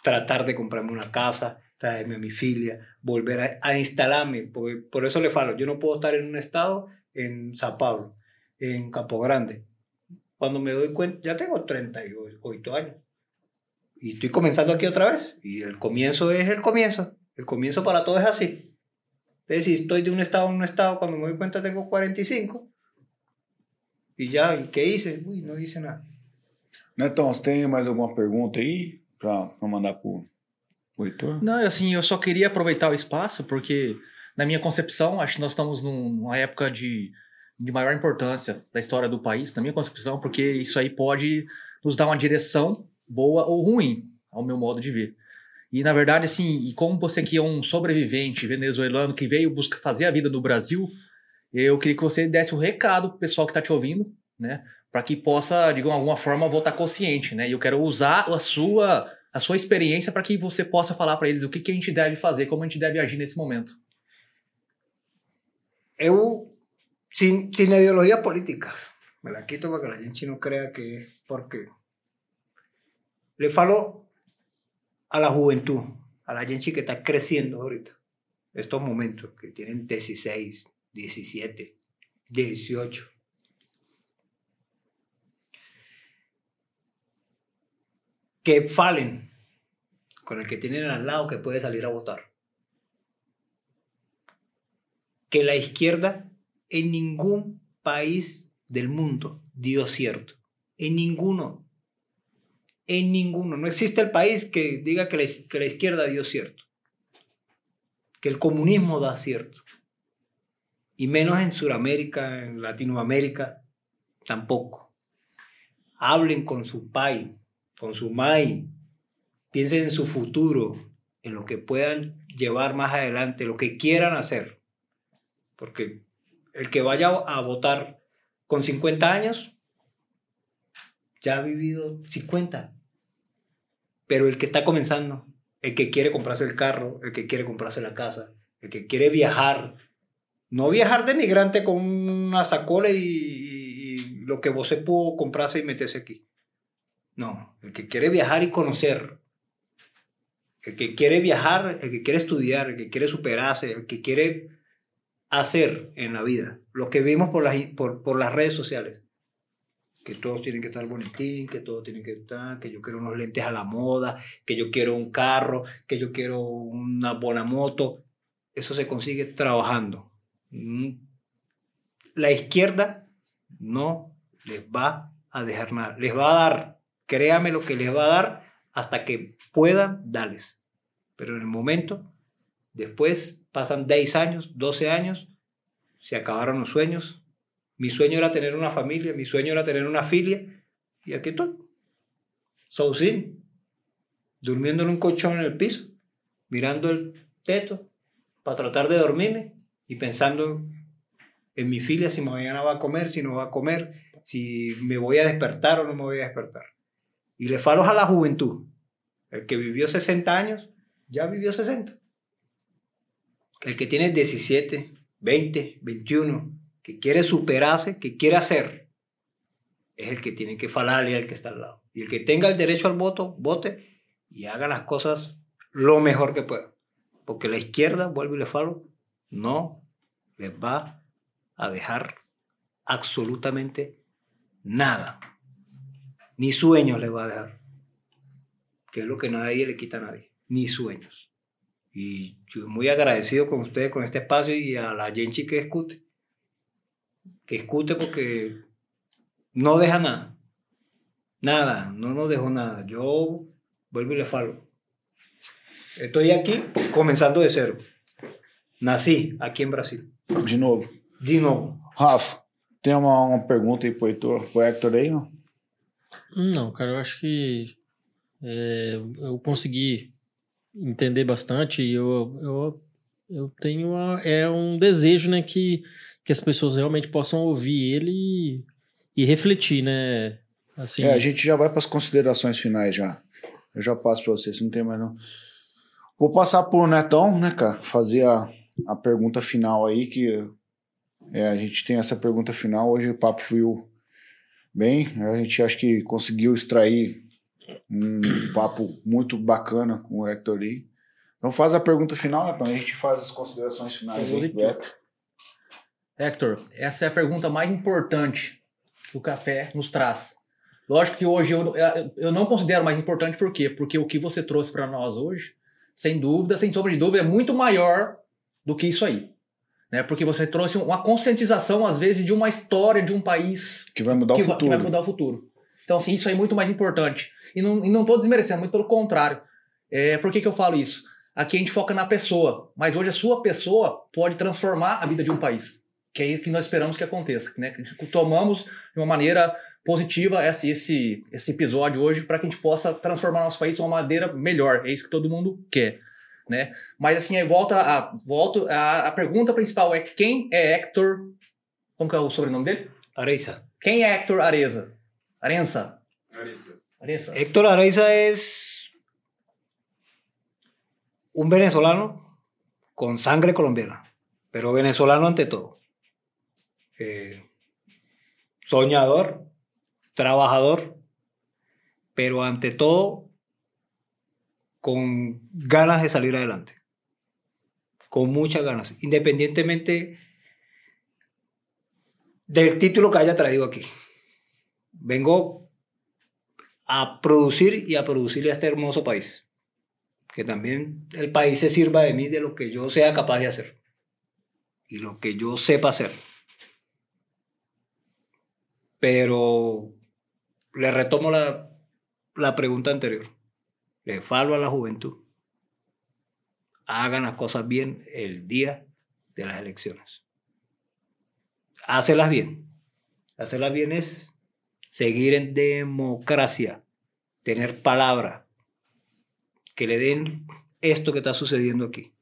Tratar de comprarme una casa, traerme a mi filia, volver a, a instalarme. Porque, por eso le falo, yo no puedo estar en un estado en Sao Paulo, en Campo Grande. Cuando me doy cuenta, ya tengo 38 años. Y estoy comenzando aquí otra vez. Y el comienzo es el comienzo. El comienzo para todo es así. Entonces, si estoy de un estado a un estado, cuando me doy cuenta tengo 45. Y ya, ¿y qué hice? Uy, no hice nada. Netão, você tem mais alguma pergunta aí pra mandar pro, pro Heitor? Não, assim, eu só queria aproveitar o espaço, porque na minha concepção, acho que nós estamos num- numa época de, de maior importância da história do país, na minha concepção, porque isso aí pode nos dar uma direção boa ou ruim, ao meu modo de ver. E na verdade, assim, e como você que é um sobrevivente venezuelano que veio buscar fazer a vida no Brasil, eu queria que você desse o recado pro pessoal que está te ouvindo, né? Para que possa, de alguma forma, voltar consciente, né? E eu quero usar a sua a sua experiência para que você possa falar para eles o que, que a gente deve fazer, como a gente deve agir nesse momento. Eu, sin, sin ideologías políticas, me la quito para que la gente no crea que es porque le falo a la juventud, a la gente que está creciendo ahorita, estos momentos, que tienen 16, 17, 18. Que falen, con el que tienen al lado que puede salir a votar. Que la izquierda en ningún país del mundo dio cierto. En ninguno. En ninguno. No existe el país que diga que la, izquierda dio cierto. Que el comunismo da cierto. Y menos en Sudamérica, en Latinoamérica, tampoco. Hablen con su pai, con su mai. Piensen en su futuro, en lo que puedan llevar más adelante, lo que quieran hacer. Porque el que vaya a votar con 50 años, ya ha vivido 50. Pero el que está comenzando, el que quiere comprarse el carro, el que quiere comprarse la casa, el que quiere viajar, no viajar de migrante con una sacola y, y lo que vos se pudo comprarse y meterse aquí. No, el que quiere viajar y conocer, el que quiere viajar, el que quiere estudiar, el que quiere superarse, el que quiere hacer en la vida, lo que vimos por las, por, por las redes sociales, que todos tienen que estar bonitín, que todos tienen que estar, que yo quiero unos lentes a la moda, que yo quiero un carro, que yo quiero una buena moto, eso se consigue trabajando. Mm. La izquierda no les va a dejar nada, les va a dar, créame lo que les va a dar hasta que puedan darles. Pero en el momento, después pasan 10 años, 12 años, se acabaron los sueños. Mi sueño era tener una familia, mi sueño era tener una filia, y aquí estoy. Sin, durmiendo en un colchón en el piso, mirando el teto para tratar de dormirme y pensando en mi filia, si mañana va a comer, si no va a comer, si me voy a despertar o no me voy a despertar. Y le falos a la juventud. El que vivió 60 años, ya vivió 60. El que tiene 17, 20, 21, que quiere superarse, que quiere hacer, es el que tiene que falarle al que está al lado. Y el que tenga el derecho al voto, vote y haga las cosas lo mejor que pueda. Porque la izquierda, vuelvo y le falo, no les va a dejar absolutamente nada. Ni sueños les va a dejar. Que es lo que nadie le quita a nadie. Ni sueños. Y yo muy agradecido con ustedes, con este espacio y a la Genchi que escute. Que escute porque no deja nada. Nada, no nos dejó nada. Yo vuelvo y le falo. Estoy aquí comenzando de cero. Nací aqui em Brasil. De novo. De novo. Rafa, tem uma, uma pergunta aí pro Heitor, pro Hector aí? Não, cara, eu acho que é, eu consegui entender bastante e eu, eu, eu tenho uma, é um desejo, né, que, que as pessoas realmente possam ouvir ele e, e refletir, né, assim... É, a gente já vai para as considerações finais já. Eu já passo para vocês, não tem mais não. Vou passar pro Netão, né, cara, fazer a, a pergunta final aí, que é, a gente tem essa pergunta final. Hoje o papo fluiu bem, a gente acho que conseguiu extrair um papo muito bacana com o Hector Lee. Então faz a pergunta final, Netão, a gente faz as considerações finais aí. Hector, essa é a pergunta mais importante que o café nos traz. Lógico que hoje eu, eu não considero mais importante, por quê? Porque o que você trouxe para nós hoje, sem dúvida, sem sombra de dúvida, é muito maior do que isso aí. Né? Porque você trouxe uma conscientização, às vezes, de uma história de um país Que vai mudar que, o vai- que futuro. vai mudar o futuro. Então, assim, isso é muito mais importante. E não, e não tô desmerecendo, muito pelo contrário. É, por que, que eu falo isso? Aqui a gente foca na pessoa, mas hoje a sua pessoa pode transformar a vida de um país. Que é isso que nós esperamos que aconteça. Né? Que tomamos de uma maneira positiva esse, esse, esse episódio hoje para que a gente possa transformar nosso país de uma maneira melhor. É isso que todo mundo quer. Né? Mas assim, aí volta a, volto, a, a pergunta principal é quem é Hector. Como que é o sobrenome dele? Areiza. Quem é Hector Areza? Arença? Larissa. Arença. Héctor Areiza es un venezolano con sangre colombiana, pero venezolano ante todo. Eh, soñador, trabajador, pero ante todo con ganas de salir adelante. Con muchas ganas, independientemente del título que haya traído aquí. Vengo a producir y a producirle a este hermoso país. que también el país se sirva de mí, de lo que yo sea capaz de hacer y lo que yo sepa hacer. Pero le retomo la, la pregunta anterior. Le falo a la juventud. Hagan las cosas bien el día de las elecciones. Hácelas bien. Hacerlas bien es seguir en democracia, tener palabra, que le den esto que está sucediendo aquí.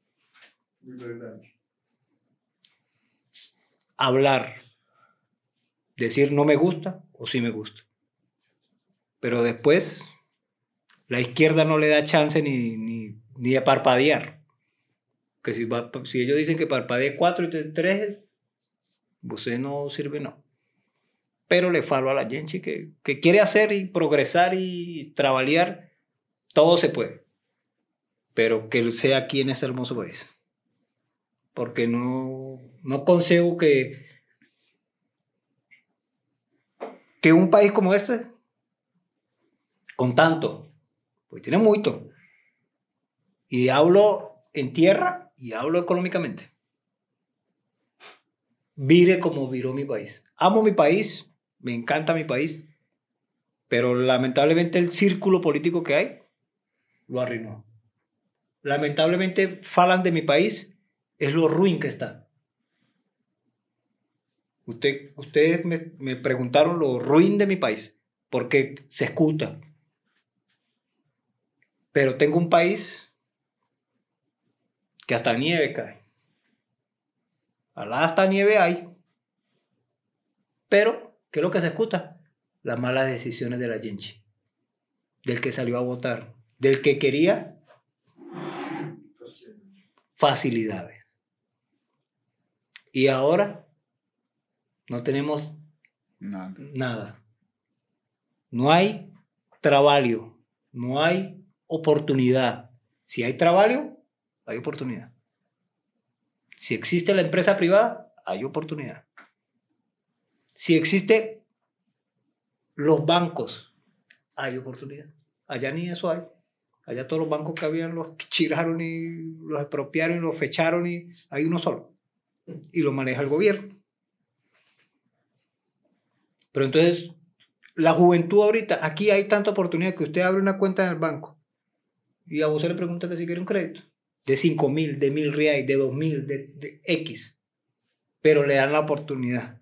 Hablar, decir no me gusta o sí me gusta. Pero después la izquierda no le da chance ni, ni, ni de parpadear. Que si, si ellos dicen que parpadee 4 y 3, usted no sirve, no. Pero le falo a la gente que, que quiere hacer y progresar y trabajar, todo se puede. Pero que sea aquí en este hermoso país. Porque no, no consigo que, que un país como este, con tanto, pues tiene mucho. Y hablo en tierra y hablo económicamente. Vire como viró mi país. Amo mi país, me encanta mi país, pero lamentablemente el círculo político que hay lo arruinó. Lamentablemente falan de mi país, es lo ruin que está. Usted, ustedes me, me preguntaron lo ruin de mi país, porque se escuta. Pero tengo un país que hasta nieve cae. Alá hasta nieve hay. Pero, ¿qué es lo que se escucha? Las malas decisiones de la gente. Del que salió a votar. Del que quería facilidades. Y ahora no tenemos Nada. nada. No hay trabajo, no hay oportunidad. Si hay trabajo, hay oportunidad. Si existe la empresa privada, hay oportunidad. Si existe los bancos, hay oportunidad. Allá ni eso hay. Allá todos los bancos que habían los chiraron y los expropiaron y los fecharon y hay uno solo. Y lo maneja el gobierno. Pero entonces, la juventud ahorita, aquí hay tanta oportunidad que usted abre una cuenta en el banco y a vos se le pregunta que si quiere un crédito de 5 mil, de mil reales, de 2 mil, de, de X. Pero le dan la oportunidad.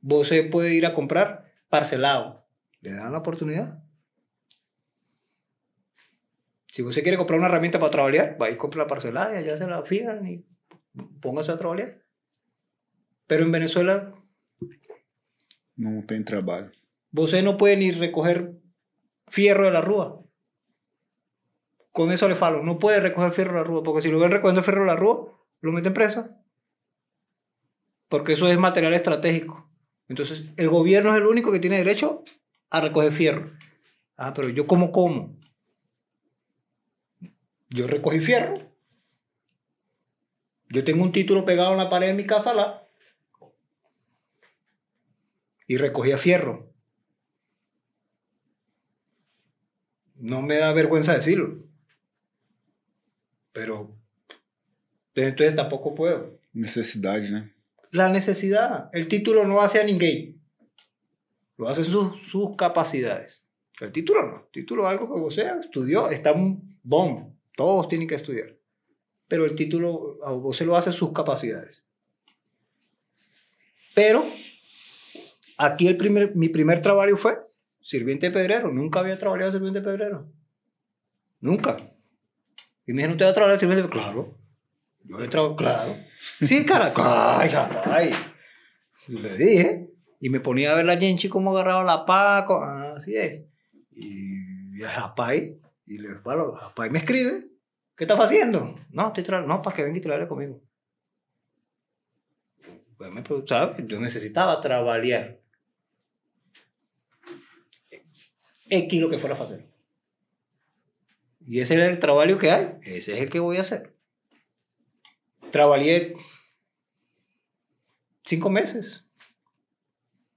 Vos se puede ir a comprar parcelado. Le dan la oportunidad. Si usted quiere comprar una herramienta para trabajar, va y compra la parcelada y allá se la fijan y póngase a trabajar. Pero en Venezuela, Não tem trabalho. Você no puede ni recoger fierro de la rúa. Con eso le falo. No puede recoger fierro de la rúa, porque si lo ven recogiendo fierro de la rúa, lo meten preso. Porque eso es material estratégico. Entonces, el gobierno es el único que tiene derecho a recoger fierro. Ah, pero yo como como. Yo recogí fierro. Yo tengo un título pegado en la pared de mi casa la y recogía fierro. No me da vergüenza decirlo. Pero entonces tampoco puedo. Necessidade, né? La necesidad. El título no hace a ninguém. Lo hacen sus, sus capacidades. El título no. El título es algo que vos sea, estudió, está un. Todos tienen que estudiar. Pero el título a vos se lo hace sus capacidades. Pero aquí el primer, mi primer trabajo fue sirviente pedrero. Nunca había trabajado sirviente pedrero. Nunca. Y me dijeron, ¿usted va a trabajar sirviente pedrero? Claro. Yo he trabajado, claro. Sí, cara. Ay, ay. Le dije. Y me ponía a ver la Genchi cómo agarraba la paco. Ah, así es. Y, y el Japay. Y le falo, Japay me escribe. ¿Qué estás haciendo? No, estoy trabajando. No, para que venga y trabaje conmigo. Pues me ¿sabes? Yo necesitaba trabajar. X lo que fuera a hacer. Y ese es el trabajo que hay. Ese es el que voy a hacer. Trabajé cinco meses.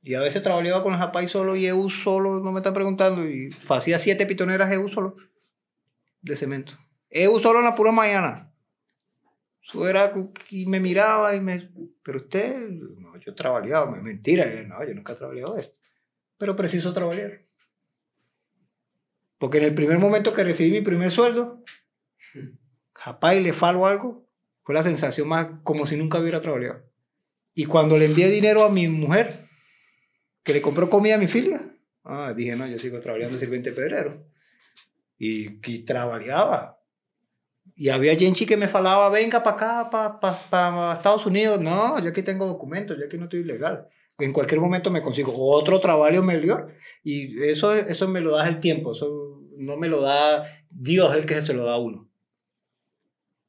Y a veces trabajaba con Japay solo y EU solo, no me están preguntando, y hacía siete pitoneras EU solo de cemento. EU solo en la pura mañana. Eso era, y me miraba y me, pero usted, no, yo trabajaba, mentira, no, yo nunca he trabajado esto. Pero preciso trabajar. Porque en el primer momento que recibí mi primer sueldo, Japay le falo algo, fue la sensación más como si nunca hubiera trabajado. Y cuando le envié dinero a mi mujer, que le compró comida a mi filia, ah, dije, no, yo sigo trabajando sirviente pedrero. Y, y trabajaba. Y había gente que me falaba, venga para acá, para pa, pa Estados Unidos. No, yo aquí tengo documentos, yo aquí no estoy ilegal. En cualquier momento me consigo otro trabajo mejor. Y eso, eso me lo da el tiempo, eso no me lo da Dios, el que se lo da a uno.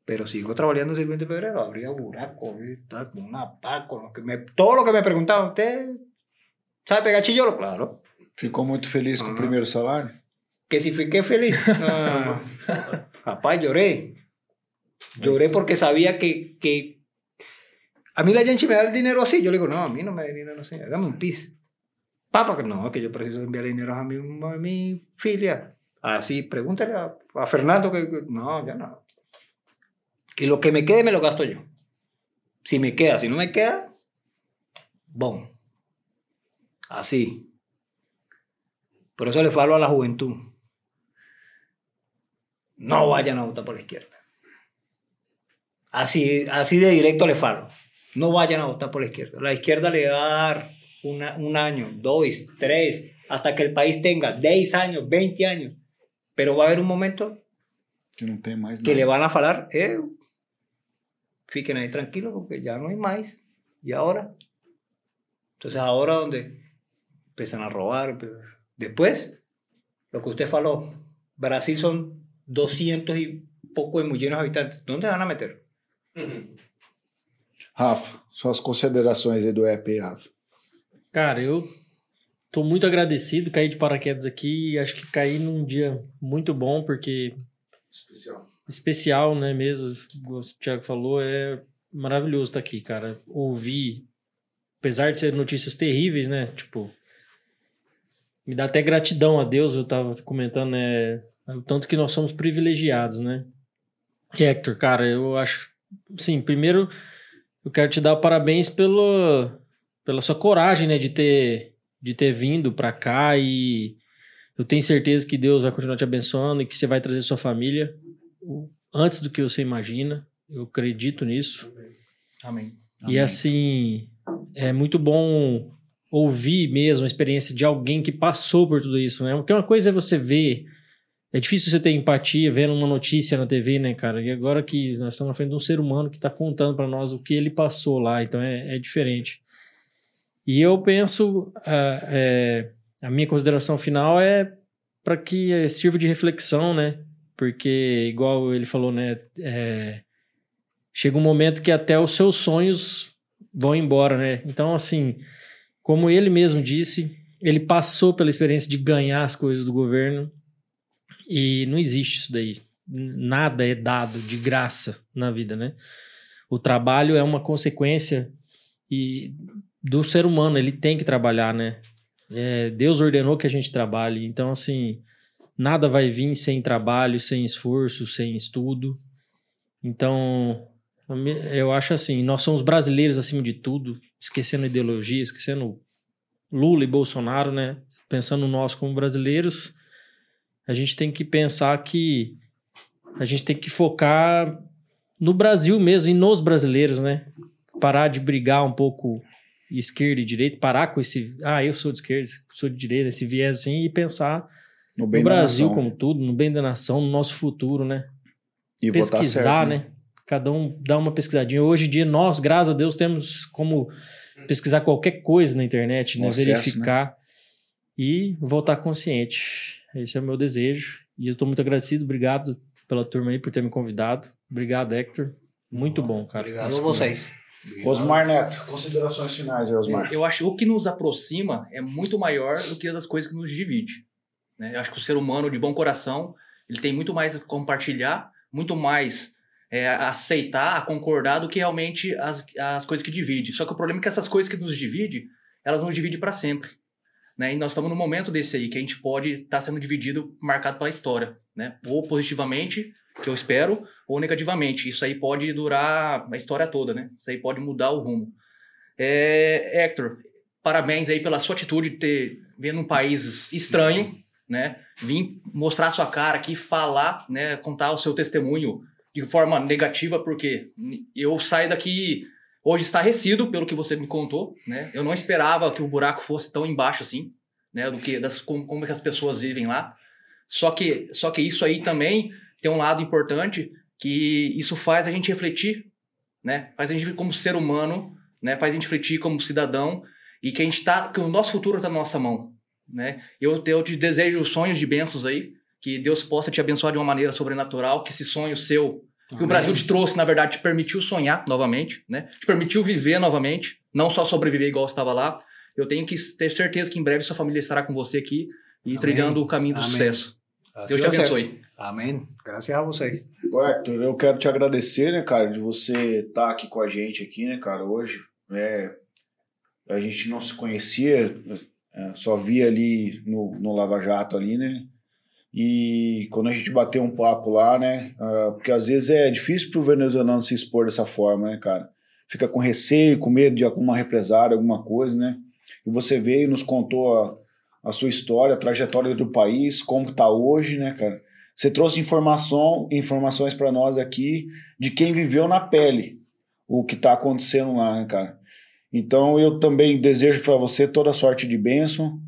Pero sigo trabajando en sirviente febrero, habría buraco, con una paz, con lo que me, todo lo que me preguntaban, ¿usted sabe pegar chillolo? Claro. Ficou muito feliz com o primeiro salário? Que si fiqué feliz. Ah, papá, lloré. Lloré porque sabía que, que a mí la gente me da el dinero así. Yo le digo, no, a mí no me da dinero así, dame un pis. Papá, que no, que yo preciso enviar dinero a mi, a mi filia. Así, pregúntale a, Fernando que, no, ya no. Y lo que me quede me lo gasto yo. Si me queda, si no me queda, bon. Así. Por eso le falo a la juventud. No vayan a votar por la izquierda. Así, así de directo le falo. No vayan a votar por la izquierda. La izquierda le va a dar un año, dos, tres, hasta que el país tenga 10 años, 20 años. Pero va a haber un momento Que mais que le van a falar, eh, fiquen ahí tranquilos porque ya no hay más. ¿Y ahora? Entonces ahora donde empiezan a robar. pues, Después, lo que usted faló, Brasil son 200 y poco de millones de habitantes. ¿Dónde van a meter? Rafa, suas considerações aí do EP, Rafa. Cara, eu tô muito agradecido, caí de paraquedas aqui e acho que caí num dia muito bom, porque Especial. especial, né, mesmo, o Thiago falou, é maravilhoso estar aqui, cara. Ouvir, apesar de ser notícias terríveis, né, tipo, me dá até gratidão a Deus, eu tava comentando, né, o tanto que nós somos privilegiados, né. E, Hector, cara, eu acho, sim, primeiro eu quero te dar parabéns pelo, pela sua coragem, né, de ter, de ter vindo pra cá e eu tenho certeza que Deus vai continuar te abençoando e que você vai trazer sua família antes do que você imagina. Eu acredito nisso. Amém. E assim, é muito bom ouvir mesmo a experiência de alguém que passou por tudo isso, né? Porque uma coisa é você ver. É difícil você ter empatia vendo uma notícia na TV, né, cara? E agora que nós estamos na frente de um ser humano que está contando para nós o que ele passou lá, então é, é diferente. E eu penso, ah, é, a minha consideração final é para que sirva de reflexão, né? Porque, igual ele falou, né? é, chega um momento que até os seus sonhos vão embora, né? Então, assim, como ele mesmo disse, ele passou pela experiência de ganhar as coisas do governo e não existe isso daí. Nada é dado de graça na vida, né? O trabalho é uma consequência e do ser humano, ele tem que trabalhar, né? É, Deus ordenou que a gente trabalhe, então assim, nada vai vir sem trabalho, sem esforço, sem estudo. Então, eu acho assim, nós somos brasileiros acima de tudo, esquecendo ideologia, esquecendo Lula e Bolsonaro, né? Pensando nós como brasileiros, a gente tem que pensar que a gente tem que focar no Brasil mesmo e nos brasileiros, né? Parar de brigar um pouco esquerda e direita, parar com esse, ah, eu sou de esquerda, sou de direita, esse viés assim, e pensar No no Brasil nação. como tudo, no bem da nação, no nosso futuro, né? E pesquisar, certo, né? Cada um dá uma pesquisadinha. Hoje em dia, nós, graças a Deus, temos como pesquisar qualquer coisa na internet, né? acesso, Verificar e voltar consciente. Esse é o meu desejo. E eu tô muito agradecido. Obrigado pela turma aí por ter me convidado. Obrigado, Hector. Muito bom, cara. Obrigado a vocês. Osmar Neto, considerações finais Osmar. Eu, eu acho que o que nos aproxima é muito maior do que as coisas que nos divide. Né? Eu acho que o ser humano de bom coração ele tem muito mais a compartilhar, muito mais é, a aceitar, a concordar do que realmente as, as coisas que dividem. Só que o problema é que essas coisas que nos dividem elas nos dividem para sempre. Né? E nós estamos num momento desse aí, que a gente pode estar tá sendo dividido, marcado pela história. Né? Ou positivamente, que eu espero, ou negativamente. Isso aí pode durar a história toda, né? Isso aí pode mudar o rumo. É, Hector, parabéns aí pela sua atitude de ter vindo um país estranho, né? Vim mostrar sua cara aqui, falar, né? Contar o seu testemunho de forma negativa, porque eu saio daqui hoje estarrecido pelo que você me contou, né? Eu não esperava que o buraco fosse tão embaixo assim, né? Do que das como, como é que as pessoas vivem lá. Só que só que isso aí também tem um lado importante que isso faz a gente refletir, né? Faz a gente como ser humano, né? Faz a gente refletir como cidadão e que a gente tá, que o nosso futuro está na nossa mão, né? Eu, eu te desejo sonhos de bênçãos aí, que Deus possa te abençoar de uma maneira sobrenatural, que esse sonho seu, que Amém. o Brasil te trouxe, na verdade, te permitiu sonhar novamente, né? Te permitiu viver novamente, não só sobreviver igual estava lá. Eu tenho que ter certeza que em breve sua família estará com você aqui e Amém. trilhando o caminho do Amém. sucesso. Assim Deus te abençoe. Amém. Graças a você. Ô, Hector, eu quero te agradecer, né, cara, de você estar tá aqui com a gente aqui, né, cara, hoje. É, a gente não se conhecia, é, só via ali no, no Lava Jato ali, né? E quando a gente bateu um papo lá, né? Uh, porque às vezes é difícil pro venezuelano se expor dessa forma, né, cara? Fica com receio, com medo de alguma represária, alguma coisa, né? E você veio e nos contou a, a sua história, a trajetória do país, como tá hoje, né, cara? Você trouxe informação, informações para nós aqui de quem viveu na pele o que tá acontecendo lá, né, cara? Então eu também desejo para você toda sorte de bênção.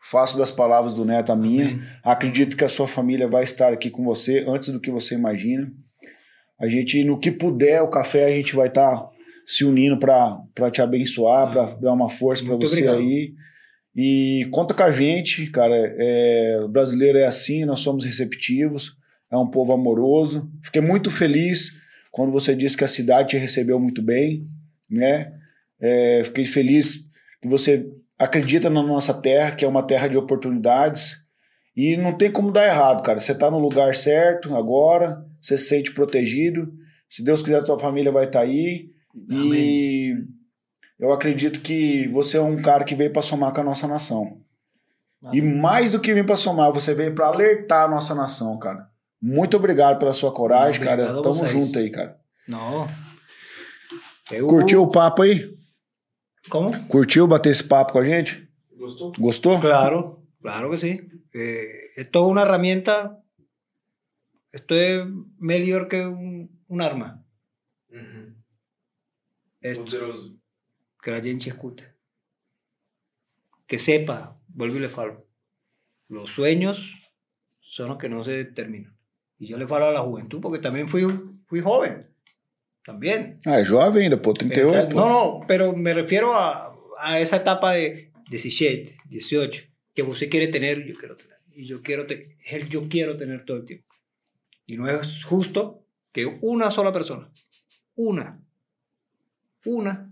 Faço das palavras do neto a minha. Amém. Acredito que a sua família vai estar aqui com você antes do que você imagina. A gente, no que puder, o café a gente vai estar tá se unindo para te abençoar, para dar uma força para você obrigado. aí. E conta com a gente, cara. É, o brasileiro é assim, nós somos receptivos, é um povo amoroso. Fiquei muito feliz quando você disse que a cidade te recebeu muito bem, né? É, fiquei feliz que você acredita na nossa terra, que é uma terra de oportunidades. E não tem como dar errado, cara. Você está no lugar certo agora, você se sente protegido. Se Deus quiser, tua família vai estar tá aí. Amém. E eu acredito que você é um cara que veio para somar com a nossa nação. Amém. E mais do que vir para somar, você veio para alertar a nossa nação, cara. Muito obrigado pela sua coragem, obrigado cara. Tamo junto aí, cara. Não. Eu... Curtiu o papo aí? ¿Cómo? ¿Curtiu bater esse papo com a gente? ¿Gostou? ¿Gostou? Claro, claro que sí. Eh, esto es una herramienta, esto es mejor que un, un arma. Uh. Esto, Poderoso. Que la gente escuche. Que sepa, vuelvo y le falo. Los sueños son los que no se terminan. Y yo le falo a la juventud porque también fui, fui joven. También. Ah, es joven ainda, pô, 38. No, no, pero me refiero a, a esa etapa de 17, 18, que usted quiere tener, yo quiero tener. Y yo quiero, te, yo quiero tener todo el tiempo. Y no es justo que una sola persona, una, una,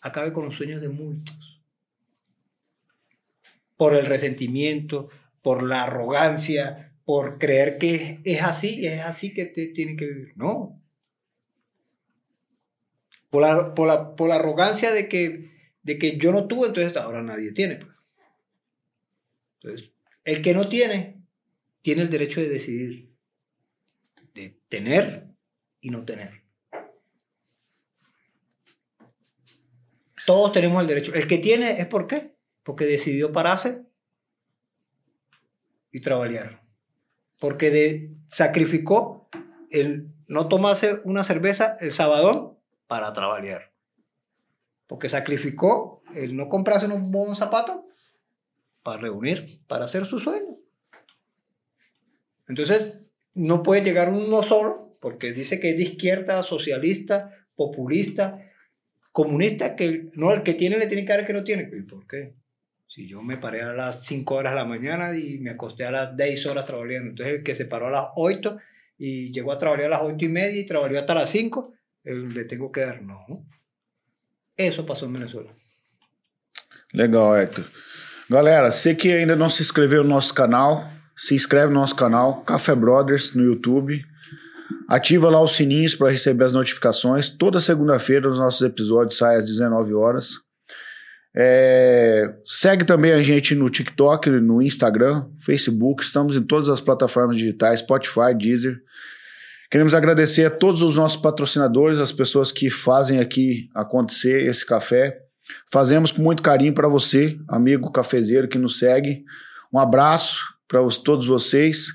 acabe con los sueños de muchos. Por el resentimiento, por la arrogancia, por creer que es así es así que te tienen que vivir. No, por la, por la, por la arrogancia de que, de que yo no tuve, entonces ahora nadie tiene. Pues. Entonces, el que no tiene, tiene el derecho de decidir, de tener y no tener. Todos tenemos el derecho. El que tiene es por qué? Porque decidió pararse y trabajar. Porque de, sacrificó el no tomarse una cerveza el sábado para trabajar. Porque sacrificó el no comprarse unos buenos zapatos para reunir, para hacer su sueño. Entonces, no puede llegar uno solo, porque dice que es de izquierda, socialista, populista, comunista, que no, el que tiene le tiene que dar el que no tiene. ¿Y por qué? Si yo me paré a las 5 horas de la mañana y me acosté a las 10 horas trabajando, entonces el que se paró a las 8 y llegó a trabajar a las 8 y media y trabajó hasta las 5, le tengo que dar, não. Isso passou em Venezuela. Legal, Hector. Galera, você que ainda não se inscreveu no nosso canal, se inscreve no nosso canal, Café Brothers no YouTube. Ativa lá os sininhos para receber as notificações. Toda segunda-feira os nossos episódios saem às 19 horas. É, segue também a gente no TikTok, no Instagram, Facebook, estamos em todas as plataformas digitais, Spotify, Deezer. Queremos agradecer a todos os nossos patrocinadores, as pessoas que fazem aqui acontecer esse café. Fazemos com muito carinho para você, amigo cafezeiro que nos segue. Um abraço para todos vocês.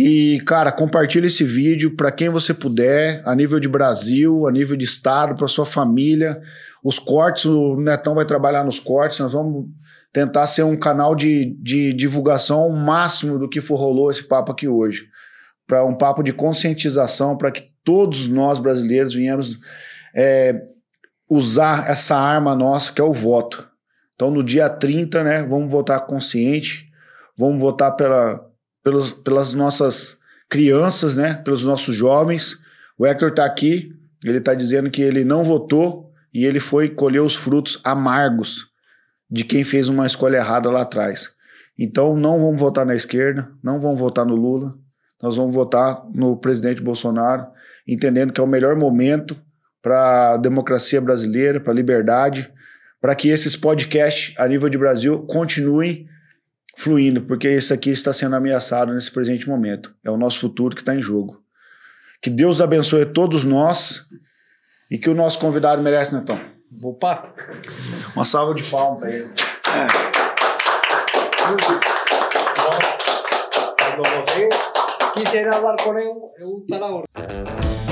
E, cara, compartilhe esse vídeo para quem você puder, a nível de Brasil, a nível de estado, para sua família. Os cortes, o Netão vai trabalhar nos cortes, nós vamos tentar ser um canal de, de divulgação máximo do que for rolou esse papo aqui hoje. Para um papo de conscientização, para que todos nós brasileiros venhamos é, usar essa arma nossa, que é o voto. Então, no dia 30, né, vamos votar consciente, vamos votar pela, pelos, pelas nossas crianças, né, pelos nossos jovens. O Hector está aqui, ele está dizendo que ele não votou e ele foi colher os frutos amargos de quem fez uma escolha errada lá atrás. Então, não vamos votar na esquerda, não vamos votar no Lula, nós vamos votar no presidente Bolsonaro, entendendo que é o melhor momento para a democracia brasileira, para a liberdade, para que esses podcasts a nível de Brasil continuem fluindo, porque isso aqui está sendo ameaçado nesse presente momento. É o nosso futuro que está em jogo. Que Deus abençoe todos nós e que o nosso convidado merece, Netão. Opa! Uma salva de palmas para ele. Cuando você quisiera hablar con él, eu estar ahora.